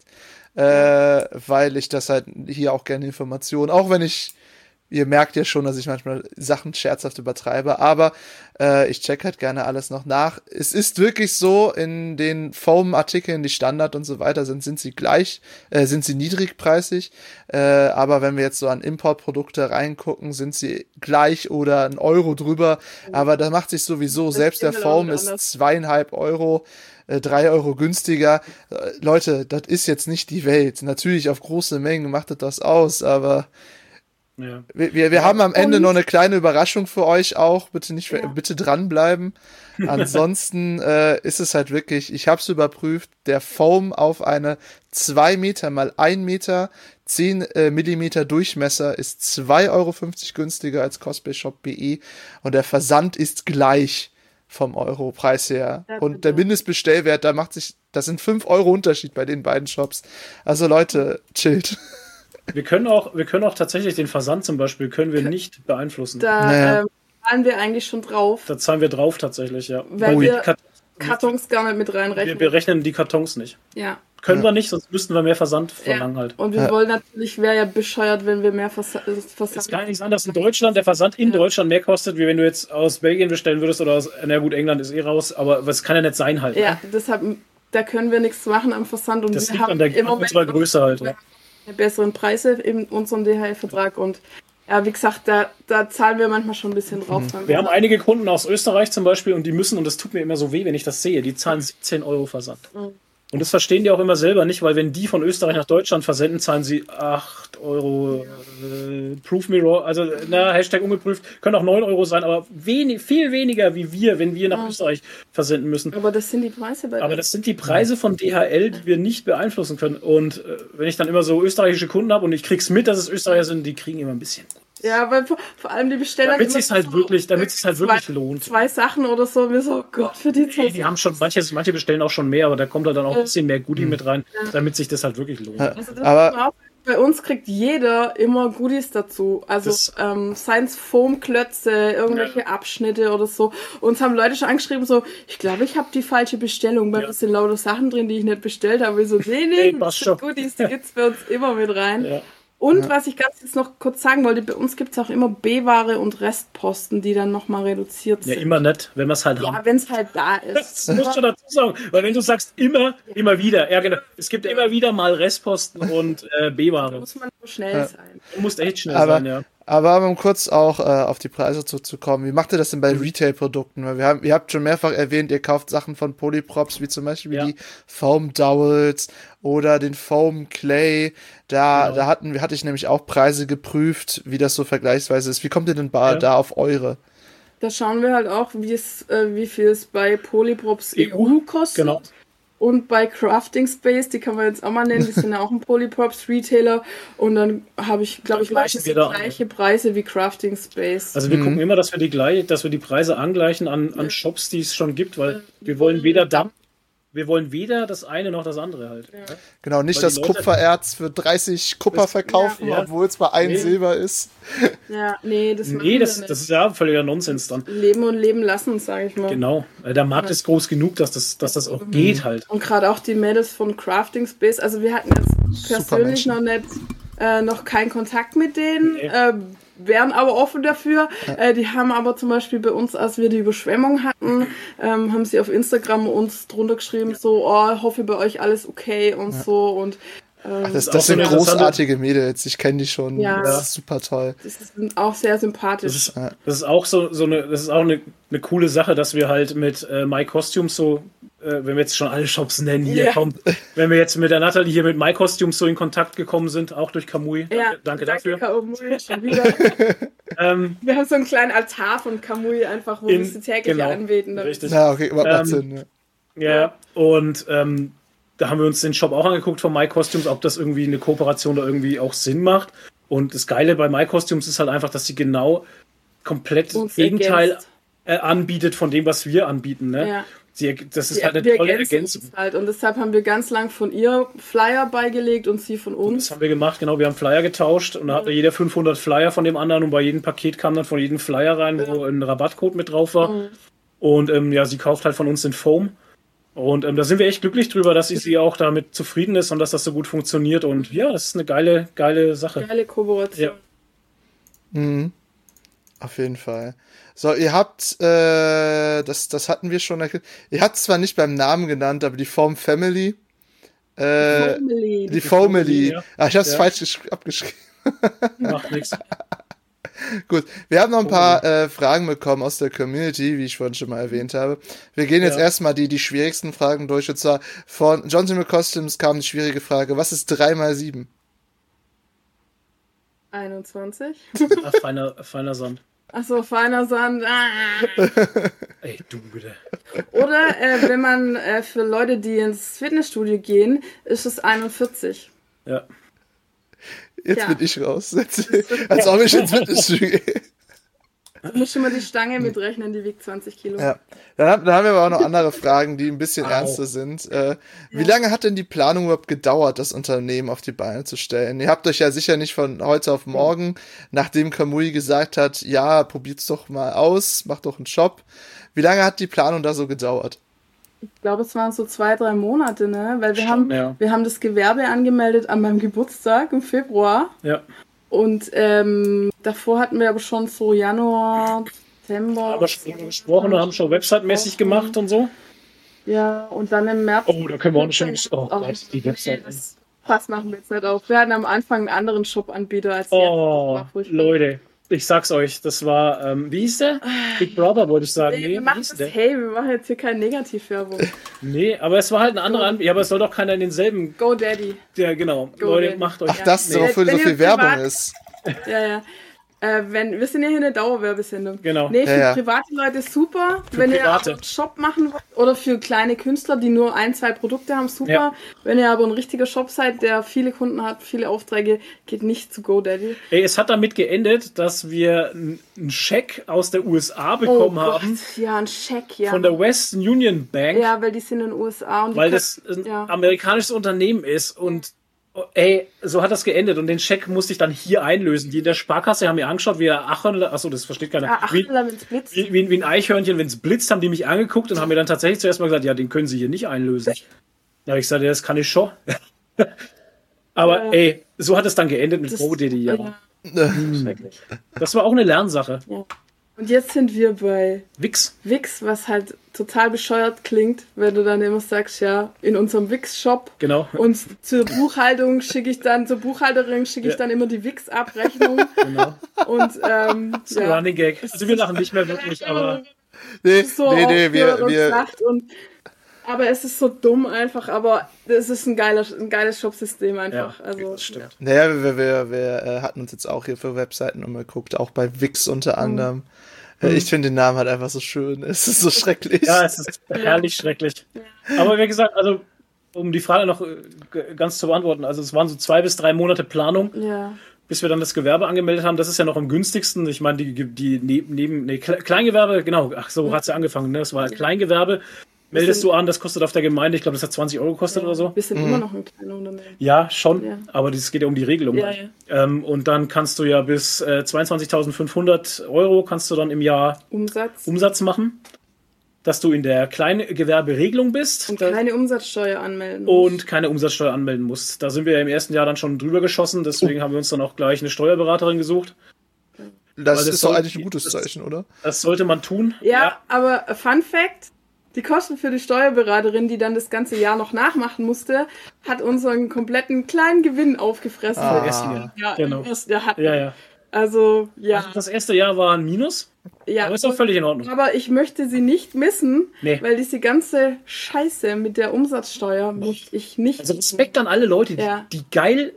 [SPEAKER 1] äh, weil ich das halt hier auch gerne Informationen, auch wenn ich, ihr merkt ja schon, dass ich manchmal Sachen scherzhaft übertreibe, aber äh, ich check halt gerne alles noch nach. Es ist wirklich so, in den Foam-Artikeln, die Standard und so weiter sind, sind sie gleich, äh, sind sie niedrigpreisig, äh, aber wenn wir jetzt so an Importprodukte reingucken, sind sie gleich oder ein Euro drüber, aber da macht sich sowieso, selbst der
[SPEAKER 2] auch
[SPEAKER 1] Foam ist zweieinhalb Euro, äh, drei Euro günstiger. Äh, Leute, das ist jetzt nicht die Welt. Natürlich auf große Mengen macht das das aus, aber
[SPEAKER 3] Ja.
[SPEAKER 1] wir, wir, wir haben am Ende
[SPEAKER 2] und-
[SPEAKER 1] noch eine kleine Überraschung für euch auch. Bitte nicht,
[SPEAKER 2] Ja.
[SPEAKER 1] bitte dranbleiben. Ansonsten äh, ist es halt wirklich, ich habe es überprüft, der Foam auf eine 2 Meter mal 1 Meter 10 äh, Millimeter Durchmesser ist 2,50 Euro günstiger als cosplayshop.de und der Versand ist gleich vom Europreis her.
[SPEAKER 2] Ja,
[SPEAKER 1] und der. Mindestbestellwert, da macht sich, das sind 5 Euro Unterschied bei den beiden Shops. Also Leute, chillt.
[SPEAKER 3] Wir können auch, wir können auch tatsächlich den Versand zum Beispiel können wir nicht beeinflussen. Da,
[SPEAKER 2] Da
[SPEAKER 1] Naja.
[SPEAKER 2] ähm, zahlen wir eigentlich schon drauf,
[SPEAKER 3] zahlen wir drauf tatsächlich, ja.
[SPEAKER 2] Weil
[SPEAKER 3] wir,
[SPEAKER 2] wir-
[SPEAKER 3] die Kat-
[SPEAKER 2] Kartons gar nicht mit reinrechnen.
[SPEAKER 3] wir rechnen die Kartons nicht.
[SPEAKER 2] ja.
[SPEAKER 3] Können wir nicht, sonst müssten wir mehr Versand verlangen
[SPEAKER 2] ja.
[SPEAKER 3] halt.
[SPEAKER 2] Und wir
[SPEAKER 1] Ja.
[SPEAKER 2] wollen natürlich, wäre ja bescheuert, wenn wir mehr Versa äh,
[SPEAKER 3] Es
[SPEAKER 2] Versand.
[SPEAKER 3] kann nicht sein, dass in Deutschland der Versand in
[SPEAKER 2] Ja.
[SPEAKER 3] Deutschland mehr kostet, wie wenn du jetzt aus Belgien bestellen würdest oder aus, na gut, England ist eh raus, aber das kann ja nicht sein halt.
[SPEAKER 2] Ja, deshalb, da können wir nichts machen am Versand und
[SPEAKER 3] Das
[SPEAKER 2] wir
[SPEAKER 3] liegt
[SPEAKER 2] haben
[SPEAKER 3] an der
[SPEAKER 2] im Moment
[SPEAKER 3] unserer Größe halt. Ja.
[SPEAKER 2] Besseren Preise in unserem DHL-Vertrag und ja, wie gesagt, da, da zahlen wir manchmal schon ein bisschen drauf.
[SPEAKER 3] Wir haben einige Kunden aus Österreich zum Beispiel und die müssen, und das tut mir immer so weh, wenn ich das sehe, die zahlen 17 Euro Versand.
[SPEAKER 2] Mhm.
[SPEAKER 3] Und das verstehen die auch immer selber nicht, weil wenn die von Österreich nach Deutschland versenden, zahlen sie 8 Euro. Äh, Proof me wrong, also na, Hashtag ungeprüft, können auch 9 Euro sein, aber wenig, viel weniger wie wir, wenn wir nach
[SPEAKER 2] Mhm.
[SPEAKER 3] Österreich versenden müssen.
[SPEAKER 2] aber das sind die Preise bei
[SPEAKER 3] Aber das sind die Preise von DHL, die wir nicht beeinflussen können. Und äh, wenn ich dann immer so österreichische Kunden habe und ich krieg's mit, dass es Österreicher sind, die kriegen immer ein bisschen.
[SPEAKER 2] Ja, weil vor, vor allem die Besteller.
[SPEAKER 3] Damit sich's halt
[SPEAKER 2] so
[SPEAKER 3] wirklich, damit sich's halt wirklich
[SPEAKER 2] zwei,
[SPEAKER 3] lohnt.
[SPEAKER 2] Zwei Sachen oder so, wir so, oh Gott, für die
[SPEAKER 3] Nee,
[SPEAKER 2] Zeit.
[SPEAKER 3] die haben schon, manche, manche bestellen auch schon mehr, aber da kommt halt dann auch ein bisschen mehr Goodie mit rein, damit sich das halt wirklich lohnt.
[SPEAKER 2] Also das
[SPEAKER 1] Aber-
[SPEAKER 2] bei uns kriegt jeder immer Goodies dazu. Also ähm, Science Foam Klötze, irgendwelche Abschnitte oder so. Uns haben Leute schon angeschrieben, so, ich glaube, ich habe die falsche Bestellung, weil
[SPEAKER 3] Ja.
[SPEAKER 2] da sind lauter Sachen drin, die ich nicht bestellt habe. Wir so, nee, nee,
[SPEAKER 3] Nee.
[SPEAKER 2] Goodies, die gibt's bei uns immer mit rein.
[SPEAKER 3] Ja.
[SPEAKER 2] Und was ich ganz jetzt noch kurz sagen wollte, bei uns gibt's auch immer B-Ware und Restposten, die dann nochmal reduziert
[SPEAKER 3] Ja,
[SPEAKER 2] sind.
[SPEAKER 3] immer nett, wenn wir es halt
[SPEAKER 2] Ja,
[SPEAKER 3] haben.
[SPEAKER 2] wenn es halt da ist.
[SPEAKER 3] Das musst du dazu sagen, weil wenn du sagst immer, immer wieder, ja genau, es gibt immer wieder mal Restposten und äh, B-Ware.
[SPEAKER 2] muss man nur schnell sein.
[SPEAKER 3] Du musst echt schnell
[SPEAKER 1] Aber,
[SPEAKER 3] sein, ja.
[SPEAKER 1] aber um kurz auch äh, auf die Preise zurückzukommen, wie macht ihr das denn bei Retail-Produkten? Weil wir haben, ihr habt schon mehrfach erwähnt, ihr kauft Sachen von Polyprops, wie zum Beispiel
[SPEAKER 3] Ja.
[SPEAKER 1] die Foam Dowels oder den Foam Clay. Da,
[SPEAKER 3] Genau.
[SPEAKER 1] da hatten, wir- hatte ich nämlich auch Preise geprüft, wie das so vergleichsweise ist. Wie kommt ihr denn ba-
[SPEAKER 3] Ja.
[SPEAKER 1] da auf eure?
[SPEAKER 2] Da schauen wir halt auch, wie es, äh, wie viel es bei Polyprops EU,
[SPEAKER 3] EU,
[SPEAKER 2] kostet.
[SPEAKER 3] genau.
[SPEAKER 2] Und bei Crafting Space, die kann man jetzt auch mal nennen, die sind ja auch ein Polyprops Retailer. Und dann habe ich, glaube ich, meistens die
[SPEAKER 3] da
[SPEAKER 2] gleiche Preise wie Crafting Space.
[SPEAKER 3] Also wir gucken immer, dass wir die gleich, dass wir die Preise angleichen an, an Shops, die es schon gibt, weil wir wollen weder Dampf, wir wollen weder das eine noch das andere halt.
[SPEAKER 1] Genau, nicht
[SPEAKER 3] Weil
[SPEAKER 1] das
[SPEAKER 3] Leute-
[SPEAKER 1] Kupfererz für 30 Kupfer
[SPEAKER 3] Das-
[SPEAKER 1] verkaufen,
[SPEAKER 3] ja.
[SPEAKER 1] obwohl es bei ein
[SPEAKER 3] Nee.
[SPEAKER 1] Silber ist.
[SPEAKER 2] ja, nee, das
[SPEAKER 3] Nee, das, das ist ja völliger Nonsens dann.
[SPEAKER 2] Leben und Leben lassen, sage ich mal.
[SPEAKER 3] Genau. Äh, Der Markt ist groß genug, dass das, dass das auch
[SPEAKER 2] Mhm.
[SPEAKER 3] geht halt.
[SPEAKER 2] Und gerade auch die Mädels von Crafting Space, also wir hatten jetzt persönlich noch nicht, äh, noch keinen Kontakt mit denen,
[SPEAKER 3] Nee.
[SPEAKER 2] äh, wären aber offen dafür. Äh, die haben aber zum Beispiel bei uns, als wir die Überschwemmung hatten, ähm, haben sie auf Instagram uns drunter geschrieben, so, oh, hoffe bei euch alles okay und so und ähm,
[SPEAKER 1] Das,
[SPEAKER 3] auch
[SPEAKER 1] das
[SPEAKER 3] so
[SPEAKER 1] sind großartige Mädels, ich kenne die schon.
[SPEAKER 2] Ja.
[SPEAKER 1] Das ist super toll.
[SPEAKER 2] das sind auch sehr sympathisch.
[SPEAKER 3] Das ist, das ist auch so, so eine, das ist auch eine, eine coole Sache, dass wir halt mit äh, My Costumes so, äh, wenn wir jetzt schon alle Shops nennen, hier
[SPEAKER 2] Ja.
[SPEAKER 3] kommt, wenn wir jetzt mit der Natalie hier mit My Costumes so in Kontakt gekommen sind, auch durch Kamui.
[SPEAKER 2] ja,
[SPEAKER 3] danke, danke dafür.
[SPEAKER 2] Kamui, schon wieder.
[SPEAKER 3] Ähm,
[SPEAKER 2] Wir haben so einen kleinen Altar von Kamui einfach, wo
[SPEAKER 3] In-
[SPEAKER 2] wir sie täglich
[SPEAKER 3] genau.
[SPEAKER 2] anbeten.
[SPEAKER 3] richtig.
[SPEAKER 1] Ja, okay, macht
[SPEAKER 3] Ähm,
[SPEAKER 1] Sinn. Ja.
[SPEAKER 3] Ja, und ähm, da haben wir uns den Shop auch angeguckt von My Costumes, ob das irgendwie eine Kooperation da irgendwie auch Sinn macht. Und das Geile bei My Costumes ist halt einfach, dass sie genau komplett das Gegenteil äh, anbietet von dem, was wir anbieten. Ne? Ja. Sie, das ist halt eine tolle
[SPEAKER 2] Ergänzung. Halt. Und deshalb haben wir ganz lang von ihr Flyer beigelegt und sie von uns.
[SPEAKER 3] Das haben wir gemacht, genau. Wir haben Flyer getauscht und da hatte jeder 500 Flyer von dem anderen und bei jedem Paket kam dann von jedem Flyer rein, wo ein Rabattcode mit drauf war. Mhm. Und ähm, ja, sie kauft halt von uns den Foam. Und ähm, da sind wir echt glücklich drüber, dass sie, sie auch damit zufrieden ist und dass das so gut funktioniert. Und ja, das ist eine geile, geile Sache.
[SPEAKER 2] Geile Kooperation.
[SPEAKER 1] Ja. Mhm. Auf jeden Fall. So, ihr habt, äh, das, das hatten wir schon erklärt. Ihr habt zwar nicht beim Namen genannt, aber die Form Family. Äh, Family. Die Family. Ja. Ah, ich hab's ja. falsch abgeschrieben.
[SPEAKER 3] Macht nichts.
[SPEAKER 1] Gut, wir haben noch ein paar äh, Fragen bekommen aus der Community, wie ich vorhin schon mal erwähnt habe. Wir gehen jetzt ja. erstmal die, die schwierigsten Fragen durch. Und zwar von Johnson Costumes kam die schwierige Frage: Was ist 3 mal 7?
[SPEAKER 2] 21.
[SPEAKER 3] Ach, feiner, feiner Sand.
[SPEAKER 2] Achso, feiner Sand. Ah.
[SPEAKER 3] Ey, du bitte.
[SPEAKER 2] Oder äh, wenn man äh, für Leute, die ins Fitnessstudio gehen, ist es 41.
[SPEAKER 3] Ja.
[SPEAKER 1] Jetzt ja. bin ich raus. Als ob ich ins Fitnessstudio gehe.
[SPEAKER 2] Du musst schon mal die Stange mitrechnen, die wiegt 20 Kilo.
[SPEAKER 1] Ja. Dann, haben, dann haben wir aber auch noch andere Fragen, die ein bisschen Au. ernster sind. Äh, ja. Wie lange hat denn die Planung überhaupt gedauert, das Unternehmen auf die Beine zu stellen? Ihr habt euch ja sicher nicht von heute auf morgen, nachdem Kamui gesagt hat, ja, probiert's doch mal aus, macht doch einen Shop. Wie lange hat die Planung da so gedauert?
[SPEAKER 2] Ich glaube, es waren so zwei, drei Monate, ne? Weil wir Stimmt, haben, ja. wir haben das Gewerbe angemeldet an meinem Geburtstag im Februar.
[SPEAKER 3] Ja.
[SPEAKER 2] Und ähm, davor hatten wir aber schon so Januar, Dezember.
[SPEAKER 3] Aber schon gesprochen und haben schon Website-mäßig gemacht und so.
[SPEAKER 2] Ja, und dann im März.
[SPEAKER 3] Oh, da können wir auch schon. Oh, oh Gott, die
[SPEAKER 2] Website. Das Pass machen wir jetzt nicht auf. Wir hatten am Anfang einen anderen Shop-Anbieter als
[SPEAKER 3] Oh, Leute ich sag's euch, das war, ähm, wie hieß der? Big Brother, wollte ich sagen.
[SPEAKER 2] Nee, nee wir machen das, hey, wir machen jetzt hier keine Negativwerbung.
[SPEAKER 3] nee, aber es war halt ein anderer Anbieter, ja, aber es soll doch keiner in denselben.
[SPEAKER 2] Go Daddy.
[SPEAKER 3] Ja, genau.
[SPEAKER 2] Go
[SPEAKER 3] Leute,
[SPEAKER 2] Daddy.
[SPEAKER 3] macht euch.
[SPEAKER 1] Ach, das, nee. wofür so viel Werbung ist.
[SPEAKER 2] Ja, ja. Äh, wenn, wir sind ja hier eine Dauerwerbesendung.
[SPEAKER 3] Genau.
[SPEAKER 2] Nee, für ja, ja. private Leute super. Für wenn private. ihr einen Shop machen wollt oder für kleine Künstler, die nur ein, zwei Produkte haben, super. Ja. Wenn ihr aber ein richtiger Shop seid, der viele Kunden hat, viele Aufträge, geht nicht zu GoDaddy.
[SPEAKER 3] Ey, es hat damit geendet, dass wir einen Scheck aus der USA bekommen oh Gott, haben.
[SPEAKER 2] Ja, ein Scheck, ja.
[SPEAKER 3] Von der Western Union Bank.
[SPEAKER 2] Ja, weil die sind in den USA. Und
[SPEAKER 3] weil das ein amerikanisches Unternehmen ist und ey, so hat das geendet und den Scheck musste ich dann hier einlösen. Die in der Sparkasse haben mir angeschaut, wie ein Achhörnchen, achso, das versteht keiner.
[SPEAKER 2] Ja, wie, blitzt.
[SPEAKER 3] Wie, wie, wie, ein Eichhörnchen, wenn es blitzt, haben die mich angeguckt und haben mir dann tatsächlich zuerst mal gesagt, ja, den können sie hier nicht einlösen. Da habe ich gesagt, ja, das kann ich schon. Aber ja. ey, so hat es dann geendet mit ProDD, ja. ja. Das war auch eine Lernsache.
[SPEAKER 2] Ja. Und jetzt sind wir bei
[SPEAKER 3] Wix.
[SPEAKER 2] Wix, was halt total bescheuert klingt, wenn du dann immer sagst, ja, in unserem Wix-Shop.
[SPEAKER 3] Genau.
[SPEAKER 2] Und zur Buchhaltung schicke ich dann, zur Buchhalterin schicke ich ja. dann immer die Wix-Abrechnung. Genau. Und ähm,
[SPEAKER 3] das ist ja. Running Gag. Also wir lachen nicht mehr wirklich, aber.
[SPEAKER 1] Nee, so nee, nee, wir, wir,
[SPEAKER 2] und, aber es ist so dumm einfach, aber es ist ein, geiler, ein geiles Shopsystem einfach. Ja, also,
[SPEAKER 3] das stimmt.
[SPEAKER 1] Ja. Naja, wir, wir, wir äh, hatten uns jetzt auch hier für Webseiten umgeguckt, auch bei Wix unter anderem. Mhm. Mhm. Ich finde den Namen halt einfach so schön. Es ist so schrecklich.
[SPEAKER 3] Ja, es ist herrlich schrecklich. Aber wie gesagt, also um die Frage noch äh, ganz zu beantworten, also es waren so zwei bis drei Monate Planung.
[SPEAKER 2] Ja
[SPEAKER 3] bis wir dann das Gewerbe angemeldet haben. Das ist ja noch am günstigsten. Ich meine, die, die neben, neben nee, Kleingewerbe, genau, ach so hat es ja angefangen, ne? Das war Kleingewerbe meldest du an, das kostet auf der Gemeinde, ich glaube, das hat 20 Euro gekostet
[SPEAKER 2] ja,
[SPEAKER 3] oder so.
[SPEAKER 2] Sind mhm. immer noch ein kleiner Unternehmen.
[SPEAKER 3] Ja, schon, ja. aber es geht ja um die Regelung. Ja, ähm, und dann kannst du ja bis äh, 22.500 Euro kannst du dann im Jahr
[SPEAKER 2] Umsatz,
[SPEAKER 3] Umsatz machen. Dass du in der Kleingewerberegelung bist.
[SPEAKER 2] Und keine Umsatzsteuer anmelden
[SPEAKER 3] musst. Und keine Umsatzsteuer anmelden musst. Da sind wir ja im ersten Jahr dann schon drüber geschossen, deswegen oh. haben wir uns dann auch gleich eine Steuerberaterin gesucht.
[SPEAKER 1] Das, das ist doch eigentlich ein gutes Zeichen, oder?
[SPEAKER 3] Das sollte man tun.
[SPEAKER 2] Ja, ja, aber Fun Fact: die Kosten für die Steuerberaterin, die dann das ganze Jahr noch nachmachen musste, hat unseren kompletten kleinen Gewinn aufgefressen.
[SPEAKER 3] Ah, ersten Jahr.
[SPEAKER 2] Ja,
[SPEAKER 3] genau.
[SPEAKER 2] Jahr
[SPEAKER 3] ja, ja.
[SPEAKER 2] Also, ja. Also
[SPEAKER 3] das erste Jahr war ein Minus.
[SPEAKER 2] Ja.
[SPEAKER 3] Aber ist auch völlig in Ordnung.
[SPEAKER 2] Aber ich möchte sie nicht missen, nee. weil diese ganze Scheiße mit der Umsatzsteuer möchte ich nicht.
[SPEAKER 3] Also Respekt an alle Leute, die, ja. die geil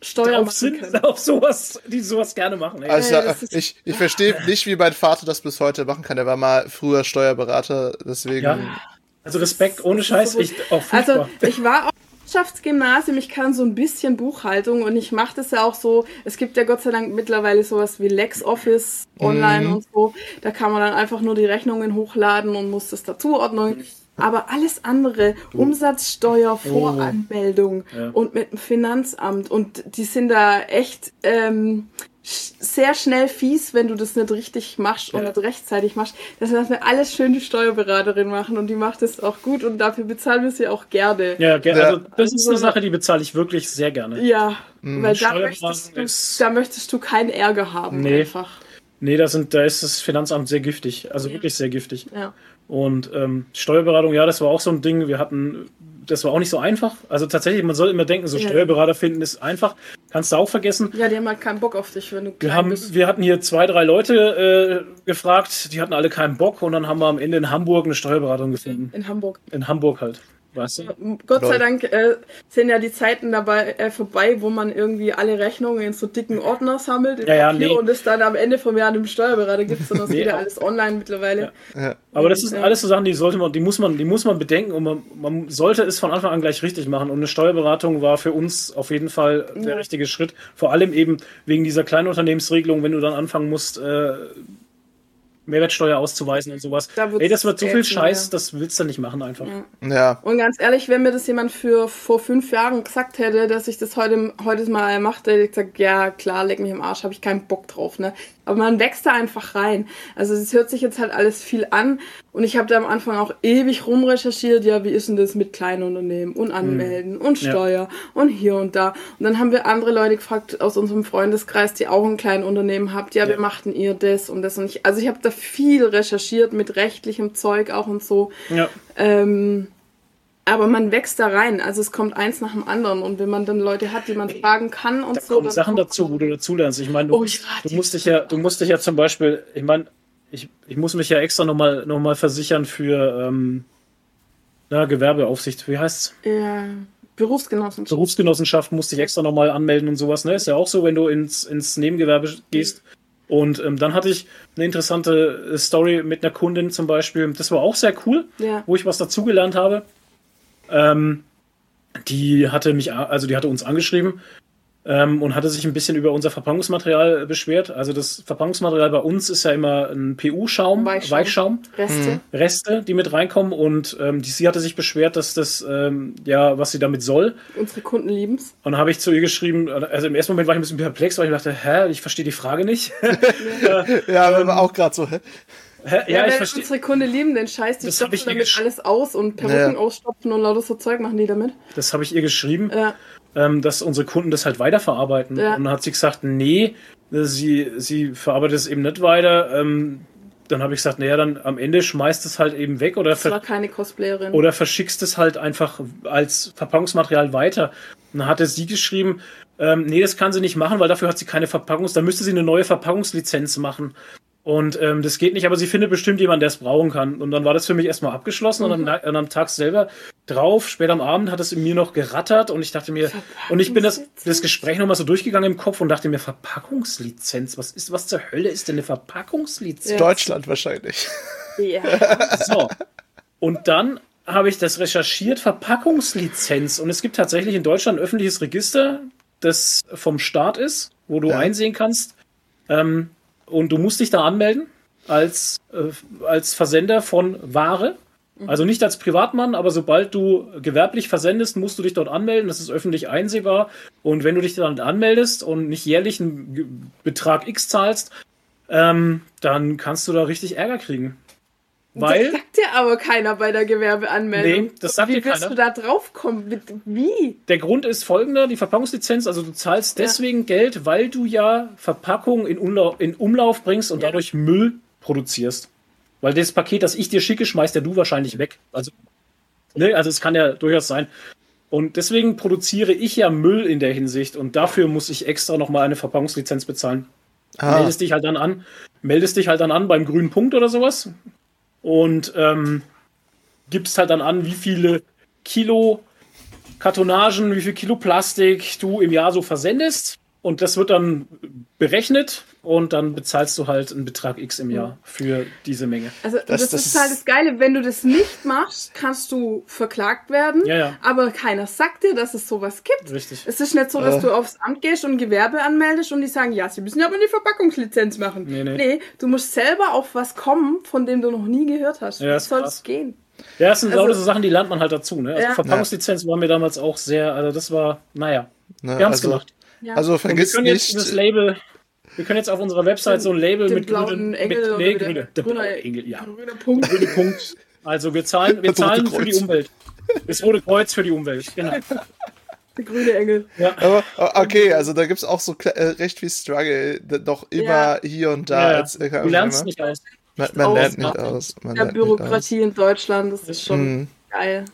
[SPEAKER 2] Steuern
[SPEAKER 3] auf, sind, auf sowas, die sowas gerne machen.
[SPEAKER 1] Ey. Also ja, ich, ich verstehe nicht, wie mein Vater das bis heute machen kann. Er war mal früher Steuerberater, deswegen. Ja.
[SPEAKER 3] Also Respekt, ohne Scheiß, ich auch
[SPEAKER 2] Also ich war auf dem Wirtschaftsgymnasium, ich kann so ein bisschen Buchhaltung und ich mache das ja auch so. Es gibt ja Gott sei Dank mittlerweile sowas wie LexOffice online
[SPEAKER 1] Mhm.
[SPEAKER 2] und so. Da kann man dann einfach nur die Rechnungen hochladen und muss das dazuordnen. Aber alles andere, Umsatzsteuer, Voranmeldung
[SPEAKER 3] Ja.
[SPEAKER 2] und mit dem Finanzamt und die sind da echt ähm, sehr schnell fies, wenn du das nicht richtig machst und
[SPEAKER 3] Ja.
[SPEAKER 2] nicht rechtzeitig machst. Das lassen wir alles schön die Steuerberaterin machen und die macht es auch gut und dafür bezahlen wir sie auch gerne.
[SPEAKER 3] Ja, ge-
[SPEAKER 1] Ja.
[SPEAKER 3] also das ist eine Sache, die bezahle ich wirklich sehr gerne.
[SPEAKER 2] Ja, weil da möchtest, du, da möchtest du keinen Ärger haben
[SPEAKER 3] Nee.
[SPEAKER 2] einfach.
[SPEAKER 3] Nee, da, sind, da ist das Finanzamt sehr giftig. Also wirklich sehr giftig.
[SPEAKER 2] Ja.
[SPEAKER 3] Und ähm, Steuerberatung, ja, das war auch so ein Ding. Wir hatten, das war auch nicht so einfach. Also tatsächlich, man soll immer denken, so
[SPEAKER 2] Ja.
[SPEAKER 3] Steuerberater finden ist einfach. Kannst du auch vergessen.
[SPEAKER 2] ja, die haben halt keinen Bock auf dich, wenn du
[SPEAKER 3] Wir, haben,
[SPEAKER 2] bist.
[SPEAKER 3] wir hatten hier zwei, drei Leute äh, gefragt, die hatten alle keinen Bock und dann haben wir am Ende in Hamburg eine Steuerberatung gefunden.
[SPEAKER 2] In Hamburg.
[SPEAKER 3] In Hamburg halt. Weißt du?
[SPEAKER 2] Gott sei. Dank äh, sind ja die Zeiten dabei äh, vorbei, wo man irgendwie alle Rechnungen in so dicken Ordner sammelt in
[SPEAKER 3] Ja, ja, nee.
[SPEAKER 2] und es dann am Ende vom Jahr einem Steuerberater gibt, sondern es
[SPEAKER 3] Nee,
[SPEAKER 2] geht ja alles online mittlerweile.
[SPEAKER 1] Ja.
[SPEAKER 3] Aber das sind
[SPEAKER 2] Ja.
[SPEAKER 3] alles so Sachen, die sollte man, die muss man, die muss man bedenken und man, man sollte es von Anfang an gleich richtig machen. Und eine Steuerberatung war für uns auf jeden Fall der
[SPEAKER 2] Ja.
[SPEAKER 3] richtige Schritt. Vor allem eben wegen dieser Kleinunternehmensregelung, wenn du dann anfangen musst, äh, Mehrwertsteuer auszuweisen und sowas.
[SPEAKER 2] Da
[SPEAKER 3] Ey, das wird so viel Scheiß,
[SPEAKER 2] ja.
[SPEAKER 3] das willst du nicht machen einfach.
[SPEAKER 1] Ja.
[SPEAKER 2] Und ganz ehrlich, wenn mir das jemand für vor fünf Jahren gesagt hätte, dass ich das heute, heute mal mache, hätte ich gesagt, ja klar, leck mich im Arsch, habe ich keinen Bock drauf, ne? Aber man wächst da einfach rein. Also es hört sich jetzt halt alles viel an und ich habe da am Anfang auch ewig rumrecherchiert, ja, wie ist denn das mit Kleinunternehmen und Anmelden und
[SPEAKER 3] Ja.
[SPEAKER 2] Steuer und hier und da. Und dann haben wir andere Leute gefragt aus unserem Freundeskreis, die auch ein Kleinunternehmen habt, ja,
[SPEAKER 3] Ja.
[SPEAKER 2] wie machten ihr das und das und ich. Also ich habe da viel recherchiert mit rechtlichem Zeug auch und so.
[SPEAKER 3] Ja.
[SPEAKER 2] Ähm, aber man wächst da rein. Also es kommt eins nach dem anderen. Und wenn man dann Leute hat, die man fragen kann und
[SPEAKER 3] Da
[SPEAKER 2] so.
[SPEAKER 3] kommen Sachen dazu, wo du dazulernst. Ich meine, du,
[SPEAKER 2] Oh, ich
[SPEAKER 3] du musst dich ja, du musst dich ja zum Beispiel, ich meine, ich, ich muss mich ja extra nochmal noch mal versichern für ähm, na, Gewerbeaufsicht. Wie heißt's?
[SPEAKER 2] Ja, Berufsgenossenschaft.
[SPEAKER 3] Berufsgenossenschaft musste ich extra nochmal anmelden und sowas. Ne? Ist ja auch so, wenn du ins, ins Nebengewerbe gehst. Und ähm, dann hatte ich eine interessante äh, Story mit einer Kundin zum Beispiel. Das war auch sehr cool,
[SPEAKER 2] Ja.
[SPEAKER 3] wo ich was dazugelernt habe. Ähm, die hatte mich, also die hatte uns angeschrieben ähm, und hatte sich ein bisschen über unser Verpackungsmaterial beschwert. Also das Verpackungsmaterial bei uns ist ja immer ein PU-Schaum,
[SPEAKER 2] Weichschaum.
[SPEAKER 3] Weichschaum.
[SPEAKER 2] Reste.
[SPEAKER 3] Reste, die mit reinkommen und ähm, die, sie hatte sich beschwert, dass das ja, ja, was sie damit soll.
[SPEAKER 2] Unsere Kunden lieben's.
[SPEAKER 3] Und dann habe ich zu ihr geschrieben, also im ersten Moment war ich ein bisschen perplex, weil ich dachte, hä, ich verstehe die Frage nicht.
[SPEAKER 1] Ja, wir waren auch gerade so, hä?
[SPEAKER 3] hä?
[SPEAKER 2] Ja,
[SPEAKER 3] Ja, ich
[SPEAKER 2] wenn
[SPEAKER 3] verstehe.
[SPEAKER 2] unsere Kunden lieben den Scheiß, die
[SPEAKER 3] Das hab ich
[SPEAKER 2] stopfen damit alles aus und Perücken
[SPEAKER 1] Ja.
[SPEAKER 2] ausstopfen und lauter so Zeug machen die damit.
[SPEAKER 3] Das habe ich ihr geschrieben,
[SPEAKER 2] Ja.
[SPEAKER 3] Ähm, dass unsere Kunden das halt weiterverarbeiten.
[SPEAKER 2] Ja.
[SPEAKER 3] Und dann hat sie gesagt, nee, sie, sie verarbeitet es eben nicht weiter. Ähm, dann habe ich gesagt, naja, dann am Ende schmeißt es halt eben weg oder, ver oder verschickst es halt einfach als Verpackungsmaterial weiter. Und dann hatte sie geschrieben, ähm, nee, das kann sie nicht machen, weil dafür hat sie keine Verpackungs, da müsste sie eine neue Verpackungslizenz machen. Und ähm, das geht nicht, aber sie findet bestimmt jemanden, der es brauchen kann. Und dann war das für mich erstmal abgeschlossen und, am, und am Tag selber drauf, später am Abend hat es in mir noch gerattert und ich dachte mir, und ich bin das, das Gespräch nochmal so durchgegangen im Kopf und dachte mir, Verpackungslizenz, was ist, was zur Hölle ist denn eine Verpackungslizenz?
[SPEAKER 2] Ja.
[SPEAKER 1] Deutschland wahrscheinlich.
[SPEAKER 2] ja.
[SPEAKER 3] So. Und dann habe ich das recherchiert, Verpackungslizenz. Und es gibt tatsächlich in Deutschland ein öffentliches Register, das vom Staat ist, wo du
[SPEAKER 1] Ja.
[SPEAKER 3] einsehen kannst. Ähm, und du musst dich da anmelden als, äh, als Versender von Ware. Also nicht als Privatmann, aber sobald du gewerblich versendest, musst du dich dort anmelden. Das ist öffentlich einsehbar. Und wenn du dich dann anmeldest und nicht jährlich einen Betrag X zahlst, ähm, dann kannst du da richtig Ärger kriegen. Weil
[SPEAKER 2] das sagt dir aber keiner bei der Gewerbeanmeldung.
[SPEAKER 3] Nee, das sagt
[SPEAKER 2] Wie
[SPEAKER 3] dir
[SPEAKER 2] wirst
[SPEAKER 3] keiner.
[SPEAKER 2] du da drauf kommen? Mit- Wie?
[SPEAKER 3] der Grund ist folgender, die Verpackungslizenz, also du zahlst
[SPEAKER 2] Ja.
[SPEAKER 3] deswegen Geld, weil du ja Verpackungen in Umlauf, in Umlauf bringst und
[SPEAKER 2] Ja.
[SPEAKER 3] dadurch Müll produzierst. Weil das Paket, das ich dir schicke, schmeißt ja du wahrscheinlich weg. Also, ne, also es kann ja durchaus sein. Und deswegen produziere ich ja Müll in der Hinsicht und dafür muss ich extra nochmal eine Verpackungslizenz bezahlen.
[SPEAKER 1] Ah,
[SPEAKER 3] meldest dich halt dann an, meldest dich halt dann an beim grünen Punkt oder sowas und ähm, gibst halt dann an, wie viele Kilo Kartonagen, wie viel Kilo Plastik du im Jahr so versendest. Und das wird dann berechnet und dann bezahlst du halt einen Betrag X im Jahr für diese Menge.
[SPEAKER 2] Also das, das, das ist halt das Geile, wenn du das nicht machst, kannst du verklagt werden,
[SPEAKER 3] Ja, ja.
[SPEAKER 2] aber keiner sagt dir, dass es sowas gibt.
[SPEAKER 3] Richtig.
[SPEAKER 2] Es ist nicht so, dass
[SPEAKER 1] Äh.
[SPEAKER 2] du aufs Amt gehst und Gewerbe anmeldest und die sagen, ja, sie müssen aber eine Verpackungslizenz machen.
[SPEAKER 3] Nee, nee.
[SPEAKER 2] du musst selber auf was kommen, von dem du noch nie gehört hast.
[SPEAKER 3] Ja,
[SPEAKER 2] Wie soll es gehen?
[SPEAKER 3] Ja, das sind
[SPEAKER 2] Also-
[SPEAKER 3] lauter so Sachen, die lernt man halt dazu. Ne? Also
[SPEAKER 2] Ja.
[SPEAKER 3] Verpackungslizenz war mir damals auch sehr, also das war, naja,
[SPEAKER 1] Ne,
[SPEAKER 3] wir haben es
[SPEAKER 1] also,
[SPEAKER 3] gemacht.
[SPEAKER 2] Ja.
[SPEAKER 1] Also vergiss
[SPEAKER 3] können jetzt dieses
[SPEAKER 1] nicht.
[SPEAKER 3] Label, wir können jetzt auf unserer Website so ein Label mit grünen,
[SPEAKER 2] Engel
[SPEAKER 3] mit, nee, grüne, der
[SPEAKER 2] grüner-
[SPEAKER 3] blaue Engel, ja.
[SPEAKER 2] Grüner Punkt.
[SPEAKER 3] Grüne Punkt. Also wir zahlen, wir zahlen für die. Umwelt. Das Rote Kreuz für die Umwelt, genau.
[SPEAKER 2] Der grüne Engel.
[SPEAKER 1] Aber okay, also da gibt's auch so äh, recht viel Struggle, doch immer
[SPEAKER 2] Ja.
[SPEAKER 1] hier und da.
[SPEAKER 3] Ja, ja.
[SPEAKER 1] als- äh,
[SPEAKER 3] Du lernst nicht aus.
[SPEAKER 1] Man, man
[SPEAKER 2] aus-
[SPEAKER 1] lernt nicht aus. Man nicht
[SPEAKER 2] Bürokratie in Deutschland, das ist schon
[SPEAKER 1] Mhm.
[SPEAKER 2] geil.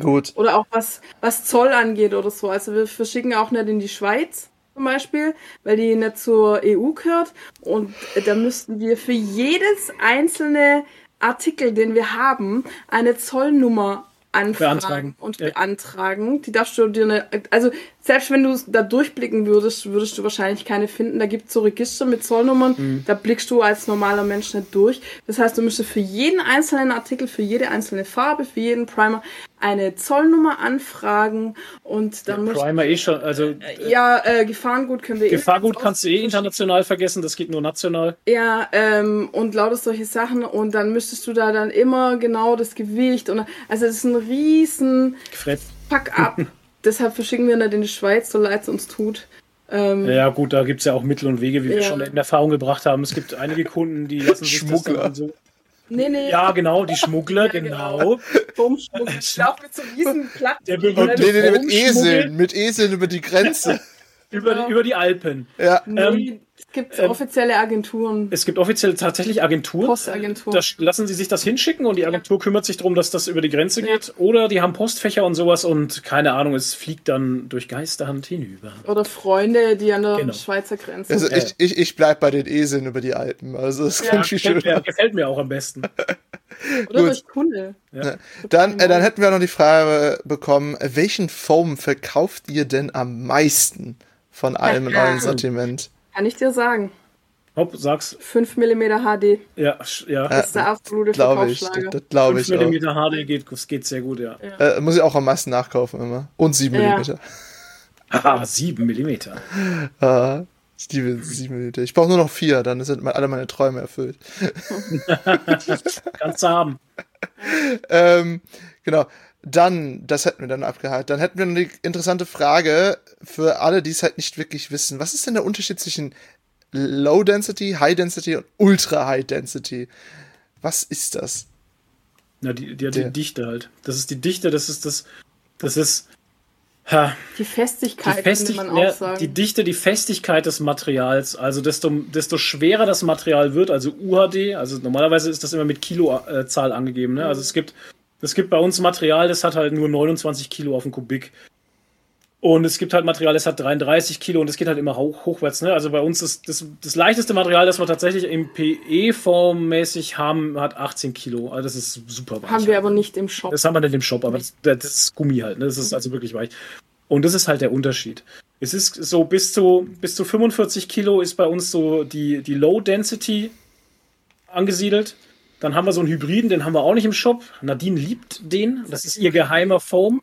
[SPEAKER 1] Gut.
[SPEAKER 2] Oder auch was, was Zoll angeht oder so. Also wir verschicken auch nicht in die Schweiz zum Beispiel, weil die nicht zur EU gehört. Und da müssten wir für jedes einzelne Artikel, den wir haben, eine Zollnummer anfragen
[SPEAKER 3] Beantragen.
[SPEAKER 2] und
[SPEAKER 3] Ja.
[SPEAKER 2] beantragen. Die darfst du dir nicht, also selbst wenn du da durchblicken würdest, würdest du wahrscheinlich keine finden. Da gibt es so Register mit Zollnummern,
[SPEAKER 3] Mhm.
[SPEAKER 2] da blickst du als normaler Mensch nicht durch. Das heißt, du müsstest für jeden einzelnen Artikel, für jede einzelne Farbe, für jeden Primer eine Zollnummer anfragen und dann musst
[SPEAKER 3] Primer eh schon, also
[SPEAKER 2] ja, äh, Gefahrengut können wir eh
[SPEAKER 3] Gefahrgut
[SPEAKER 2] nicht
[SPEAKER 3] kannst du eh international vergessen, das geht nur national.
[SPEAKER 2] Ja, ähm, und lauter solche Sachen und dann müsstest du da dann immer genau das Gewicht und also das ist ein riesen
[SPEAKER 3] Fred.
[SPEAKER 2] Pack-up. Deshalb verschicken wir nicht in die Schweiz, so leid es uns tut. Ähm,
[SPEAKER 3] Ja gut, da gibt es ja auch Mittel und Wege, wie wir
[SPEAKER 2] Ja.
[SPEAKER 3] schon in Erfahrung gebracht haben. Es gibt einige Kunden, die lassen sich das
[SPEAKER 1] Schmuggler.
[SPEAKER 3] dann so.
[SPEAKER 2] Nee, nee.
[SPEAKER 3] Ja, genau, die Schmuggler,
[SPEAKER 2] Ja, genau.
[SPEAKER 3] genau.
[SPEAKER 2] Bummschmuck. Ich laufe mit so riesen Platten.
[SPEAKER 3] Der
[SPEAKER 1] Und
[SPEAKER 3] berühmte
[SPEAKER 1] nee, nee, nee, mit Eseln, mit Eseln über die Grenze.
[SPEAKER 3] über, die, über die Alpen.
[SPEAKER 1] ja.
[SPEAKER 2] Es gibt
[SPEAKER 3] ähm,
[SPEAKER 2] offizielle Agenturen.
[SPEAKER 3] Es gibt offiziell tatsächlich Agenturen.
[SPEAKER 2] Postagenturen.
[SPEAKER 3] Da lassen sie sich das hinschicken und die Agentur kümmert sich darum, dass das über die Grenze geht. Oder die haben Postfächer und sowas und keine Ahnung, es fliegt dann durch Geisterhand hinüber.
[SPEAKER 2] Oder Freunde, die an der
[SPEAKER 3] Genau.
[SPEAKER 2] Schweizer Grenze
[SPEAKER 1] Also
[SPEAKER 2] sind.
[SPEAKER 1] ich, ich, ich bleib bei den Eseln über die Alpen. Also das
[SPEAKER 2] Ja,
[SPEAKER 3] Gefällt mir,
[SPEAKER 1] schöner.
[SPEAKER 3] gefällt mir auch am besten.
[SPEAKER 2] Oder
[SPEAKER 1] gut.
[SPEAKER 2] durch Kunde.
[SPEAKER 1] Dann, äh, dann hätten wir noch die Frage bekommen, welchen Foam verkauft ihr denn am meisten von allem in eurem Sortiment?
[SPEAKER 2] Kann ich dir sagen.
[SPEAKER 3] Hopp, sag's.
[SPEAKER 2] 5 mm HD
[SPEAKER 3] Ja, ja.
[SPEAKER 2] ist der absolute
[SPEAKER 1] Glaube ich, das, das glaube
[SPEAKER 3] 5
[SPEAKER 1] ich auch.
[SPEAKER 3] mm HD geht, das geht sehr gut, ja.
[SPEAKER 1] Äh, muss ich auch am meisten nachkaufen immer. Und 7
[SPEAKER 2] Ja.
[SPEAKER 1] mm.
[SPEAKER 3] Haha, 7 mm.
[SPEAKER 1] Äh, ich liebe 7 mm. Ich brauche nur noch 4, dann sind alle meine Träume erfüllt.
[SPEAKER 3] Kannst du haben.
[SPEAKER 1] Ähm, genau. Dann, das hätten wir dann abgehakt. Dann hätten wir die interessante Frage für alle, die es halt nicht wirklich wissen. Was ist denn der Unterschied zwischen Low Density, High Density und Ultra High Density? Was ist das?
[SPEAKER 3] Na, die, die,
[SPEAKER 1] Der-
[SPEAKER 3] die Dichte halt. Das ist die Dichte, das ist das. Das ist. Ha,
[SPEAKER 2] Die
[SPEAKER 3] die,
[SPEAKER 2] Festigkeit, könnte
[SPEAKER 3] Festig,
[SPEAKER 2] man
[SPEAKER 3] ja,
[SPEAKER 2] auch sagen.
[SPEAKER 3] die Dichte, die Festigkeit des Materials. Also desto, desto schwerer das Material wird, also UHD, also normalerweise ist das immer mit Kilozahl angegeben. Ne? Also es gibt, es gibt bei uns Material, das hat halt nur 29 Kilo auf den Kubik. Und es gibt halt Material, das hat 33 Kilo und es geht halt immer hoch, hochwärts. Ne? Also bei uns ist das, das leichteste Material, das wir tatsächlich im PE-Form mäßig haben, hat 18 Kilo. Also das ist super weich.
[SPEAKER 2] Haben wir aber nicht im Shop.
[SPEAKER 3] Das haben wir nicht im Shop, aber das, das ist Gummi halt. Ne? Das ist also wirklich weich. Und das ist halt der Unterschied. Es ist so bis zu, bis zu 45 Kilo ist bei uns so die, die Low Density angesiedelt. Dann haben wir so einen Hybriden, den haben wir auch nicht im Shop. Nadine liebt den. Das ist ihr geheimer Foam.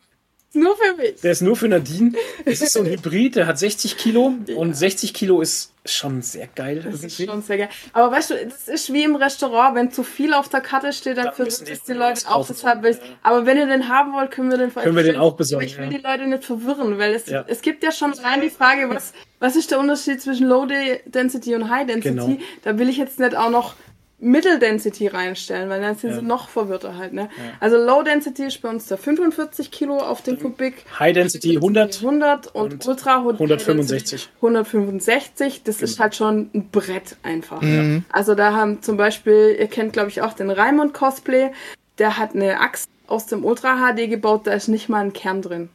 [SPEAKER 2] Nur für mich.
[SPEAKER 3] Der ist nur für Nadine. Es ist so ein Hybrid, der hat 60 Kilo. Und 60 Kilo ist schon sehr geil.
[SPEAKER 2] Das ist
[SPEAKER 3] irgendwie.
[SPEAKER 2] schon sehr geil. Aber weißt du, das ist wie im Restaurant, wenn zu viel auf der Karte steht, dann
[SPEAKER 3] Da
[SPEAKER 2] verwirrt es die Leute auch. Deshalb will ich, aber wenn ihr den haben wollt, können wir den
[SPEAKER 3] Können wir den auch besorgen,
[SPEAKER 2] ich will
[SPEAKER 3] ja.
[SPEAKER 2] die Leute nicht verwirren, weil es,
[SPEAKER 3] Ja.
[SPEAKER 2] es gibt ja schon rein die Frage, was, was ist der Unterschied zwischen Low Density und High Density?
[SPEAKER 3] Genau.
[SPEAKER 2] Da will ich jetzt nicht auch noch Middle Density reinstellen, weil dann sind
[SPEAKER 3] Ja.
[SPEAKER 2] sie noch verwirrter halt. Ne? Also Low Density ist bei uns der 45 Kilo auf den Kubik.
[SPEAKER 3] High Density 100.
[SPEAKER 2] 100 und,
[SPEAKER 3] und
[SPEAKER 2] Ultra
[SPEAKER 3] 165.
[SPEAKER 2] 165, das ist halt schon ein Brett einfach.
[SPEAKER 1] Mhm.
[SPEAKER 2] Also da haben zum Beispiel, ihr kennt glaube ich auch den Raimund Cosplay, der hat eine Axt aus dem Ultra HD gebaut, da ist nicht mal ein Kern drin.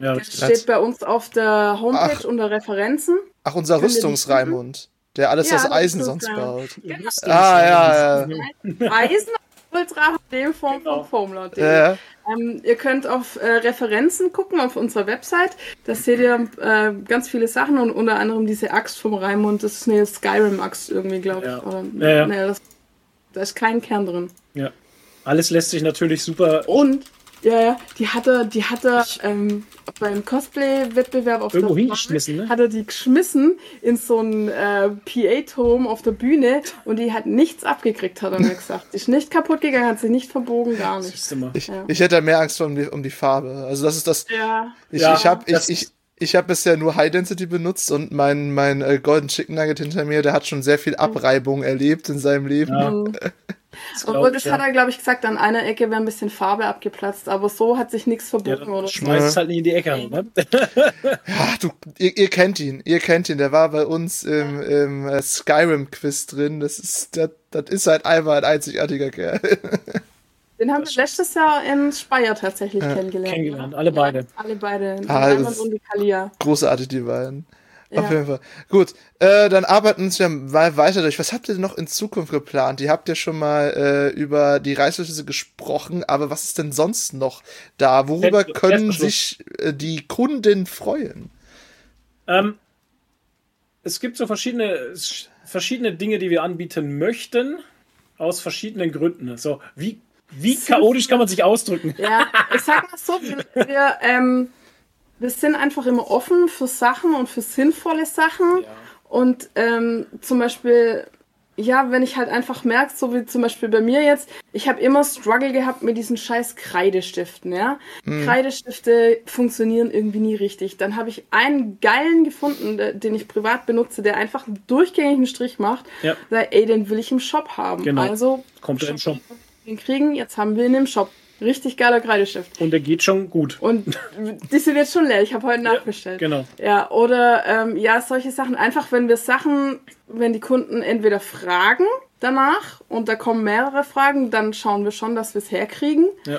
[SPEAKER 3] Ja,
[SPEAKER 2] Das steht bei uns auf der Homepage
[SPEAKER 1] Ach.
[SPEAKER 2] unter Referenzen.
[SPEAKER 1] Ach, unser Rüstungsraimund, der alles
[SPEAKER 2] Ja,
[SPEAKER 1] aus Eisen sonst
[SPEAKER 2] so, ja.
[SPEAKER 1] baut.
[SPEAKER 2] Genau.
[SPEAKER 1] Ah, ja, ja.
[SPEAKER 2] Eisen, ultra HD Form
[SPEAKER 3] Genau.
[SPEAKER 2] von Foamlord.
[SPEAKER 1] Ja, ja.
[SPEAKER 2] Ähm, ihr könnt auf äh, Referenzen gucken auf unserer Website. Da seht ihr äh, ganz viele Sachen und unter anderem diese Axt vom Raimund. Das ist eine Skyrim-Axt irgendwie, glaube ich.
[SPEAKER 3] Ja.
[SPEAKER 2] Oder,
[SPEAKER 3] Ja, ja.
[SPEAKER 2] Nee, das, da ist kein Kern drin.
[SPEAKER 3] Ja. Alles lässt sich natürlich super.
[SPEAKER 2] Und, ja, ja, die hat er, die hat er ähm, beim Cosplay-Wettbewerb auf
[SPEAKER 3] Irgendwo
[SPEAKER 2] der
[SPEAKER 3] hingeschmissen, ne?
[SPEAKER 2] hat er die geschmissen in so einen äh, PA-Turm auf der Bühne und die hat nichts abgekriegt, hat er mir gesagt. Die ist nicht kaputt gegangen, hat sich nicht verbogen, gar nicht.
[SPEAKER 1] Ich,
[SPEAKER 2] Ja.
[SPEAKER 1] ich hätte mehr Angst um die, um die Farbe. Also das ist das.
[SPEAKER 2] Ja.
[SPEAKER 1] Ich,
[SPEAKER 3] Ja,
[SPEAKER 1] ich habe ich, ich, ich hab bisher nur High Density benutzt und mein, mein äh, Golden Chicken Nugget hinter mir, der hat schon sehr viel Abreibung erlebt in seinem Leben.
[SPEAKER 3] Ja. Das
[SPEAKER 2] Obwohl, das
[SPEAKER 3] ich,
[SPEAKER 2] hat
[SPEAKER 3] ja.
[SPEAKER 2] er, glaube ich, gesagt, an einer Ecke wäre ein bisschen Farbe abgeplatzt, aber so hat sich nichts
[SPEAKER 3] Ja,
[SPEAKER 2] verbogen oder
[SPEAKER 3] dann
[SPEAKER 2] so.
[SPEAKER 3] schmeißt es halt nicht in die Ecke. Ne?
[SPEAKER 1] Ja, du, ihr, ihr kennt ihn, ihr kennt ihn, der war bei uns im, im äh, Skyrim-Quiz drin. Das ist, das, das ist halt einfach ein einzigartiger Kerl.
[SPEAKER 2] Den haben wir letztes Jahr in Speyer tatsächlich kennengelernt.
[SPEAKER 3] Kennengelernt,
[SPEAKER 2] ne?
[SPEAKER 3] alle beide.
[SPEAKER 2] Ja, alle beide. Die
[SPEAKER 1] Ah, das-
[SPEAKER 2] und die Kalia.
[SPEAKER 1] Großartig, die beiden. Auf
[SPEAKER 2] Ja.
[SPEAKER 1] jeden Fall. Gut, äh, dann arbeiten uns ja mal weiter durch. Was habt ihr denn noch in Zukunft geplant? Ihr habt ja schon mal äh, über die Reißverschlüsse gesprochen, aber was ist denn sonst noch da? Worüber können sich äh, die Kunden freuen?
[SPEAKER 3] Ähm, es gibt so verschiedene, verschiedene Dinge, die wir anbieten möchten, aus verschiedenen Gründen. So, wie, wie chaotisch kann man sich ausdrücken?
[SPEAKER 2] Ja, ich sag mal so, wir, wir, ähm, wir sind einfach immer offen für Sachen und für sinnvolle Sachen.
[SPEAKER 3] Ja.
[SPEAKER 2] Und ähm, zum Beispiel, ja, wenn ich halt einfach merke, so wie zum Beispiel bei mir jetzt, ich habe immer Struggle gehabt mit diesen scheiß Kreidestiften, ja. Kreidestifte funktionieren irgendwie nie richtig. Dann habe ich einen geilen gefunden, der- den ich privat benutze, der einfach einen durchgängigen Strich macht.
[SPEAKER 3] Ja.
[SPEAKER 2] Sag, ey, den will ich im Shop haben.
[SPEAKER 3] Genau.
[SPEAKER 2] Also
[SPEAKER 3] Kommt er im Shop.
[SPEAKER 2] den kriegen, jetzt haben wir ihn im Shop. Richtig geiler Kreidestift.
[SPEAKER 3] Und der geht schon gut.
[SPEAKER 2] Und die sind jetzt schon leer. Ich habe heute nachbestellt.
[SPEAKER 3] Genau.
[SPEAKER 2] Ja, oder ähm, ja, solche Sachen. Einfach, wenn wir Sachen, wenn die Kunden entweder fragen danach und da kommen mehrere Fragen, dann schauen wir schon, dass wir es herkriegen.
[SPEAKER 3] Ja.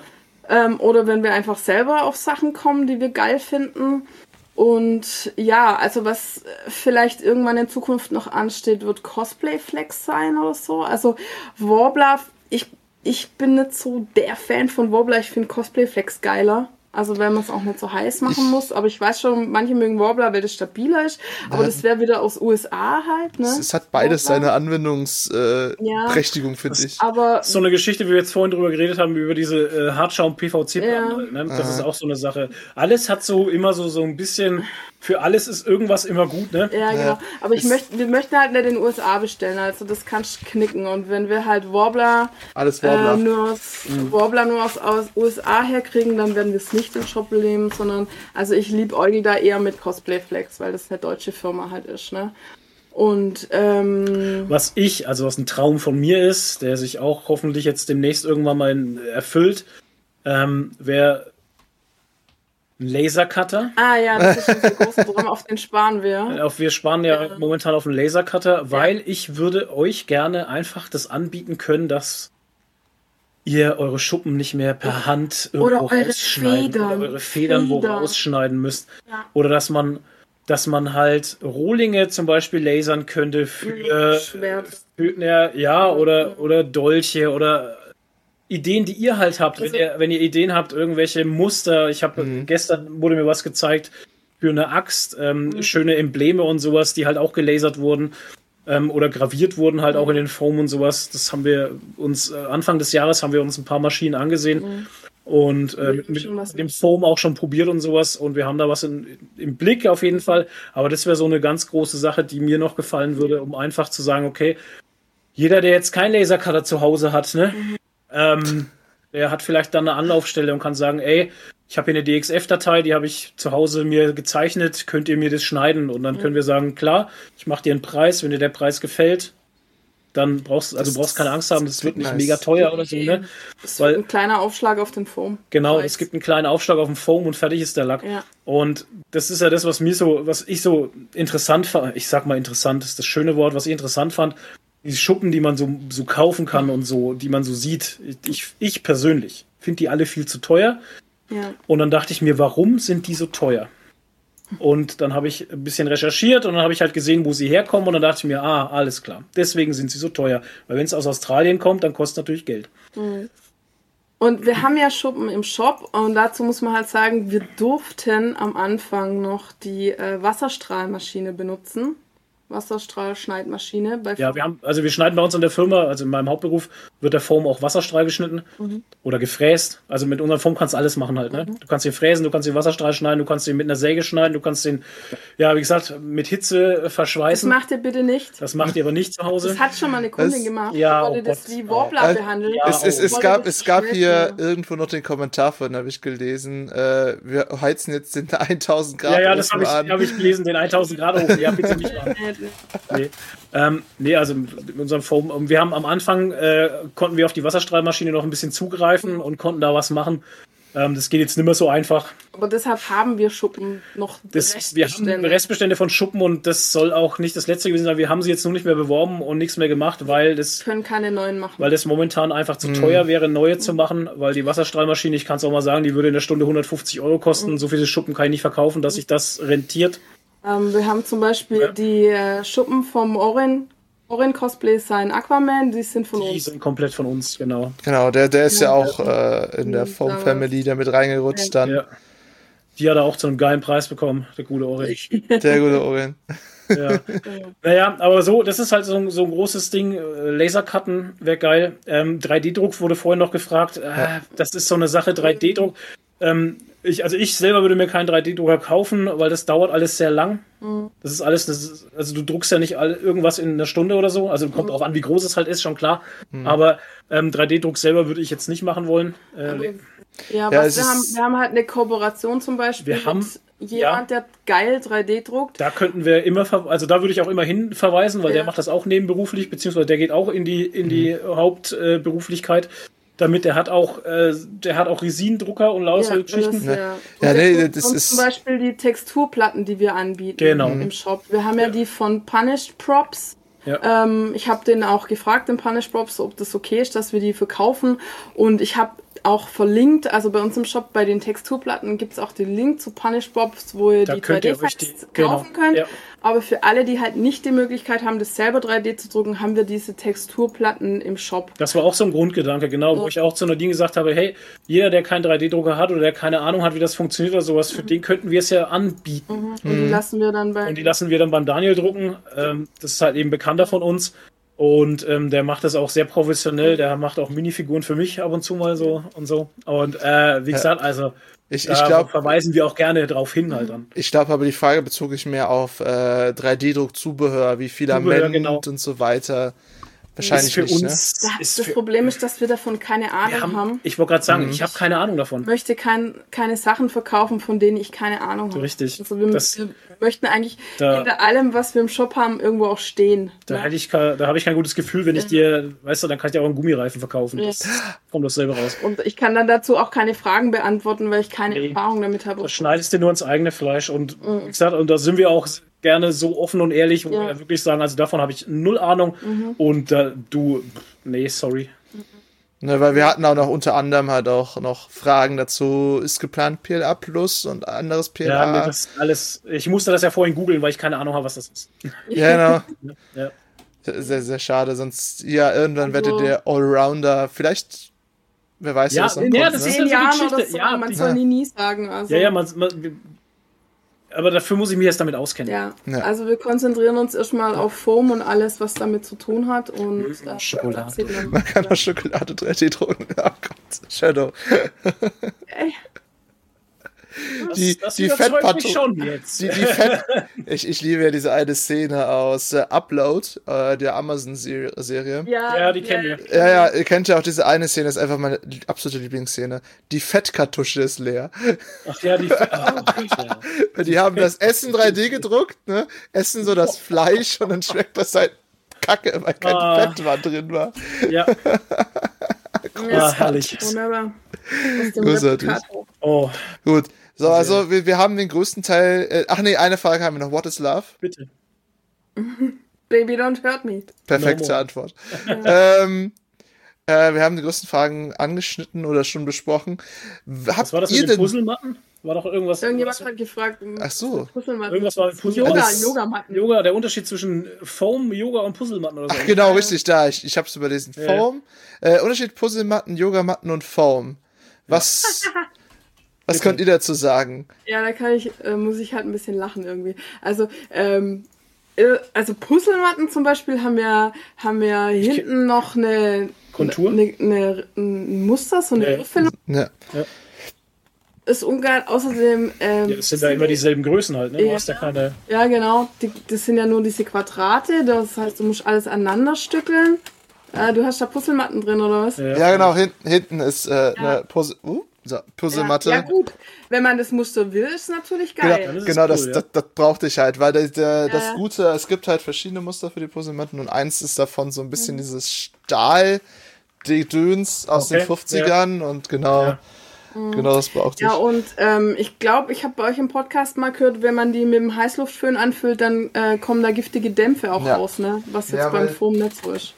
[SPEAKER 2] Ähm, oder wenn wir einfach selber auf Sachen kommen, die wir geil finden. Und ja, also was vielleicht irgendwann in Zukunft noch ansteht, wird Cosplay Flex sein oder so. Also Warbler, ich, ich bin nicht so der Fan von Warbler. Ich finde Cosplay Flex geiler. Also wenn man es auch nicht so heiß machen muss. Aber ich weiß schon, manche mögen Warbler, weil das stabiler ist. Aber das wäre wieder aus USA halt, ne?
[SPEAKER 1] Es hat beides
[SPEAKER 2] Warbler.
[SPEAKER 1] seine Anwendungsprächtigung, äh,
[SPEAKER 2] Ja.
[SPEAKER 1] Finde ich.
[SPEAKER 2] Aber
[SPEAKER 3] So eine Geschichte, wie wir jetzt vorhin drüber geredet haben, über diese äh, Hartschaum-PVC-Platten.
[SPEAKER 2] Ja.
[SPEAKER 3] Ne? Das ist auch so eine Sache. Alles hat so immer so, so ein bisschen, für alles ist irgendwas immer gut, ne?
[SPEAKER 2] Ja, genau. Aber ich möchte, wir möchten halt nicht in den USA bestellen, also das kannst du knicken. Und wenn wir halt Warbler,
[SPEAKER 1] Alles
[SPEAKER 2] äh,
[SPEAKER 1] Warbler.
[SPEAKER 2] nur aus, Warbler nur aus, aus USA herkriegen, dann werden wir es nicht im Shop nehmen, sondern also ich liebe Eugel da eher mit Cosplay Flex, weil das eine deutsche Firma halt ist, ne? Und ähm,
[SPEAKER 3] Was ich, also was ein Traum von mir ist, der sich auch hoffentlich jetzt demnächst irgendwann mal erfüllt, ähm, wäre ein Lasercutter.
[SPEAKER 2] ah ja, das ist unser großer Traum, auf den sparen wir.
[SPEAKER 3] Auf, wir sparen ja, momentan auf einen Lasercutter, weil ich würde euch gerne einfach das anbieten können, dass ihr eure Schuppen nicht mehr per Hand irgendwo
[SPEAKER 2] Oder eure
[SPEAKER 3] rausschneiden
[SPEAKER 2] Federn.
[SPEAKER 3] oder eure Federn wo
[SPEAKER 2] Federn.
[SPEAKER 3] rausschneiden müsst.
[SPEAKER 2] Ja.
[SPEAKER 3] Oder dass man, dass man halt Rohlinge zum Beispiel lasern könnte für,
[SPEAKER 2] Schwert.
[SPEAKER 3] für ja, ja oder, oder Dolche oder Ideen, die ihr halt habt.
[SPEAKER 2] Also-
[SPEAKER 3] wenn, ihr, wenn ihr Ideen habt, irgendwelche Muster. Ich habe gestern wurde mir was gezeigt für eine Axt, ähm,
[SPEAKER 2] Mhm.
[SPEAKER 3] schöne Embleme und sowas, die halt auch gelasert wurden ähm, oder graviert wurden halt auch in den Foam und sowas. Das haben wir uns äh, Anfang des Jahres haben wir uns ein paar Maschinen angesehen und äh, mit,
[SPEAKER 2] Mhm.
[SPEAKER 3] mit dem Foam auch schon probiert und sowas und wir haben da was in, im Blick auf jeden Fall. Aber das wäre so eine ganz große Sache, die mir noch gefallen würde, um einfach zu sagen, okay, jeder, der jetzt kein Lasercutter zu Hause hat, ne, ähm, der hat vielleicht dann eine Anlaufstelle und kann sagen, ey, ich habe hier eine DXF-Datei, die habe ich zu Hause mir gezeichnet, könnt ihr mir das schneiden? Und dann können wir sagen, klar, ich mache dir einen Preis, wenn dir der Preis gefällt, dann brauchst also
[SPEAKER 1] Das-
[SPEAKER 3] du brauchst keine Angst haben, das
[SPEAKER 1] das
[SPEAKER 3] wird nicht
[SPEAKER 1] nice.
[SPEAKER 3] mega teuer oder so, ne?
[SPEAKER 2] Das
[SPEAKER 3] Weil-
[SPEAKER 2] ein kleiner Aufschlag auf den Foam.
[SPEAKER 3] Genau,
[SPEAKER 2] Preis.
[SPEAKER 3] es gibt einen kleinen Aufschlag auf dem Foam und fertig ist der Lack.
[SPEAKER 2] Ja.
[SPEAKER 3] Und das ist ja das, was mir so, was ich so interessant fand. Ich sag mal interessant, ist das schöne Wort, was ich interessant fand. Die Schuppen, die man so, so kaufen kann und so, die man so sieht. Ich, ich persönlich finde die alle viel zu teuer.
[SPEAKER 2] Ja.
[SPEAKER 3] Und dann dachte ich mir, warum sind die so teuer? Und dann habe ich ein bisschen recherchiert und dann habe ich halt gesehen, wo sie herkommen. Und dann dachte ich mir, ah, alles klar. Deswegen sind sie so teuer. Weil wenn es aus Australien kommt, dann kostet es natürlich Geld.
[SPEAKER 2] Und wir haben ja Schuppen im Shop und dazu muss man halt sagen, wir durften am Anfang noch die äh, Wasserstrahlmaschine benutzen. Wasserstrahlschneidmaschine. Bei
[SPEAKER 3] Ja, wir haben, also wir schneiden bei uns in der Firma, also in meinem Hauptberuf, wird der Foam auch Wasserstrahl geschnitten oder gefräst. Also mit unserem Foam kannst du alles machen halt, ne? Du kannst den fräsen, du kannst den Wasserstrahl schneiden, du kannst den mit einer Säge schneiden, du kannst den, ja, wie gesagt, mit Hitze äh,
[SPEAKER 2] das
[SPEAKER 3] verschweißen.
[SPEAKER 2] macht ihr bitte nicht.
[SPEAKER 3] Das macht ihr aber nicht zu Hause.
[SPEAKER 2] Das hat schon mal eine Kundin
[SPEAKER 1] Das-
[SPEAKER 2] gemacht.
[SPEAKER 3] Ja,
[SPEAKER 2] die wollte
[SPEAKER 3] oh
[SPEAKER 2] das
[SPEAKER 3] Gott.
[SPEAKER 2] wie Warbler
[SPEAKER 1] Äh,
[SPEAKER 2] behandeln.
[SPEAKER 3] ja,
[SPEAKER 1] Es, es,
[SPEAKER 3] oh.
[SPEAKER 1] es, gab,
[SPEAKER 2] das
[SPEAKER 1] es gab hier irgendwo noch den Kommentar von, habe ich gelesen. Äh, wir heizen jetzt den 1000 Grad
[SPEAKER 3] Ja, ja, das habe ich, hab ich gelesen, den 1000 Grad Ofen. Ja, bitte nicht machen. Nee. Ähm, nee, also mit unserem Foam. und Wir haben am Anfang, äh, konnten wir auf die Wasserstrahlmaschine noch ein bisschen zugreifen und konnten da was machen. Ähm, das geht jetzt nicht mehr so einfach.
[SPEAKER 2] Aber deshalb haben wir Schuppen noch
[SPEAKER 3] Das, wir haben
[SPEAKER 2] Restbestände.
[SPEAKER 3] Von Schuppen und das soll auch nicht das letzte gewesen sein. Wir haben sie jetzt nur nicht mehr beworben und nichts mehr gemacht, weil das,
[SPEAKER 2] können keine neuen machen.
[SPEAKER 3] weil das momentan einfach
[SPEAKER 1] Mhm.
[SPEAKER 3] zu teuer wäre, neue zu machen, weil die Wasserstrahlmaschine, ich kann es auch mal sagen, die würde in der Stunde 150 Euro kosten. So viele Schuppen kann ich nicht verkaufen, dass sich das rentiert.
[SPEAKER 2] Ähm, wir haben zum Beispiel die äh, Schuppen vom Orin, Orin Cosplay sein Aquaman, die sind von
[SPEAKER 3] Die
[SPEAKER 2] uns.
[SPEAKER 3] sind komplett von uns, genau.
[SPEAKER 1] Genau, der, der ist ja,
[SPEAKER 2] Ja.
[SPEAKER 1] auch äh, in der Foam. Family da mit reingerutscht dann.
[SPEAKER 3] Ja. Die hat er auch zu einem geilen Preis bekommen, der gute Ori.
[SPEAKER 1] Der gute Orin.
[SPEAKER 3] Ja. naja, aber so, das ist halt so ein, so ein großes Ding. Äh, Lasercutten wäre geil. Ähm, 3D-Druck wurde vorhin noch gefragt. Äh, das ist so eine Sache, 3D-Druck. Ähm, ich, also ich selber würde mir keinen 3D-Drucker kaufen, weil das dauert alles sehr lang. Das ist alles, das ist, also du druckst ja nicht all, irgendwas in einer Stunde oder so. Also kommt auch an, wie groß es halt ist, schon klar. Aber ähm, 3D-Druck selber würde ich jetzt nicht machen wollen. Äh,
[SPEAKER 2] Ja,
[SPEAKER 1] Ja,
[SPEAKER 2] was wir, haben, wir haben halt eine Kooperation zum Beispiel
[SPEAKER 3] Wir haben-
[SPEAKER 2] mit jemand, der geil 3D druckt.
[SPEAKER 3] Da könnten wir immer, also da würde ich auch immer hin verweisen, weil
[SPEAKER 2] Ja.
[SPEAKER 3] der macht das auch nebenberuflich, beziehungsweise der geht auch in die, in die Hauptberuflichkeit. Äh. Damit der hat auch, äh, der hat auch Resinendrucker und lauter
[SPEAKER 2] Ja,
[SPEAKER 3] Geschichten.
[SPEAKER 2] das,
[SPEAKER 1] Ne?
[SPEAKER 2] ja.
[SPEAKER 1] Ja,
[SPEAKER 2] Und
[SPEAKER 1] nee, das ist-
[SPEAKER 2] zum Beispiel die Texturplatten, die wir anbieten
[SPEAKER 3] Genau.
[SPEAKER 2] im Shop. Wir haben ja, die von Punished Props.
[SPEAKER 3] Ja.
[SPEAKER 2] Ähm, ich habe den auch gefragt, den Punished Props, ob das okay ist, dass wir die verkaufen. Und ich habe auch verlinkt, also bei uns im Shop bei den Texturplatten gibt es auch den Link zu Punished Props, wo ihr
[SPEAKER 3] Da
[SPEAKER 2] die
[SPEAKER 3] könnt ihr
[SPEAKER 2] 3D
[SPEAKER 3] euch die-
[SPEAKER 2] Facts
[SPEAKER 3] genau,
[SPEAKER 2] kaufen könnt.
[SPEAKER 3] ja.
[SPEAKER 2] Aber für alle, die halt nicht die Möglichkeit haben, das selber 3D zu drucken, haben wir diese Texturplatten im Shop.
[SPEAKER 3] Das war auch so ein Grundgedanke, genau, wo ich auch zu Nadine gesagt habe, hey, jeder, der keinen 3D-Drucker hat oder der keine Ahnung hat, wie das funktioniert oder sowas, für den könnten wir es ja anbieten.
[SPEAKER 2] Und die lassen wir dann bei
[SPEAKER 3] Und die lassen wir dann beim Daniel drucken. Ähm, das ist halt eben bekannter von uns. Und ähm, der macht das auch sehr professionell. Der macht auch Minifiguren für mich ab und zu mal so und so. Und äh, wie gesagt, also
[SPEAKER 1] Ich, ich glaube,
[SPEAKER 3] verweisen wir auch gerne drauf hin halt dann.
[SPEAKER 1] ich glaube, aber die Frage bezog ich mehr auf äh, 3D-Druck-Zubehör, wie Filament
[SPEAKER 3] Zubehör, genau.
[SPEAKER 1] und so weiter. Wahrscheinlich
[SPEAKER 3] ist für
[SPEAKER 1] nicht, ne?
[SPEAKER 3] uns. Ist
[SPEAKER 2] das
[SPEAKER 3] für,
[SPEAKER 2] Problem ist, dass wir davon keine Ahnung haben.
[SPEAKER 3] haben, ich wollte gerade sagen,
[SPEAKER 1] Mhm.
[SPEAKER 3] ich habe keine Ahnung davon.
[SPEAKER 2] Ich möchte kein, keine Sachen verkaufen, von denen ich keine Ahnung habe.
[SPEAKER 3] Richtig.
[SPEAKER 2] Also wir,
[SPEAKER 3] Das-
[SPEAKER 2] wir möchten eigentlich
[SPEAKER 3] Da-
[SPEAKER 2] hinter allem, was wir im Shop haben, irgendwo auch stehen.
[SPEAKER 3] Da,
[SPEAKER 2] ne?
[SPEAKER 3] ich, da habe ich kein gutes Gefühl, wenn ich dir, weißt du, dann kann ich dir auch einen Gummireifen verkaufen.
[SPEAKER 2] Ja.
[SPEAKER 3] Das kommt dasselbe raus.
[SPEAKER 2] Und ich kann dann dazu auch keine Fragen beantworten, weil ich keine
[SPEAKER 3] Nee.
[SPEAKER 2] Erfahrung damit habe.
[SPEAKER 3] Da schneidest du nur ins eigene Fleisch. Und wie gesagt, und da sind wir auch gerne so offen und ehrlich, wo
[SPEAKER 2] Ja.
[SPEAKER 3] wir wirklich sagen, also davon habe ich null Ahnung. Und äh, du, nee, sorry.
[SPEAKER 1] Ne, weil wir hatten auch noch unter anderem halt auch noch Fragen dazu, ist geplant PLA Plus und anderes
[SPEAKER 3] Ja,
[SPEAKER 1] PLA.
[SPEAKER 3] nee, das alles. Ich musste das ja vorhin googeln, weil ich keine Ahnung habe, was das ist.
[SPEAKER 1] ja, genau.
[SPEAKER 3] Ja.
[SPEAKER 1] Sehr, sehr schade, sonst, ja, irgendwann
[SPEAKER 2] Also-
[SPEAKER 1] werdet ihr Allrounder, vielleicht, wer weiß,
[SPEAKER 3] Ja,
[SPEAKER 1] was noch
[SPEAKER 3] ja,
[SPEAKER 1] kommt,
[SPEAKER 3] das
[SPEAKER 1] ne?
[SPEAKER 3] ist ja so die Geschichte.
[SPEAKER 2] so,
[SPEAKER 3] Ja,
[SPEAKER 2] man soll nie nie sagen. Also,
[SPEAKER 3] Ja, ja, man, man, aber dafür muss ich mich jetzt damit auskennen.
[SPEAKER 2] Ja.
[SPEAKER 1] Ja.
[SPEAKER 2] also wir konzentrieren uns erstmal auf Foam und alles, was damit zu tun hat. Und äh,
[SPEAKER 3] Schokolade.
[SPEAKER 2] man-
[SPEAKER 1] kann auch Schokolade 3D drucken. Oh Gott, Shadow.
[SPEAKER 2] Ey,
[SPEAKER 1] Die-
[SPEAKER 3] das
[SPEAKER 1] die
[SPEAKER 3] mich schon jetzt.
[SPEAKER 1] Die, die Fett ich, ich liebe ja diese eine Szene aus äh, Upload, äh, der Amazon-Serie.
[SPEAKER 2] ja,
[SPEAKER 3] Ja, die kennen wir.
[SPEAKER 1] Ja, ja, ihr kennt ja auch diese eine Szene, ist einfach meine absolute Lieblingsszene. Die Fettkartusche ist leer.
[SPEAKER 3] Ach ja, die. Oh, ja.
[SPEAKER 1] Die haben das Essen 3D gedruckt, ne? Essen so das Fleisch und dann schmeckt das halt Kacke, weil kein
[SPEAKER 3] Ah.
[SPEAKER 1] Fett war drin war.
[SPEAKER 3] ja.
[SPEAKER 2] Ja,
[SPEAKER 3] Ah, herrlich.
[SPEAKER 2] Wunderbar.
[SPEAKER 1] Großartig.
[SPEAKER 3] Oh,
[SPEAKER 1] Gut. So, also wir, wir haben den größten Teil. Äh, ach nee, eine Frage haben wir noch. What is love?
[SPEAKER 3] bitte.
[SPEAKER 2] Baby, don't hurt me.
[SPEAKER 1] Perfekte
[SPEAKER 3] No.
[SPEAKER 1] Antwort. ähm, äh, wir haben die größten Fragen angeschnitten oder schon besprochen. Habt
[SPEAKER 3] Was war das
[SPEAKER 1] ihr
[SPEAKER 3] mit den
[SPEAKER 1] denn?
[SPEAKER 3] Puzzlematten? War doch irgendwas.
[SPEAKER 2] Irgendjemand hat gefragt.
[SPEAKER 1] Ach so.
[SPEAKER 2] Puzzlematten.
[SPEAKER 3] Irgendwas war mit Puzzle.
[SPEAKER 2] Yoga, Yogamatten.
[SPEAKER 3] Yoga, der Unterschied zwischen Foam, Yoga und Puzzlematten oder so.
[SPEAKER 1] Ach, genau, richtig, da. Ich, ich hab's überlesen.
[SPEAKER 3] Ja.
[SPEAKER 1] Foam. Äh, Unterschied Puzzlematten, Yogamatten und Foam. Was, was könnt ihr dazu sagen?
[SPEAKER 2] Ja, da kann ich, äh, muss ich halt ein bisschen lachen irgendwie. Also, ähm, äh, also Puzzlematten zum Beispiel haben ja, haben ja hinten noch eine
[SPEAKER 3] Kontur?
[SPEAKER 2] eine, eine, ein Muster, so eine
[SPEAKER 3] Ja.
[SPEAKER 2] Griffel.
[SPEAKER 1] Ja.
[SPEAKER 2] Ist ungeil. Außerdem, ähm,
[SPEAKER 3] Ja, es sind da immer dieselben Größen halt, ne? Du
[SPEAKER 2] Ja.
[SPEAKER 3] hast ja keine.
[SPEAKER 2] Ja, genau. Die, das sind ja nur diese Quadrate. Das heißt, du musst alles aneinander stückeln. Äh, du hast da Puzzlematten drin, oder was?
[SPEAKER 1] Ja, genau, hinten, hinten ist äh, eine Puzzle, uh, so, Puzzlematte.
[SPEAKER 2] Ja, gut. Wenn man das Muster will, ist natürlich
[SPEAKER 1] Genau,
[SPEAKER 2] geil.
[SPEAKER 3] Das
[SPEAKER 1] genau das,
[SPEAKER 3] cool, ja.
[SPEAKER 1] das, das brauchte ich halt, weil der, der, das
[SPEAKER 2] Ja.
[SPEAKER 1] Gute, es gibt halt verschiedene Muster für die Puzzlematten und eins ist davon so ein
[SPEAKER 2] Mhm.
[SPEAKER 1] bisschen dieses Stahl-Gedöns aus
[SPEAKER 3] Okay,
[SPEAKER 1] den 50ern und genau,
[SPEAKER 3] Ja.
[SPEAKER 1] genau das brauchte ich.
[SPEAKER 2] Ja, und ähm, ich glaube, ich habe bei euch im Podcast mal gehört, wenn man die mit dem Heißluftföhn anfüllt, dann äh, kommen da giftige Dämpfe auch
[SPEAKER 1] Ja.
[SPEAKER 2] raus, ne? Was jetzt
[SPEAKER 1] Ja,
[SPEAKER 2] beim Foam nicht so ist.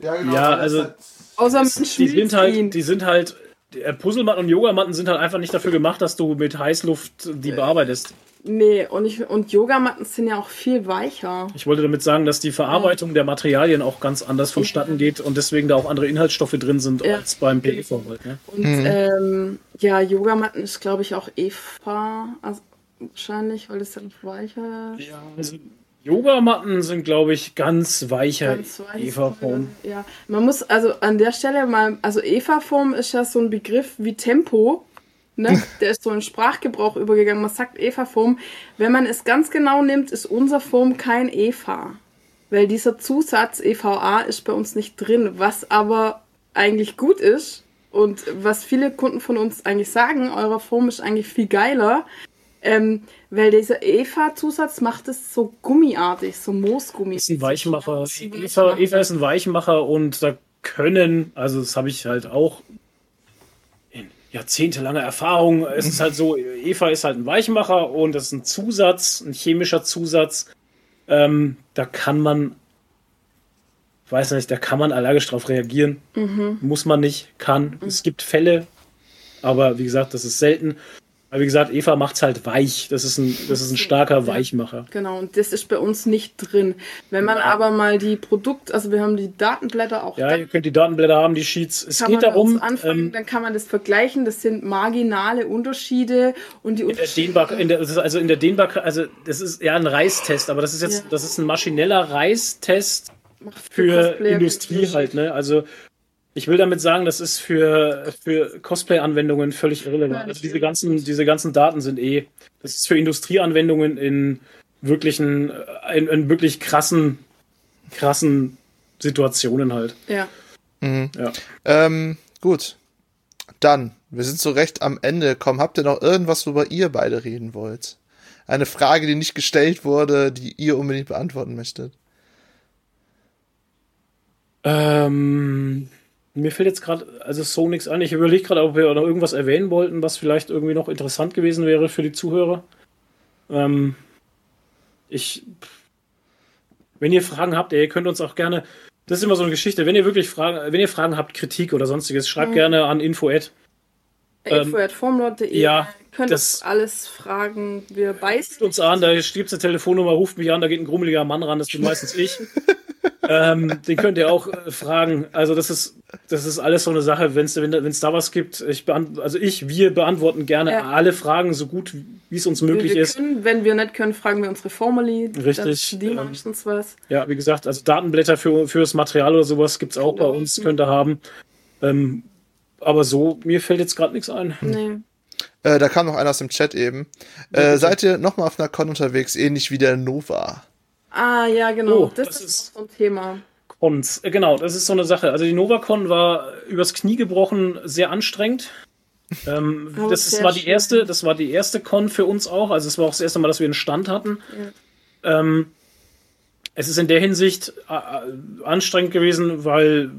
[SPEAKER 1] ja,
[SPEAKER 3] Ja,
[SPEAKER 1] weil das
[SPEAKER 3] also-
[SPEAKER 1] halt-
[SPEAKER 2] Außer man
[SPEAKER 3] Die sind halt,
[SPEAKER 2] ihn.
[SPEAKER 3] die sind halt. Äh, Puzzlematten und Yogamatten sind halt einfach nicht dafür gemacht, dass du mit Heißluft die bearbeitest.
[SPEAKER 2] Nee, und, ich, und Yogamatten sind ja auch viel weicher.
[SPEAKER 3] Ich wollte damit sagen, dass die Verarbeitung der Materialien auch ganz anders vonstatten geht und deswegen da auch andere Inhaltsstoffe drin sind
[SPEAKER 2] Ja.
[SPEAKER 3] als beim PEV halt. Ne?
[SPEAKER 2] Und ähm, ja, Yogamatten ist, glaube ich, auch Eva, also wahrscheinlich, weil das dann weicher ist.
[SPEAKER 3] Also Yogamatten sind, glaube ich, ganz weicher
[SPEAKER 2] Ganz weich.
[SPEAKER 3] Eva-Form.
[SPEAKER 2] Ja, man muss also an der Stelle mal, also Eva-Form ist ja so ein Begriff wie Tempo. Ne? Der ist so in Sprachgebrauch übergegangen. Man sagt Eva-Form. Wenn man es ganz genau nimmt, ist unser Form kein Eva. Weil dieser Zusatz EVA ist bei uns nicht drin, was aber eigentlich gut ist und was viele Kunden von uns eigentlich sagen, eure Form ist eigentlich viel geiler, ähm, weil dieser Eva-Zusatz macht es so gummiartig, so Moosgummi.
[SPEAKER 3] ist ein Weichmacher.
[SPEAKER 2] Ist ein
[SPEAKER 3] Eva,
[SPEAKER 2] Weichmacher.
[SPEAKER 3] Eva ist ein Weichmacher und da können, also das habe ich halt auch in jahrzehntelanger Erfahrung, es ist halt so, Eva ist halt ein Weichmacher und das ist ein Zusatz, ein chemischer Zusatz. Ähm, da kann man, ich weiß nicht, da kann man allergisch drauf reagieren. Muss man nicht, kann. Es gibt Fälle, aber wie gesagt, das ist selten. Aber wie gesagt, Eva macht's halt weich. Das ist ein, das ist ein starker Weichmacher.
[SPEAKER 2] Genau, und das ist bei uns nicht drin. Wenn man aber mal die Produkt, also wir haben die Datenblätter auch
[SPEAKER 3] Ja,
[SPEAKER 2] da,
[SPEAKER 3] ihr könnt die Datenblätter haben, die Sheets. Es geht darum,
[SPEAKER 2] anfangen,
[SPEAKER 3] ähm,
[SPEAKER 2] dann kann man das vergleichen. Das sind marginale Unterschiede und die
[SPEAKER 3] in der
[SPEAKER 2] Unterschiede.
[SPEAKER 3] Dehnbar, in der, also in der Dehnbar, also das ist ja ein Reistest, aber das ist jetzt,
[SPEAKER 2] Ja.
[SPEAKER 3] das ist ein maschineller Reistest
[SPEAKER 2] macht
[SPEAKER 3] für
[SPEAKER 2] Cosplayer
[SPEAKER 3] Industrie halt, ne? Also ich will damit sagen, das ist für, für Cosplay-Anwendungen völlig irrelevant. Also diese ganzen, diese ganzen Daten sind eh, das ist für Industrieanwendungen in wirklichen, äh, in, in wirklich krassen, krassen Situationen halt.
[SPEAKER 2] Ja.
[SPEAKER 3] Ja.
[SPEAKER 1] Ähm, gut. Dann, wir sind so recht am Ende gekommen. Habt ihr noch irgendwas, worüber ihr beide reden wollt? Eine Frage, die nicht gestellt wurde, die ihr unbedingt beantworten möchtet.
[SPEAKER 3] Ähm, mir fällt jetzt gerade also so nichts an. Ich überlege gerade, ob wir noch irgendwas erwähnen wollten, was vielleicht irgendwie noch interessant gewesen wäre für die Zuhörer. Ähm, ich, wenn ihr Fragen habt, ihr könnt uns auch gerne. Das ist immer so eine Geschichte. Wenn ihr wirklich Fragen, wenn ihr Fragen habt, Kritik oder sonstiges, schreibt gerne an info at. Ähm,
[SPEAKER 2] info.formlord.de
[SPEAKER 3] ja,
[SPEAKER 2] könnt
[SPEAKER 3] das-
[SPEAKER 2] alles fragen. Wir beißen.
[SPEAKER 3] Uns an, da gibt's eine Telefonnummer, ruft mich an, da geht ein grummeliger Mann ran, das bin meistens ich. ähm, den könnt ihr auch äh, fragen. Also das ist, das ist alles so eine Sache, wenn's, wenn es da was gibt. Ich also ich, wir beantworten gerne
[SPEAKER 2] Ja.
[SPEAKER 3] alle Fragen so gut, wie es uns möglich
[SPEAKER 2] wir
[SPEAKER 3] ist.
[SPEAKER 2] können, wenn wir nicht können, fragen wir unsere Formally.
[SPEAKER 3] Richtig,
[SPEAKER 2] Die
[SPEAKER 3] ähm,
[SPEAKER 2] meistens was.
[SPEAKER 3] Ja, wie gesagt, also Datenblätter für, fürs Material oder sowas gibt's auch bei uns, könnt ihr haben. Ähm, aber so, mir fällt jetzt gerade nichts ein.
[SPEAKER 2] Nee.
[SPEAKER 1] Äh, da kam noch einer aus dem Chat eben. Äh, seid ihr nochmal auf einer Con unterwegs, ähnlich wie der Nova?
[SPEAKER 2] Ah, ja, genau.
[SPEAKER 3] Oh,
[SPEAKER 2] das,
[SPEAKER 3] das
[SPEAKER 2] ist, so ein Thema.
[SPEAKER 3] Cons, äh, genau, das ist so eine Sache. Also die NovaCon war übers Knie gebrochen, sehr anstrengend. Ähm,
[SPEAKER 2] Aber
[SPEAKER 3] das
[SPEAKER 2] sehr
[SPEAKER 3] war die erste, das war die erste Con für uns auch. Also es war auch das erste Mal, dass wir einen Stand hatten. Ähm, es ist in der Hinsicht äh, äh, anstrengend gewesen, weil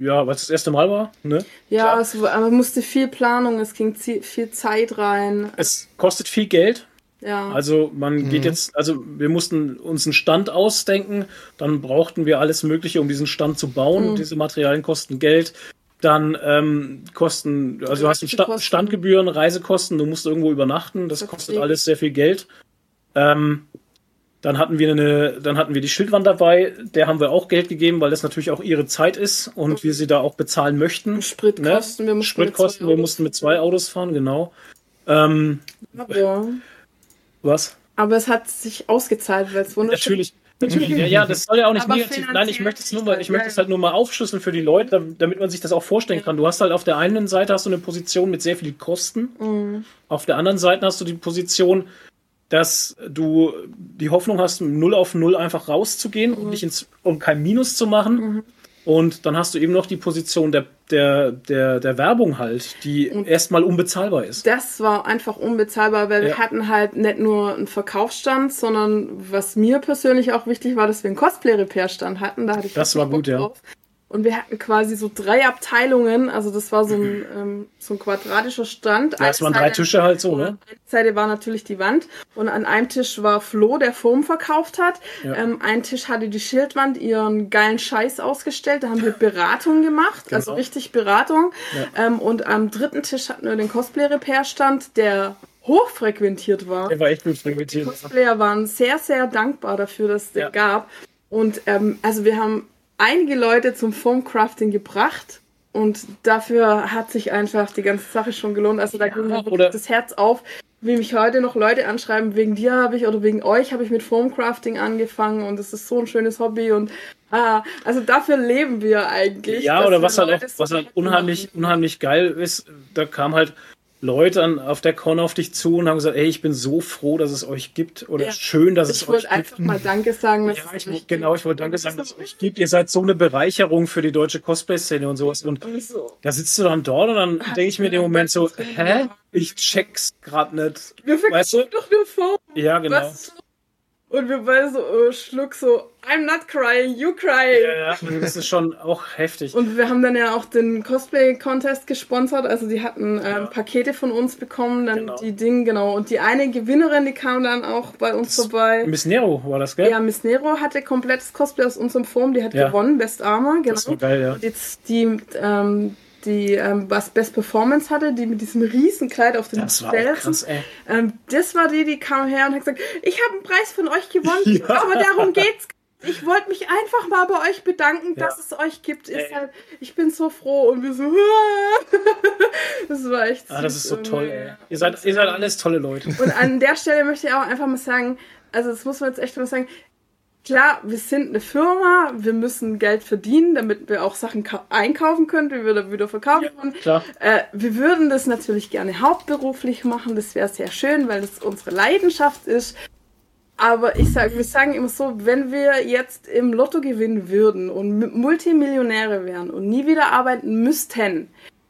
[SPEAKER 3] ja, weil es das erste Mal war. Ne?
[SPEAKER 2] Ja, es, man musste viel Planung, es ging viel Zeit rein.
[SPEAKER 3] Es kostet viel Geld.
[SPEAKER 2] Ja,
[SPEAKER 3] Also man
[SPEAKER 2] Mhm.
[SPEAKER 3] geht jetzt, also wir mussten uns einen Stand ausdenken, dann brauchten wir alles Mögliche, um diesen Stand zu bauen.
[SPEAKER 2] Mhm.
[SPEAKER 3] Diese Materialien kosten Geld. Dann ähm, Kosten, also du hast Sta Standgebühren, Reisekosten, du musst irgendwo übernachten, das kostet alles sehr viel Geld. Ähm, dann hatten wir eine, dann hatten wir die Schildwand dabei, der haben wir auch Geld gegeben, weil das natürlich auch ihre Zeit ist und wir sie da auch bezahlen möchten.
[SPEAKER 2] Spritkosten,
[SPEAKER 3] ne? wir mussten Spritkosten, wir mussten mit zwei Autos fahren, genau. Ähm,
[SPEAKER 2] ja.
[SPEAKER 3] Was?
[SPEAKER 2] Aber es hat sich ausgezahlt, weil es wunderschön
[SPEAKER 3] Natürlich. Natürlich, ja, ja, das soll ja auch nicht negativ. Nein, ich möchte es nur mal, ich möchte es halt nur mal aufschlüsseln für die Leute, damit man sich das auch vorstellen kann. Du hast halt auf der einen Seite hast du eine Position mit sehr viel Kosten. Mhm. Auf der anderen Seite hast du die Position, dass du die Hoffnung hast, 0 auf 0 einfach rauszugehen mhm. und nicht ins, um kein Minus zu machen. Mhm. Und dann hast du eben noch die Position der, der, der, der Werbung halt, die und erstmal unbezahlbar ist.
[SPEAKER 2] Das war einfach unbezahlbar, weil ja. wir hatten halt nicht nur einen Verkaufsstand, sondern was mir persönlich auch wichtig war, dass wir einen Cosplay-Repair-Stand hatten. Da hatte ich
[SPEAKER 3] das war gut, drauf. ja.
[SPEAKER 2] Und wir hatten quasi so drei Abteilungen, also das war so ein, ähm, so ein quadratischer Stand.
[SPEAKER 3] Ja, es waren drei Tische halt so, ne?
[SPEAKER 2] Eine Seite war natürlich die Wand und an einem Tisch war Flo, der Foam verkauft hat. Ja. Ähm, ein Tisch hatte die Schildwand ihren geilen Scheiß ausgestellt, da haben wir Beratung gemacht, genau. also richtig Beratung. Ja. Ähm, und am dritten Tisch hatten wir den Cosplay-Repair-Stand, der hochfrequentiert war.
[SPEAKER 3] Der war echt gut frequentiert.
[SPEAKER 2] Die Cosplayer waren sehr, sehr dankbar dafür, dass es den gab. Und ähm, also wir haben einige Leute zum Foamcrafting gebracht und dafür hat sich einfach die ganze Sache schon gelohnt. Also da ja, ging mir das Herz auf, wie mich heute noch Leute anschreiben, wegen dir habe ich oder wegen euch habe ich mit Foamcrafting angefangen und es ist so ein schönes Hobby und ah, also dafür leben wir eigentlich.
[SPEAKER 3] Ja, oder was halt auch, was halt unheimlich, unheimlich geil ist, da kam halt Leute an, auf der Con auf dich zu und haben gesagt, ey, ich bin so froh, dass es euch gibt oder ja. schön, dass es euch gibt.
[SPEAKER 2] Ich wollte einfach mal Danke sagen.
[SPEAKER 3] Dass ja, ich, es genau, ich wollte Danke sagen, dass es euch gibt. Ihr seid so eine Bereicherung für die deutsche Cosplay-Szene und sowas. Und so. da sitzt du dann dort und dann denke ich mir in dem Moment so, hä? Ich check's grad nicht.
[SPEAKER 2] Wir weißt du? doch nur vor.
[SPEAKER 3] Ja, genau. Was?
[SPEAKER 2] Und wir beide so äh, schluck so, I'm not crying, you crying.
[SPEAKER 3] Ja, ja, das ist schon auch heftig.
[SPEAKER 2] Und wir haben dann ja auch den Cosplay-Contest gesponsert. Also die hatten ähm, ja. Pakete von uns bekommen, dann genau. die Dinge, genau. Und die eine Gewinnerin, die kam dann auch bei uns das vorbei.
[SPEAKER 3] Miss Nero war das, gell?
[SPEAKER 2] Ja, Miss Nero hatte komplettes Cosplay aus unserem Form, die hat ja. gewonnen, Best Armor, genau. Das
[SPEAKER 3] war geil, ja.
[SPEAKER 2] Und jetzt die, ähm, die ähm, was Best Performance hatte, die mit diesem Riesenkleid auf dem
[SPEAKER 3] das war krass, ey.
[SPEAKER 2] Ähm, das war die, die kam her und hat gesagt, ich habe einen Preis von euch gewonnen, ja. aber darum geht's. Ich wollte mich einfach mal bei euch bedanken, ja. dass es euch gibt. Halt, ich bin so froh und wir so. das war echt.
[SPEAKER 3] Ah, das ist so toll. Ey. Ihr seid, ihr seid alles tolle Leute.
[SPEAKER 2] Und an der Stelle möchte ich auch einfach mal sagen, also das muss man jetzt echt mal sagen, klar, wir sind eine Firma, wir müssen Geld verdienen, damit wir auch Sachen einkaufen können, die wir dann wieder verkaufen können.
[SPEAKER 3] Ja,
[SPEAKER 2] äh, wir würden das natürlich gerne hauptberuflich machen, das wäre sehr schön, weil das unsere Leidenschaft ist. Aber ich sage, wir sagen immer so, wenn wir jetzt im Lotto gewinnen würden und Multimillionäre wären und nie wieder arbeiten müssten,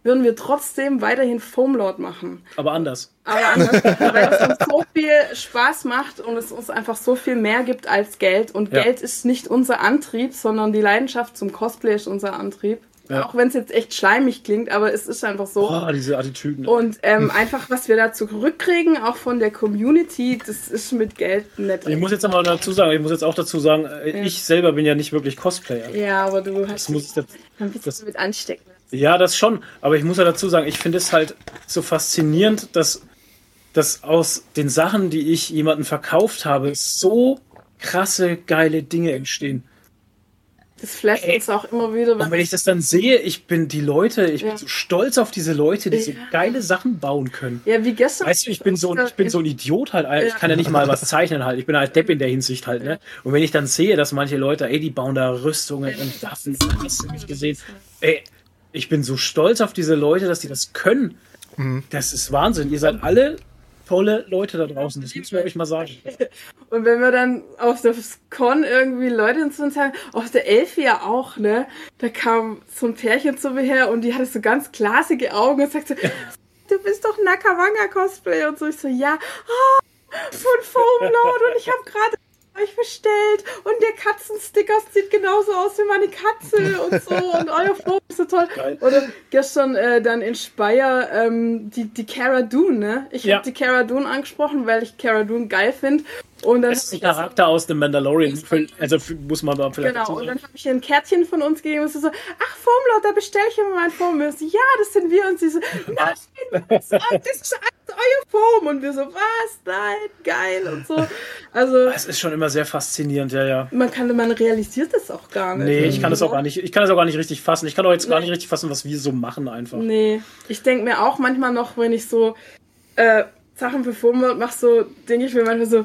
[SPEAKER 2] würden wir trotzdem weiterhin Foamlord machen.
[SPEAKER 3] Aber anders.
[SPEAKER 2] Aber anders, weil es uns so viel Spaß macht und es uns einfach so viel mehr gibt als Geld. Und ja. Geld ist nicht unser Antrieb, sondern die Leidenschaft zum Cosplay ist unser Antrieb. Ja. Auch wenn es jetzt echt schleimig klingt, aber es ist einfach so.
[SPEAKER 3] Oh, diese Attitüden.
[SPEAKER 2] Und ähm, einfach, was wir da zurückkriegen, auch von der Community, das ist mit Geld nett.
[SPEAKER 3] Ich muss jetzt aber dazu sagen, ich muss jetzt auch dazu sagen, äh, ja. ich selber bin ja nicht wirklich Cosplayer.
[SPEAKER 2] Ja, aber du hast.
[SPEAKER 3] Das muss ich jetzt,
[SPEAKER 2] ein bisschen das, mit anstecken.
[SPEAKER 3] Ja, das schon. Aber ich muss ja dazu sagen, ich finde es halt so faszinierend, dass, dass aus den Sachen, die ich jemandem verkauft habe, so krasse, geile Dinge entstehen.
[SPEAKER 2] Das flasht Ey. uns auch immer wieder.
[SPEAKER 3] Und wenn ich das dann sehe, ich bin die Leute, ich ja. bin so stolz auf diese Leute, die ja. so geile Sachen bauen können.
[SPEAKER 2] Ja, wie gestern.
[SPEAKER 3] Weißt du, ich bin so, ich bin so ein Idiot halt. Ich kann ja nicht mal was zeichnen halt. Ich bin halt Depp in der Hinsicht halt, ne? Und wenn ich dann sehe, dass manche Leute, ey, die bauen da Rüstungen und Waffen, hast du nicht gesehen. Ey, ich bin so stolz auf diese Leute, dass die das können. Mhm. Das ist Wahnsinn. Ihr seid alle tolle Leute da draußen. Das muss man euch mal sagen.
[SPEAKER 2] Und wenn wir dann auf das Con irgendwie Leute zu uns sagen, auf der Elfi ja auch, ne? Da kam so ein Pärchen zu mir her und die hatte so ganz glasige Augen und sagte, du bist doch Nakawanga Cosplay und so. Ich so, ja, oh, von Foamlord und ich habe gerade euch bestellt und der Katzensticker sieht genauso aus wie meine Katze und so und euer Foto ist so toll. Geil. Oder gestern äh, dann in Speyer ähm, die, die Cara Dune, ne? Ich ja. habe die Cara Dune angesprochen, weil ich Cara Dune geil finde Und
[SPEAKER 3] Das ist ein Charakter aus dem Mandalorian. Also muss man da vielleicht
[SPEAKER 2] Genau, und dann habe ich ihr ein Kärtchen von uns gegeben und sie so, ach Foamlord, da bestelle ich immer mein Foam. Und so, ja, das sind wir. Und sie so, nein, das ist, alles euer Foam. Und wir so, was, nein, geil und so. Also
[SPEAKER 3] Es ist schon immer sehr faszinierend, ja, ja.
[SPEAKER 2] man kann, man realisiert das auch gar nicht.
[SPEAKER 3] Nee, ich kann das auch gar nicht, ich kann das auch gar nicht richtig fassen. Ich kann auch jetzt gar nicht richtig fassen, was wir so machen einfach.
[SPEAKER 2] Nee, ich denke mir auch manchmal noch, wenn ich so äh, Sachen für Foam mache, so denke ich mir manchmal so,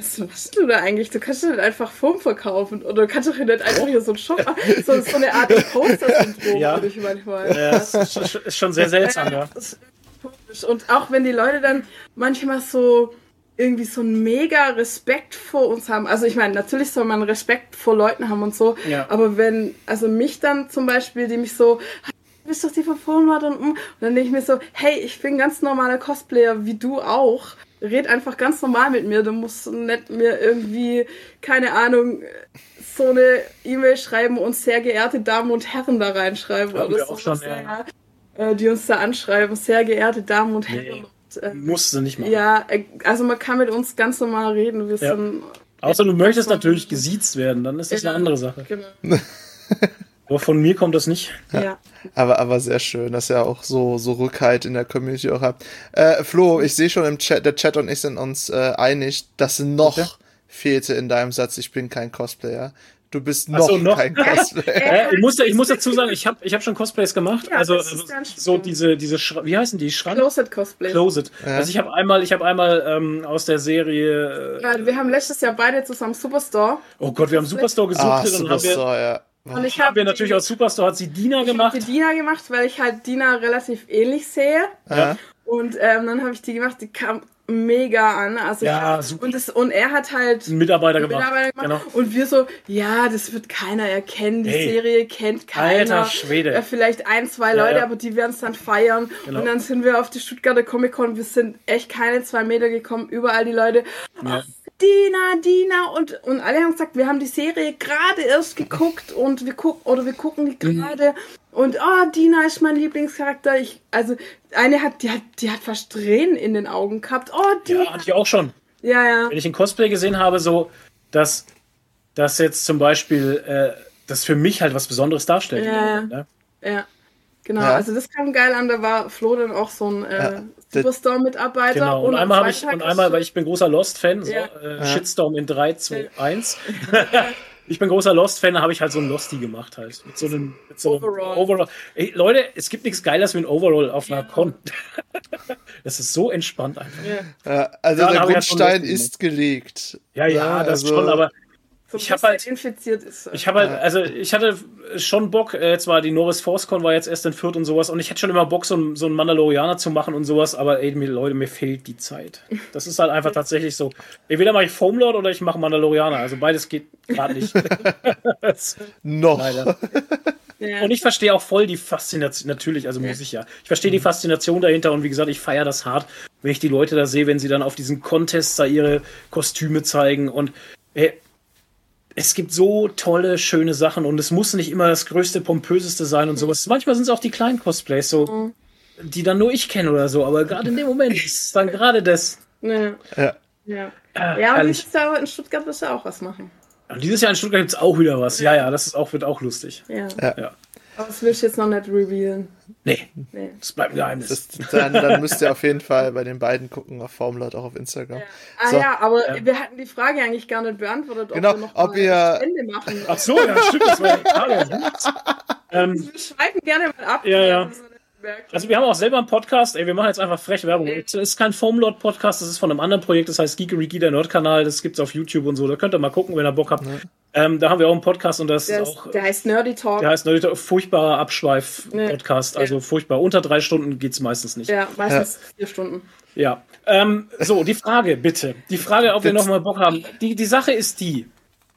[SPEAKER 2] was machst du da eigentlich? Du kannst doch nicht einfach Foam verkaufen oder du kannst doch nicht einfach hier so ein Shop machen. So, so eine Art Poster-Syndrom
[SPEAKER 3] Ja.
[SPEAKER 2] würde ich manchmal.
[SPEAKER 3] Ja, es ist, schon- sehr seltsam, ja.
[SPEAKER 2] Das ist komisch. Und auch wenn die Leute dann manchmal so irgendwie so einen mega Respekt vor uns haben. Also ich meine, natürlich soll man Respekt vor Leuten haben und so.
[SPEAKER 3] Ja.
[SPEAKER 2] Aber wenn, also mich dann zum Beispiel, die mich so, du bist doch die von und, und dann denke ich mir so, hey, ich bin ganz normaler Cosplayer, wie du auch. Red einfach ganz normal mit mir. Du musst nicht mir irgendwie, keine Ahnung, so eine E-Mail schreiben und sehr geehrte Damen und Herren da reinschreiben.
[SPEAKER 3] Haben
[SPEAKER 2] oder
[SPEAKER 3] wir auch
[SPEAKER 2] so,
[SPEAKER 3] schon, ja.
[SPEAKER 2] äh, die uns da anschreiben. Sehr geehrte Damen und Herren.
[SPEAKER 3] Nee.
[SPEAKER 2] Äh,
[SPEAKER 3] Musst du nicht machen.
[SPEAKER 2] ja, äh, also man kann mit uns ganz normal reden. Wir
[SPEAKER 3] Ja.
[SPEAKER 2] sind.
[SPEAKER 3] Außer du möchtest natürlich gesiezt werden, dann ist das
[SPEAKER 2] Ja.
[SPEAKER 3] eine andere Sache.
[SPEAKER 2] Genau.
[SPEAKER 3] Aber von mir kommt das nicht.
[SPEAKER 2] Ja.
[SPEAKER 1] Aber, aber sehr schön, dass ihr auch so, so Rückhalt in der Community auch habt. Äh, Flo, ich sehe schon im Chat, der Chat und ich sind uns äh, einig, dass noch
[SPEAKER 3] Bitte?
[SPEAKER 1] fehlte in deinem Satz, ich bin kein Cosplayer. Du bist noch,
[SPEAKER 3] so, noch?
[SPEAKER 1] kein Cosplayer.
[SPEAKER 3] Äh, ich, muss, ich muss dazu sagen, ich habe ich hab schon Cosplays gemacht.
[SPEAKER 2] Ja,
[SPEAKER 3] also so diese, diese Schra wie heißen die? Schrank?
[SPEAKER 2] Closet Cosplay.
[SPEAKER 3] Closet.
[SPEAKER 1] Ja.
[SPEAKER 3] Also ich habe einmal, ich habe einmal ähm, aus der Serie. Äh,
[SPEAKER 2] Ja, wir haben letztes Jahr beide zusammen Superstore.
[SPEAKER 3] oh Gott, wir haben Superstore gesucht.
[SPEAKER 1] Ah, Superstore, ja.
[SPEAKER 2] Und ich
[SPEAKER 3] haben
[SPEAKER 2] habe
[SPEAKER 3] wir natürlich aus Superstore hat sie Dina
[SPEAKER 2] die
[SPEAKER 3] gemacht.
[SPEAKER 2] Dina gemacht, weil ich halt Dina relativ ähnlich sehe.
[SPEAKER 1] Ja.
[SPEAKER 2] Und ähm, dann habe ich die gemacht, die kam mega an. Also
[SPEAKER 3] Ja, super.
[SPEAKER 2] Und, das, und er hat halt
[SPEAKER 3] Mitarbeiter gemacht.
[SPEAKER 2] Mitarbeiter gemacht.
[SPEAKER 3] Genau.
[SPEAKER 2] Und wir so, ja, das wird keiner erkennen. Die
[SPEAKER 3] Hey.
[SPEAKER 2] Serie kennt keiner.
[SPEAKER 3] Alter Schwede.
[SPEAKER 2] Ja, vielleicht ein, zwei
[SPEAKER 3] Ja,
[SPEAKER 2] Leute,
[SPEAKER 3] ja.
[SPEAKER 2] aber die werden es dann feiern.
[SPEAKER 3] Genau.
[SPEAKER 2] Und dann sind wir auf die Stuttgarter Comic Con. Wir sind echt keine zwei Meter gekommen. Überall die Leute.
[SPEAKER 3] Ja.
[SPEAKER 2] Dina, Dina und, und alle haben gesagt, wir haben die Serie gerade erst geguckt und wir gucken oder wir gucken die
[SPEAKER 3] Mhm.
[SPEAKER 2] Und oh, Dina ist mein Lieblingscharakter. Ich, also eine hat, die hat, die hat fast Tränen in den Augen gehabt. Oh, Dina.
[SPEAKER 3] Ja, hatte ich auch schon.
[SPEAKER 2] Ja, ja.
[SPEAKER 3] Wenn ich ein Cosplay gesehen habe, so, dass das jetzt zum Beispiel äh, das für mich halt was Besonderes darstellt.
[SPEAKER 2] Ja.
[SPEAKER 3] Ne?
[SPEAKER 2] Ja. Genau,
[SPEAKER 1] Ja.
[SPEAKER 2] also das kam geil an, da war Flo dann auch so ein äh,
[SPEAKER 1] Ja.
[SPEAKER 2] Superstore-Mitarbeiter.
[SPEAKER 3] Genau. Und,
[SPEAKER 2] am
[SPEAKER 3] einmal habe ich, und einmal, weil ich bin großer Lost-Fan, so,
[SPEAKER 2] Ja.
[SPEAKER 3] äh, Shitstorm in 3, 2, 1. ich bin großer Lost-Fan, da habe ich halt so ein Losty gemacht halt. Mit so einem, mit so einem
[SPEAKER 2] Overall.
[SPEAKER 3] Overall. Ey, Leute, es gibt nichts Geiles wie ein Overall auf einer Con. das ist so entspannt einfach.
[SPEAKER 2] Ja.
[SPEAKER 1] Ja, also
[SPEAKER 3] Ja,
[SPEAKER 1] der
[SPEAKER 3] halt
[SPEAKER 1] Grundstein
[SPEAKER 3] Lust
[SPEAKER 1] ist gelegt.
[SPEAKER 3] Ja, ja, das
[SPEAKER 1] also-
[SPEAKER 3] schon, aber
[SPEAKER 2] So
[SPEAKER 3] Ich
[SPEAKER 2] ein
[SPEAKER 3] hab
[SPEAKER 2] bisschen
[SPEAKER 3] halt-
[SPEAKER 2] infiziert ist.
[SPEAKER 3] Ich habe halt, also ich hatte schon Bock, äh, zwar die Norris ForceCon war jetzt erst in Fürth und sowas, und ich hätte schon immer Bock, so, einen- so einen Mandalorianer zu machen und sowas, aber ey, mir, Leute, mir fehlt die Zeit. Das ist halt einfach tatsächlich so. Entweder mache ich Foamlord oder ich mache Mandalorianer. Also beides geht gerade nicht.
[SPEAKER 1] Noch.
[SPEAKER 3] Leider.
[SPEAKER 2] ja.
[SPEAKER 3] Und ich verstehe auch voll die Faszination, natürlich, also muss ich ja. Ich verstehe die Faszination dahinter und wie gesagt, ich feiere das hart, wenn ich die Leute da sehe, wenn sie dann auf diesen Contests da ihre Kostüme zeigen und äh, es gibt so tolle, schöne Sachen und es muss nicht immer das größte, pompöseste sein und sowas. Manchmal sind es auch die kleinen Cosplays, so, die dann nur ich kenne oder so, aber gerade in dem Moment ist dann gerade das.
[SPEAKER 2] ja.
[SPEAKER 1] Ja.
[SPEAKER 2] Ja.
[SPEAKER 3] Ah,
[SPEAKER 2] Ja, und dieses Jahr in Stuttgart wirst du auch was machen.
[SPEAKER 3] Und dieses Jahr in Stuttgart gibt es auch wieder was. Ja, ja, das ist auch, wird auch lustig.
[SPEAKER 2] Ja.
[SPEAKER 3] Ja.
[SPEAKER 2] Aber das will ich jetzt noch nicht revealen.
[SPEAKER 3] Nee,
[SPEAKER 2] Nee.
[SPEAKER 3] das bleibt ein Geheimnis.
[SPEAKER 1] Das, dann, dann müsst ihr auf jeden Fall bei den beiden gucken, auf Formlord, auch auf Instagram.
[SPEAKER 2] Ah
[SPEAKER 1] So.
[SPEAKER 2] ja, aber wir hatten die Frage eigentlich gar nicht beantwortet, ob
[SPEAKER 1] Genau,
[SPEAKER 2] wir noch
[SPEAKER 1] ob
[SPEAKER 2] mal
[SPEAKER 1] ihr-
[SPEAKER 2] eine Spende machen.
[SPEAKER 3] Ach so, ja, stimmt, das war die Frage. ähm,
[SPEAKER 2] Wir schreiben gerne mal ab.
[SPEAKER 3] Ja, ja.
[SPEAKER 2] wenn
[SPEAKER 3] Also wir haben auch selber einen Podcast, ey, wir machen jetzt einfach frech Werbung. Es ist kein Foamlord-Podcast, das ist von einem anderen Projekt, das heißt Geekeriki, der Nerd-Kanal, das gibt's auf YouTube und so, da könnt ihr mal gucken, wenn ihr Bock habt. Ähm, da haben wir auch einen Podcast und das
[SPEAKER 2] Der,
[SPEAKER 3] ist auch,
[SPEAKER 2] der heißt Nerdy Talk.
[SPEAKER 3] der heißt Nerdy Talk, furchtbarer Abschweif-Podcast,
[SPEAKER 2] Ja.
[SPEAKER 3] also furchtbar. Unter drei Stunden geht's meistens nicht.
[SPEAKER 2] Ja, meistens vier Stunden.
[SPEAKER 3] Ja. Ähm, so, die Frage, bitte. Die Frage, ob wir nochmal Bock haben. Die, die Sache ist die.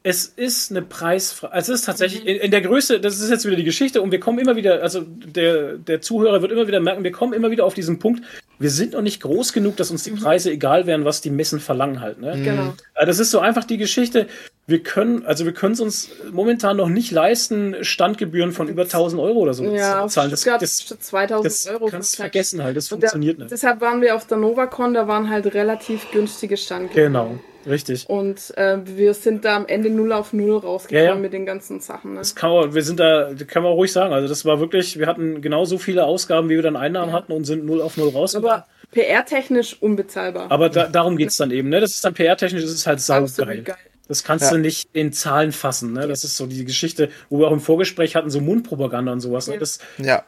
[SPEAKER 3] Es ist eine Preisfrage. Also es ist tatsächlich in, in der Größe, das ist jetzt wieder die Geschichte und wir kommen immer wieder, also der, der Zuhörer wird immer wieder merken, wir kommen immer wieder auf diesen Punkt, wir sind noch nicht groß genug, dass uns die Preise egal wären, was die Messen verlangen halt. Ne?
[SPEAKER 2] Genau.
[SPEAKER 3] Äh, Das ist so einfach die Geschichte. Wir können, also wir können es uns momentan noch nicht leisten, Standgebühren von über 1000 Euro oder so
[SPEAKER 2] Ja,
[SPEAKER 3] zu zahlen. Das, das,
[SPEAKER 2] kostet 2000
[SPEAKER 3] das
[SPEAKER 2] Euro.
[SPEAKER 3] kannst du vergessen halt. Das funktioniert nicht.
[SPEAKER 2] Deshalb waren wir auf der NovaCon, da waren halt relativ günstige Standgebühren.
[SPEAKER 3] Genau. Richtig.
[SPEAKER 2] Und äh, wir sind da am Ende null auf null rausgekommen ja, ja. mit den ganzen Sachen. Ne?
[SPEAKER 3] Das kann man, wir sind da, kann man ruhig sagen. Also das war wirklich, wir hatten genauso viele Ausgaben, wie wir dann Einnahmen ja. hatten und sind null auf null rausgekommen.
[SPEAKER 2] Aber PR-technisch unbezahlbar.
[SPEAKER 3] Aber da, darum geht's dann eben, ne? Das ist dann PR-technisch, das ist halt saugeil. geil. Das kannst ja. du nicht in Zahlen fassen. Ne? Das ist so die Geschichte, wo wir auch im Vorgespräch hatten, so Mundpropaganda und sowas. Ne? Das,
[SPEAKER 1] ja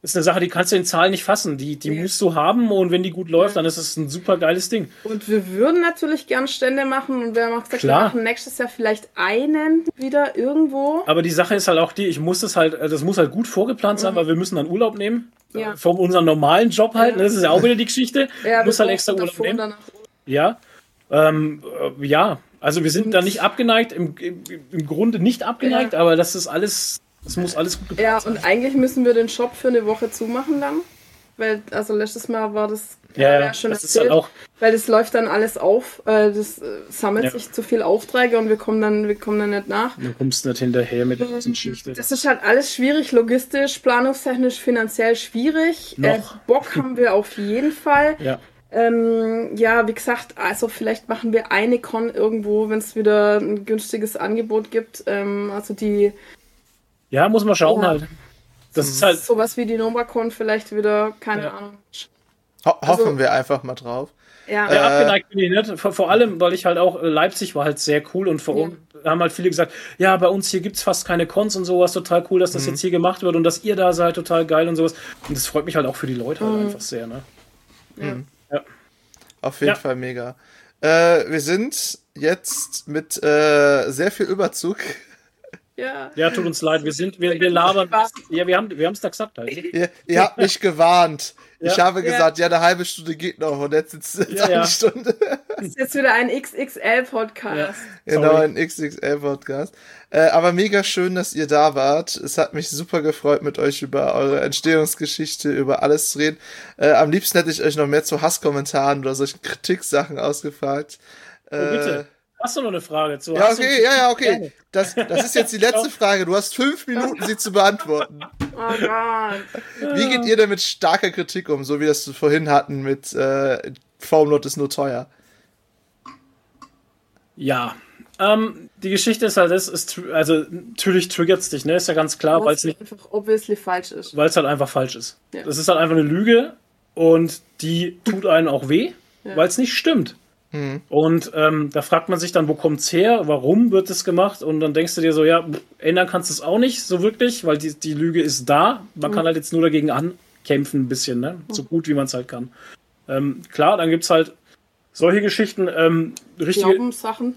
[SPEAKER 3] ist eine Sache, die kannst du in Zahlen nicht fassen. Die, die ja. musst du haben und wenn die gut läuft, dann ist es ein super geiles Ding.
[SPEAKER 2] Und wir würden natürlich gern Stände machen und wir Klar. wir machen nächstes Jahr vielleicht einen wieder irgendwo.
[SPEAKER 3] Aber die Sache ist halt auch die, ich muss das halt, das muss halt gut vorgeplant sein, mhm. weil wir müssen dann Urlaub nehmen. Ja. Von unserem normalen Job halt. Ja. Das ist ja auch wieder die Geschichte. Ja, muss halt extra Urlaub nehmen. Danach. Ja. Ähm, äh, ja, also wir sind und da nicht abgeneigt, im, im, im Grunde nicht abgeneigt, aber das ist alles es muss alles gut
[SPEAKER 2] geplant Ja, sein. und eigentlich müssen wir den Shop für eine Woche zumachen dann. Weil, also letztes Mal war das
[SPEAKER 3] ja, ja schon das erzählt, ist halt auch
[SPEAKER 2] weil das läuft dann alles auf, äh, das äh, sammelt ja. sich zu viel Aufträge und wir kommen dann, wir kommen dann nicht nach.
[SPEAKER 3] Du kommst nicht hinterher mit der ganzen Geschichte.
[SPEAKER 2] Das ist halt alles schwierig, logistisch, planungstechnisch, finanziell schwierig. Äh, Bock haben wir auf jeden Fall.
[SPEAKER 3] Ja.
[SPEAKER 2] Ähm, ja, wie gesagt, also vielleicht machen wir eine Con irgendwo, wenn es wieder ein günstiges Angebot gibt. Ähm, also die
[SPEAKER 3] ja, muss man schauen ja. halt.
[SPEAKER 2] Das ist halt. Sowas wie die NovaCon vielleicht wieder, keine ja. Ahnung.
[SPEAKER 1] Ho hoffen also, wir einfach mal drauf.
[SPEAKER 2] Ja,
[SPEAKER 3] ja abgeneigt bin ich nicht. Vor, vor, allem, weil ich halt auch, äh, Leipzig war halt sehr cool und vor ja. haben halt viele gesagt, ja, bei uns hier gibt es fast keine Cons und sowas, total cool, dass das mhm. jetzt hier gemacht wird und dass ihr da seid, total geil und sowas. Und das freut mich halt auch für die Leute halt mhm. einfach sehr, ne?
[SPEAKER 1] Mhm. Ja. Auf jeden Fall mega. Äh, wir sind jetzt mit äh, sehr viel Überzug
[SPEAKER 2] ja.
[SPEAKER 3] ja, tut uns leid. Wir sind, wir, wir labern. Ja, wir haben, wir es da gesagt. Halt.
[SPEAKER 1] Ihr, ihr habt mich gewarnt. Ja. Ich habe gesagt, ja. eine halbe Stunde geht noch und jetzt ist es ja, eine Stunde.
[SPEAKER 2] Das ist jetzt wieder ein XXL-Podcast.
[SPEAKER 1] Genau, ein XXL-Podcast. Äh, aber mega schön, dass ihr da wart. Es hat mich super gefreut, mit euch über eure Entstehungsgeschichte, über alles zu reden. Äh, am liebsten hätte ich euch noch mehr zu Hasskommentaren oder solchen Kritiksachen ausgefragt.
[SPEAKER 3] Oh, bitte. Hast du noch eine Frage zu?
[SPEAKER 1] Ja, okay, ja, ja, okay. Das, das ist jetzt die letzte Frage. Du hast fünf Minuten, sie zu beantworten.
[SPEAKER 2] Oh Gott.
[SPEAKER 1] Wie geht ihr denn mit starker Kritik um, so wie das wir vorhin hatten mit äh, Formlot ist nur teuer?
[SPEAKER 3] Ja, ähm, die Geschichte ist halt, das ist, also natürlich triggert es dich, ne? Ist ja ganz klar, weil es nicht
[SPEAKER 2] einfach obviously falsch ist.
[SPEAKER 3] Weil es halt einfach falsch ist. Ja. Das ist halt einfach eine Lüge und die tut einen auch weh, ja. weil es nicht stimmt. Mhm. Und ähm, da fragt man sich dann, wo kommt's her? Warum wird es gemacht? Und dann denkst du dir so, ja, ändern kannst du es auch nicht so wirklich, weil die, die Lüge ist da. Man mhm. kann halt jetzt nur dagegen ankämpfen ein bisschen, ne? So gut wie man es halt kann. Ähm, klar, dann gibt's halt solche Geschichten. Ähm, richtige,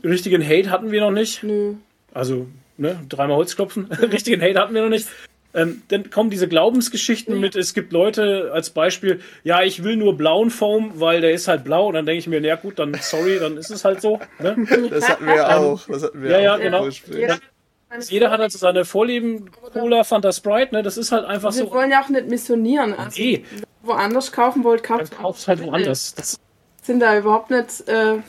[SPEAKER 3] richtigen Hate hatten wir noch nicht.
[SPEAKER 2] Nö.
[SPEAKER 3] Also, ne, dreimal Holz klopfen. richtigen Hate hatten wir noch nicht. Ähm, dann kommen diese Glaubensgeschichten mit, es gibt Leute als Beispiel, ja, ich will nur blauen Foam, weil der ist halt blau. Und dann denke ich mir, na gut, dann sorry, dann ist es halt so. Ne?
[SPEAKER 1] Das hatten wir ja auch. Das hatten wir
[SPEAKER 3] ja, ja, genau. Jeder, jeder, hat also seine Vorlieben, Cola, Fanta Sprite, ne? Das ist halt einfach
[SPEAKER 2] wir
[SPEAKER 3] so.
[SPEAKER 2] Wir wollen ja auch nicht missionieren. Also, nee. Woanders kaufen wollt, kauft
[SPEAKER 3] Dann kauft halt woanders. Das
[SPEAKER 2] sind da überhaupt nicht äh,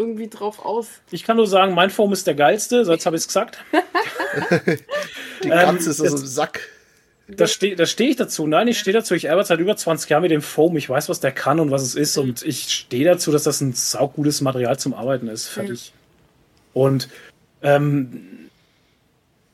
[SPEAKER 2] irgendwie drauf aus.
[SPEAKER 3] Ich kann nur sagen, mein Foam ist der geilste, sonst habe ich es gesagt.
[SPEAKER 1] Die Katze ist aus dem Sack.
[SPEAKER 3] Da stehe steh ich dazu. Nein, ich stehe dazu. Ich arbeite seit über 20 Jahren mit dem Foam. Ich weiß, was der kann und was es ist. Und ich stehe dazu, dass das ein saugutes Material zum Arbeiten ist. Fertig. Und ähm,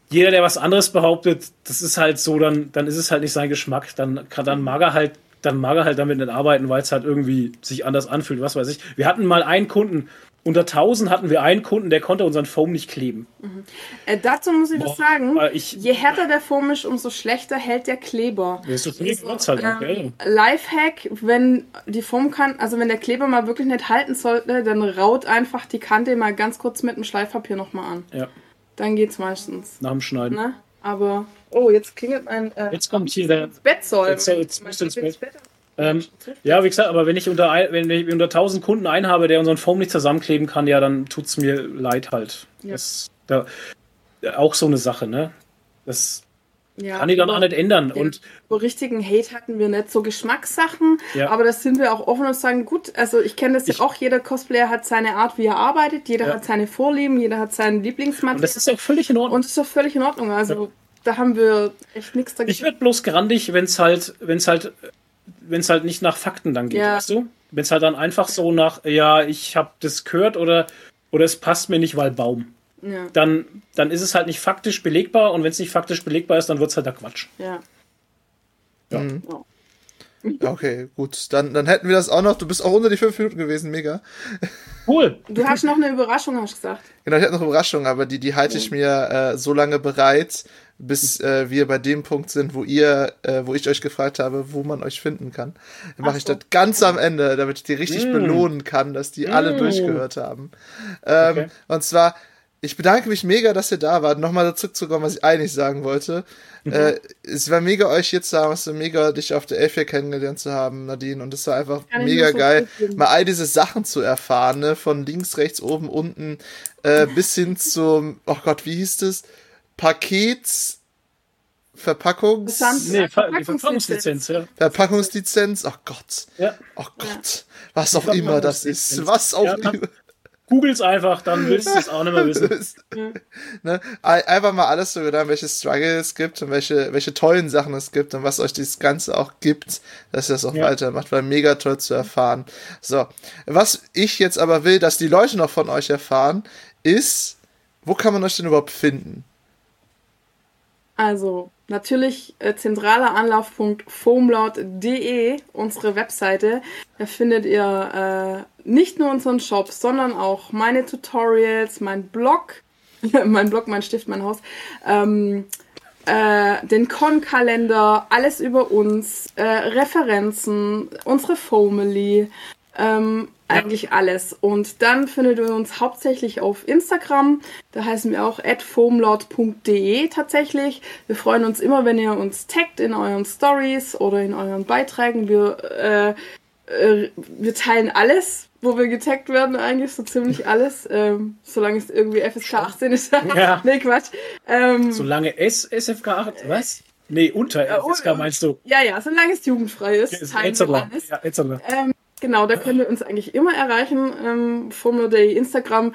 [SPEAKER 3] jeder, der was anderes behauptet, das ist halt so, dann, dann ist es halt nicht sein Geschmack. Dann, kann, dann mag er halt dann mag er halt damit nicht arbeiten, weil es halt irgendwie sich anders anfühlt, was weiß ich. Wir hatten mal einen Kunden, unter 1000 hatten wir einen Kunden, der konnte unseren Foam nicht kleben.
[SPEAKER 2] Mhm. Äh, dazu muss ich Boah, was sagen. Ich, Je härter der Foam ist, umso schlechter hält der Kleber.
[SPEAKER 3] Das ist, ist halt,
[SPEAKER 2] ähm, Lifehack, wenn die Foam kann, also wenn der Kleber mal wirklich nicht halten sollte, dann raut einfach die Kante mal ganz kurz mit dem Schleifpapier nochmal an.
[SPEAKER 3] Ja.
[SPEAKER 2] Dann geht's meistens.
[SPEAKER 3] Nach dem Schneiden.
[SPEAKER 2] Ne? Aber, oh, jetzt klingelt mein... Äh,
[SPEAKER 3] jetzt kommt hier der...
[SPEAKER 2] Bettsoll.
[SPEAKER 3] Jetzt, jetzt, jetzt ins Bett. Bett. Ähm, ja, wie gesagt, aber wenn ich unter, wenn ich unter 1000 Kunden einen habe, der unseren Foam nicht zusammenkleben kann, ja, dann tut es mir leid halt. Ja. Das da, auch so eine Sache, ne? Das ja, kann ich dann auch nicht ändern. Und
[SPEAKER 2] so richtigen Hate hatten wir nicht, so Geschmackssachen, ja. aber das sind wir auch offen und sagen, gut, also ich kenne das ja auch, jeder Cosplayer hat seine Art, wie er arbeitet, jeder ja. hat seine Vorlieben, jeder hat seinen Lieblingsmaterial. Und
[SPEAKER 3] das ist auch völlig in Ordnung.
[SPEAKER 2] Und das ist auch völlig in Ordnung, also da haben wir echt nichts dagegen.
[SPEAKER 3] Ich werde bloß grandig, wenn es halt, wenn es halt wenn es halt nicht nach Fakten dann geht, ja. weißt du? Wenn es halt dann einfach so nach, ja, ich habe das gehört oder, oder es passt mir nicht, weil Baum.
[SPEAKER 2] Ja.
[SPEAKER 3] Dann, dann ist es halt nicht faktisch belegbar und wenn es nicht faktisch belegbar ist, dann wird es halt der Quatsch.
[SPEAKER 2] Ja.
[SPEAKER 3] Ja.
[SPEAKER 1] Mhm. Okay, gut. Dann, dann hätten wir das auch noch. Du bist auch unter die fünf Minuten gewesen, mega.
[SPEAKER 3] Cool.
[SPEAKER 2] Du hast noch eine Überraschung, hast du gesagt.
[SPEAKER 1] Genau, ich hatte noch Überraschungen, aber die, die halte ich mir äh, so lange bereit, bis äh, wir bei dem Punkt sind, wo ihr, äh, wo ich euch gefragt habe, wo man euch finden kann. Dann mache ich
[SPEAKER 2] so.
[SPEAKER 1] das ganz am Ende, damit ich die richtig
[SPEAKER 3] Mm.
[SPEAKER 1] belohnen kann, dass die alle
[SPEAKER 3] Mm.
[SPEAKER 1] durchgehört haben. Ähm,
[SPEAKER 3] Okay.
[SPEAKER 1] Und zwar, ich bedanke mich mega, dass ihr da wart. Nochmal dazu zu kommen, was ich eigentlich sagen wollte. Äh, es war mega, euch hier zu haben. Es war mega, dich auf der Elf hier kennengelernt zu haben, Nadine. Und es war einfach
[SPEAKER 2] Kann ich
[SPEAKER 1] mega
[SPEAKER 2] so
[SPEAKER 1] geil, mal all diese Sachen zu erfahren, ne? Von links, rechts, oben, unten, äh, bis hin zum, oh Gott, wie hieß das? Pakets, Verpackungs,
[SPEAKER 3] Nee,
[SPEAKER 2] Verpackungslizenz.
[SPEAKER 3] Verpackungslizenz, ja.
[SPEAKER 1] Verpackungslizenz, oh Gott.
[SPEAKER 3] ja.
[SPEAKER 1] Oh Gott. Was auch immer das ist. Was auch
[SPEAKER 3] Ja,
[SPEAKER 1] immer.
[SPEAKER 3] Googles einfach, dann willst du es auch nicht mehr wissen.
[SPEAKER 1] ne? Ein- Einfach mal alles so gedacht, welche Struggle es gibt und welche, welche tollen Sachen es gibt und was euch dieses Ganze auch gibt, dass ihr das auch
[SPEAKER 3] Ja.
[SPEAKER 1] weitermacht, weil mega toll zu erfahren. So, was ich jetzt aber will, dass die Leute noch von euch erfahren, ist, wo kann man euch denn überhaupt finden?
[SPEAKER 2] Also natürlich äh, zentraler Anlaufpunkt foamlaut.de, unsere Webseite. Da findet ihr äh, nicht nur unseren Shop, sondern auch meine Tutorials, mein Blog, mein Blog, mein Stift, mein Haus, ähm, äh, den Con-Kalender, alles über uns, äh, Referenzen, unsere Family, ähm, eigentlich alles. Und dann findet ihr uns hauptsächlich auf Instagram. Da heißen wir auch foamlaut.de tatsächlich. Wir freuen uns immer, wenn ihr uns taggt in euren Stories oder in euren Beiträgen. Wir, äh, äh, wir teilen alles, wo wir getaggt werden, eigentlich so ziemlich alles. Ähm, solange es irgendwie FSK 18 ist.
[SPEAKER 3] Ja.
[SPEAKER 2] nee, Quatsch. Ähm,
[SPEAKER 3] Solange S SFK 8, was? Nee, unter FSK
[SPEAKER 2] und-
[SPEAKER 3] meinst du?
[SPEAKER 2] ja, ja, solange es jugendfrei ist.
[SPEAKER 3] Ist
[SPEAKER 2] teilen wir alles.
[SPEAKER 3] Ja.
[SPEAKER 2] Ähm, genau, da könnt ihr uns eigentlich immer erreichen. Ähm, Formula Day, Instagram,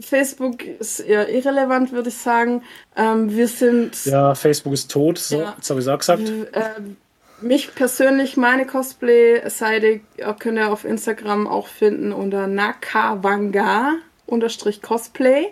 [SPEAKER 2] Facebook ist eher irrelevant, würde ich sagen. Ähm, wir sind
[SPEAKER 3] Ja, Facebook ist tot, so,
[SPEAKER 2] Ja.
[SPEAKER 3] jetzt habe ich auch gesagt.
[SPEAKER 2] ähm, mich persönlich, meine Cosplay-Seite äh, könnt ihr auf Instagram auch finden unter nakawanga unterstrich Cosplay.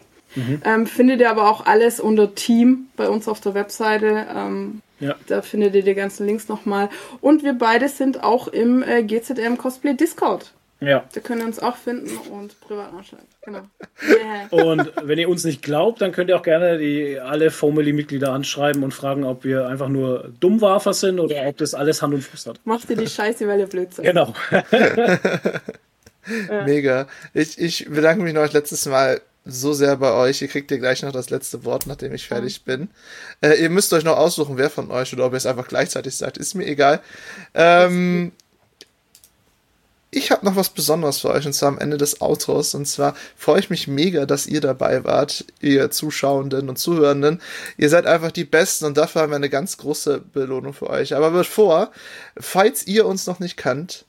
[SPEAKER 2] Ähm, findet ihr aber auch alles unter Team bei uns auf der Webseite. Ähm,
[SPEAKER 3] Ja.
[SPEAKER 2] Da findet ihr die ganzen Links nochmal. Und wir beide sind auch im äh, GZM Cosplay Discord.
[SPEAKER 3] Ja.
[SPEAKER 2] Da könnt ihr uns auch finden und privat anschreiben. Genau. Yeah.
[SPEAKER 3] Und wenn ihr uns nicht glaubt, dann könnt ihr auch gerne die alle Family-Mitglieder anschreiben und fragen, ob wir einfach nur Dummwafer sind oder ob das alles Hand und Fuß hat.
[SPEAKER 2] Macht ihr die Scheiße, weil ihr blöd seid.
[SPEAKER 3] Genau.
[SPEAKER 1] Mega. Ich, ich bedanke mich noch letztes Mal so sehr bei euch. Ihr kriegt ihr gleich noch das letzte Wort, nachdem ich fertig bin. Äh, ihr müsst euch noch aussuchen, wer von euch oder ob ihr es einfach gleichzeitig sagt. Ist mir egal. Ähm, ich habe noch was Besonderes für euch und zwar am Ende des Outros. Und zwar freue ich mich mega, dass ihr dabei wart, ihr Zuschauenden und Zuhörenden. Ihr seid einfach die Besten und dafür haben wir eine ganz große Belohnung für euch. Aber bevor, falls ihr uns noch nicht kannt,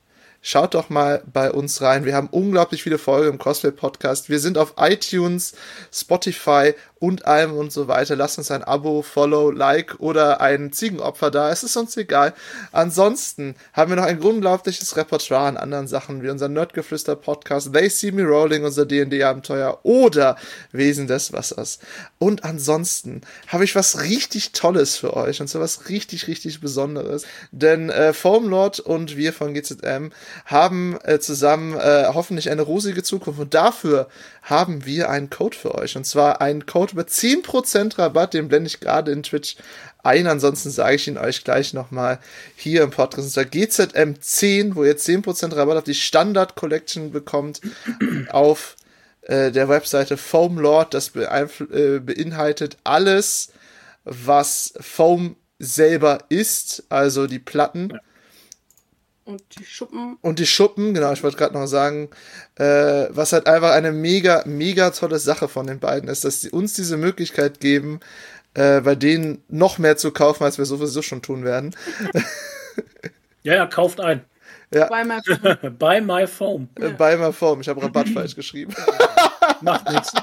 [SPEAKER 1] Schaut doch mal bei uns rein. Wir haben unglaublich viele Folgen im Cosplay Podcast. Wir sind auf iTunes, Spotify und allem und so weiter. Lasst uns ein Abo, Follow, Like oder ein Ziegenopfer da. Es ist uns egal. Ansonsten haben wir noch ein unglaubliches Repertoire an anderen Sachen wie unser Nerdgeflüster Podcast, They See Me Rolling, unser D&D Abenteuer oder Wesen des Wassers. Und ansonsten habe ich was richtig Tolles für euch und zwar was richtig, richtig Besonderes. Denn äh, Foamlord und wir von GZM haben äh, zusammen äh, hoffentlich eine rosige Zukunft und dafür haben wir einen Code für euch und zwar einen Code mit 10% Rabatt, den blende ich gerade in Twitch ein. Ansonsten sage ich ihn euch gleich nochmal hier im Podcast. Und zwar GZM10, wo ihr 10% Rabatt auf die Standard Collection bekommt auf äh, der Webseite Foam Lord. Das äh, beinhaltet alles, was Foam selber ist, also die Platten
[SPEAKER 2] Und die Schuppen.
[SPEAKER 1] und die Schuppen, genau, ich wollte gerade noch sagen, äh, was halt einfach eine mega, mega tolle Sache von den beiden ist, dass sie uns diese Möglichkeit geben, äh, bei denen noch mehr zu kaufen, als wir sowieso schon tun werden.
[SPEAKER 3] Ja, ja, kauft ein.
[SPEAKER 2] Bei meinem
[SPEAKER 3] Bei My Phone.
[SPEAKER 1] Äh, bei My Form. Ich habe Rabatt falsch geschrieben.
[SPEAKER 3] Macht nichts.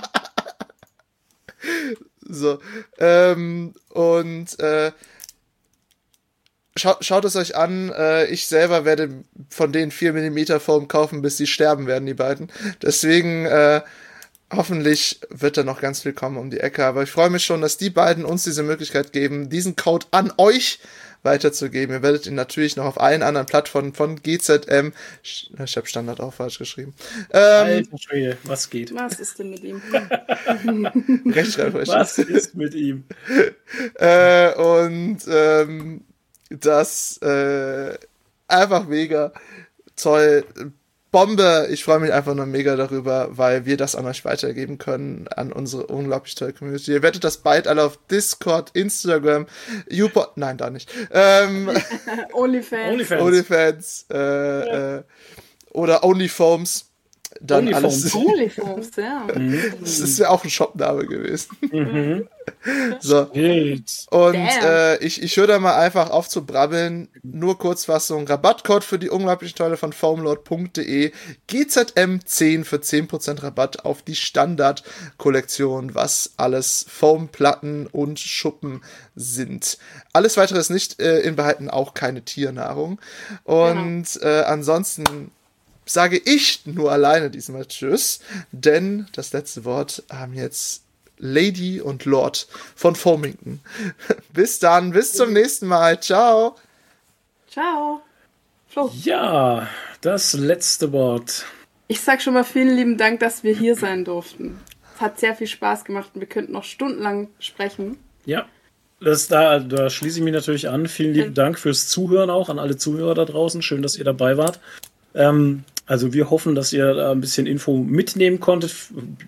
[SPEAKER 1] So. Ähm, und äh, schaut, schaut es euch an. Äh, ich selber werde von den 4 mm Foam kaufen, bis sie sterben werden, die beiden. Deswegen, äh, hoffentlich wird da noch ganz viel kommen um die Ecke. Aber ich freue mich schon, dass die beiden uns diese Möglichkeit geben, diesen Code an euch weiterzugeben. Ihr werdet ihn natürlich noch auf allen anderen Plattformen von GZM. Ich habe Standard auch falsch geschrieben.
[SPEAKER 3] Ähm, Alter Schwede, was geht?
[SPEAKER 2] Was ist denn mit ihm?
[SPEAKER 1] Rechtschreibrecht.
[SPEAKER 3] Was ist mit ihm?
[SPEAKER 1] äh, und ähm, das äh, einfach mega toll. Bombe. Ich freue mich einfach nur mega darüber, weil wir das an euch weitergeben können, an unsere unglaublich tolle Community. Ihr werdet das bald alle auf Discord, Instagram, YouPod, nein, da nicht. Ähm,
[SPEAKER 2] Onlyfans.
[SPEAKER 1] Onlyfans. Onlyfans äh, ja. äh, oder Onlyfoams dann
[SPEAKER 2] Only
[SPEAKER 1] alles.
[SPEAKER 2] Onlyfans, ja.
[SPEAKER 1] Das ist ja auch ein Shopname gewesen. Mhm. so. Und äh, ich, ich höre da mal einfach auf zu brabbeln. Nur Kurzfassung. Rabattcode für die unglaublich tolle von foamlord.de. GZM10 für 10% Rabatt auf die Standard-Kollektion, was alles Foamplatten und Schuppen sind. Alles weitere ist nicht äh, in Behalten auch keine Tiernahrung. Und genau. äh, ansonsten sage ich nur alleine diesmal Tschüss, denn das letzte Wort haben jetzt Lady und Lord von Foamington. bis dann, bis zum nächsten Mal. Ciao.
[SPEAKER 2] Ciao.
[SPEAKER 3] Flo. Ja, das letzte Wort.
[SPEAKER 2] Ich sag schon mal vielen lieben Dank, dass wir hier sein durften. Es hat sehr viel Spaß gemacht und wir könnten noch stundenlang sprechen.
[SPEAKER 3] Ja, das, da, da schließe ich mich natürlich an. Vielen lieben Dank fürs Zuhören auch an alle Zuhörer da draußen. Schön, dass ihr dabei wart. Ähm, also wir hoffen, dass ihr da ein bisschen Info mitnehmen konntet.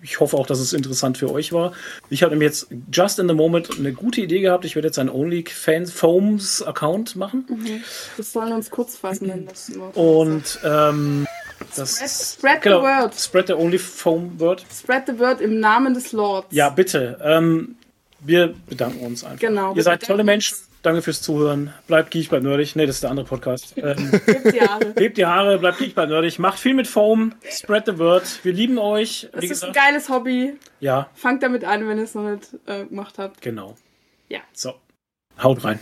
[SPEAKER 3] Ich hoffe auch, dass es interessant für euch war. Ich habe nämlich jetzt just in the moment eine gute Idee gehabt. Ich werde jetzt einen OnlyFans Foams Account machen.
[SPEAKER 2] Mhm. Das sollen uns kurz fassen. Wenn
[SPEAKER 3] das Und ähm,
[SPEAKER 2] das spread, spread genau, the word.
[SPEAKER 3] Spread the only foam word.
[SPEAKER 2] Spread the word im Namen des Lords.
[SPEAKER 3] Ja, bitte. Ähm, wir bedanken uns einfach.
[SPEAKER 2] Genau.
[SPEAKER 3] Ihr seid tolle Menschen. Danke fürs Zuhören. Bleibt geek, bleibt nerdig. Nee, das ist der andere Podcast. Ähm,
[SPEAKER 2] Hebt die Haare.
[SPEAKER 3] Hebt die Haare, bleibt geek, bleibt nerdig. Macht viel mit Foam. Spread the word. Wir lieben euch.
[SPEAKER 2] Das ist ein geiles Hobby.
[SPEAKER 3] Ja.
[SPEAKER 2] Fangt damit an, wenn ihr es noch nicht äh, gemacht habt.
[SPEAKER 3] Genau.
[SPEAKER 2] Ja.
[SPEAKER 3] So. Haut rein.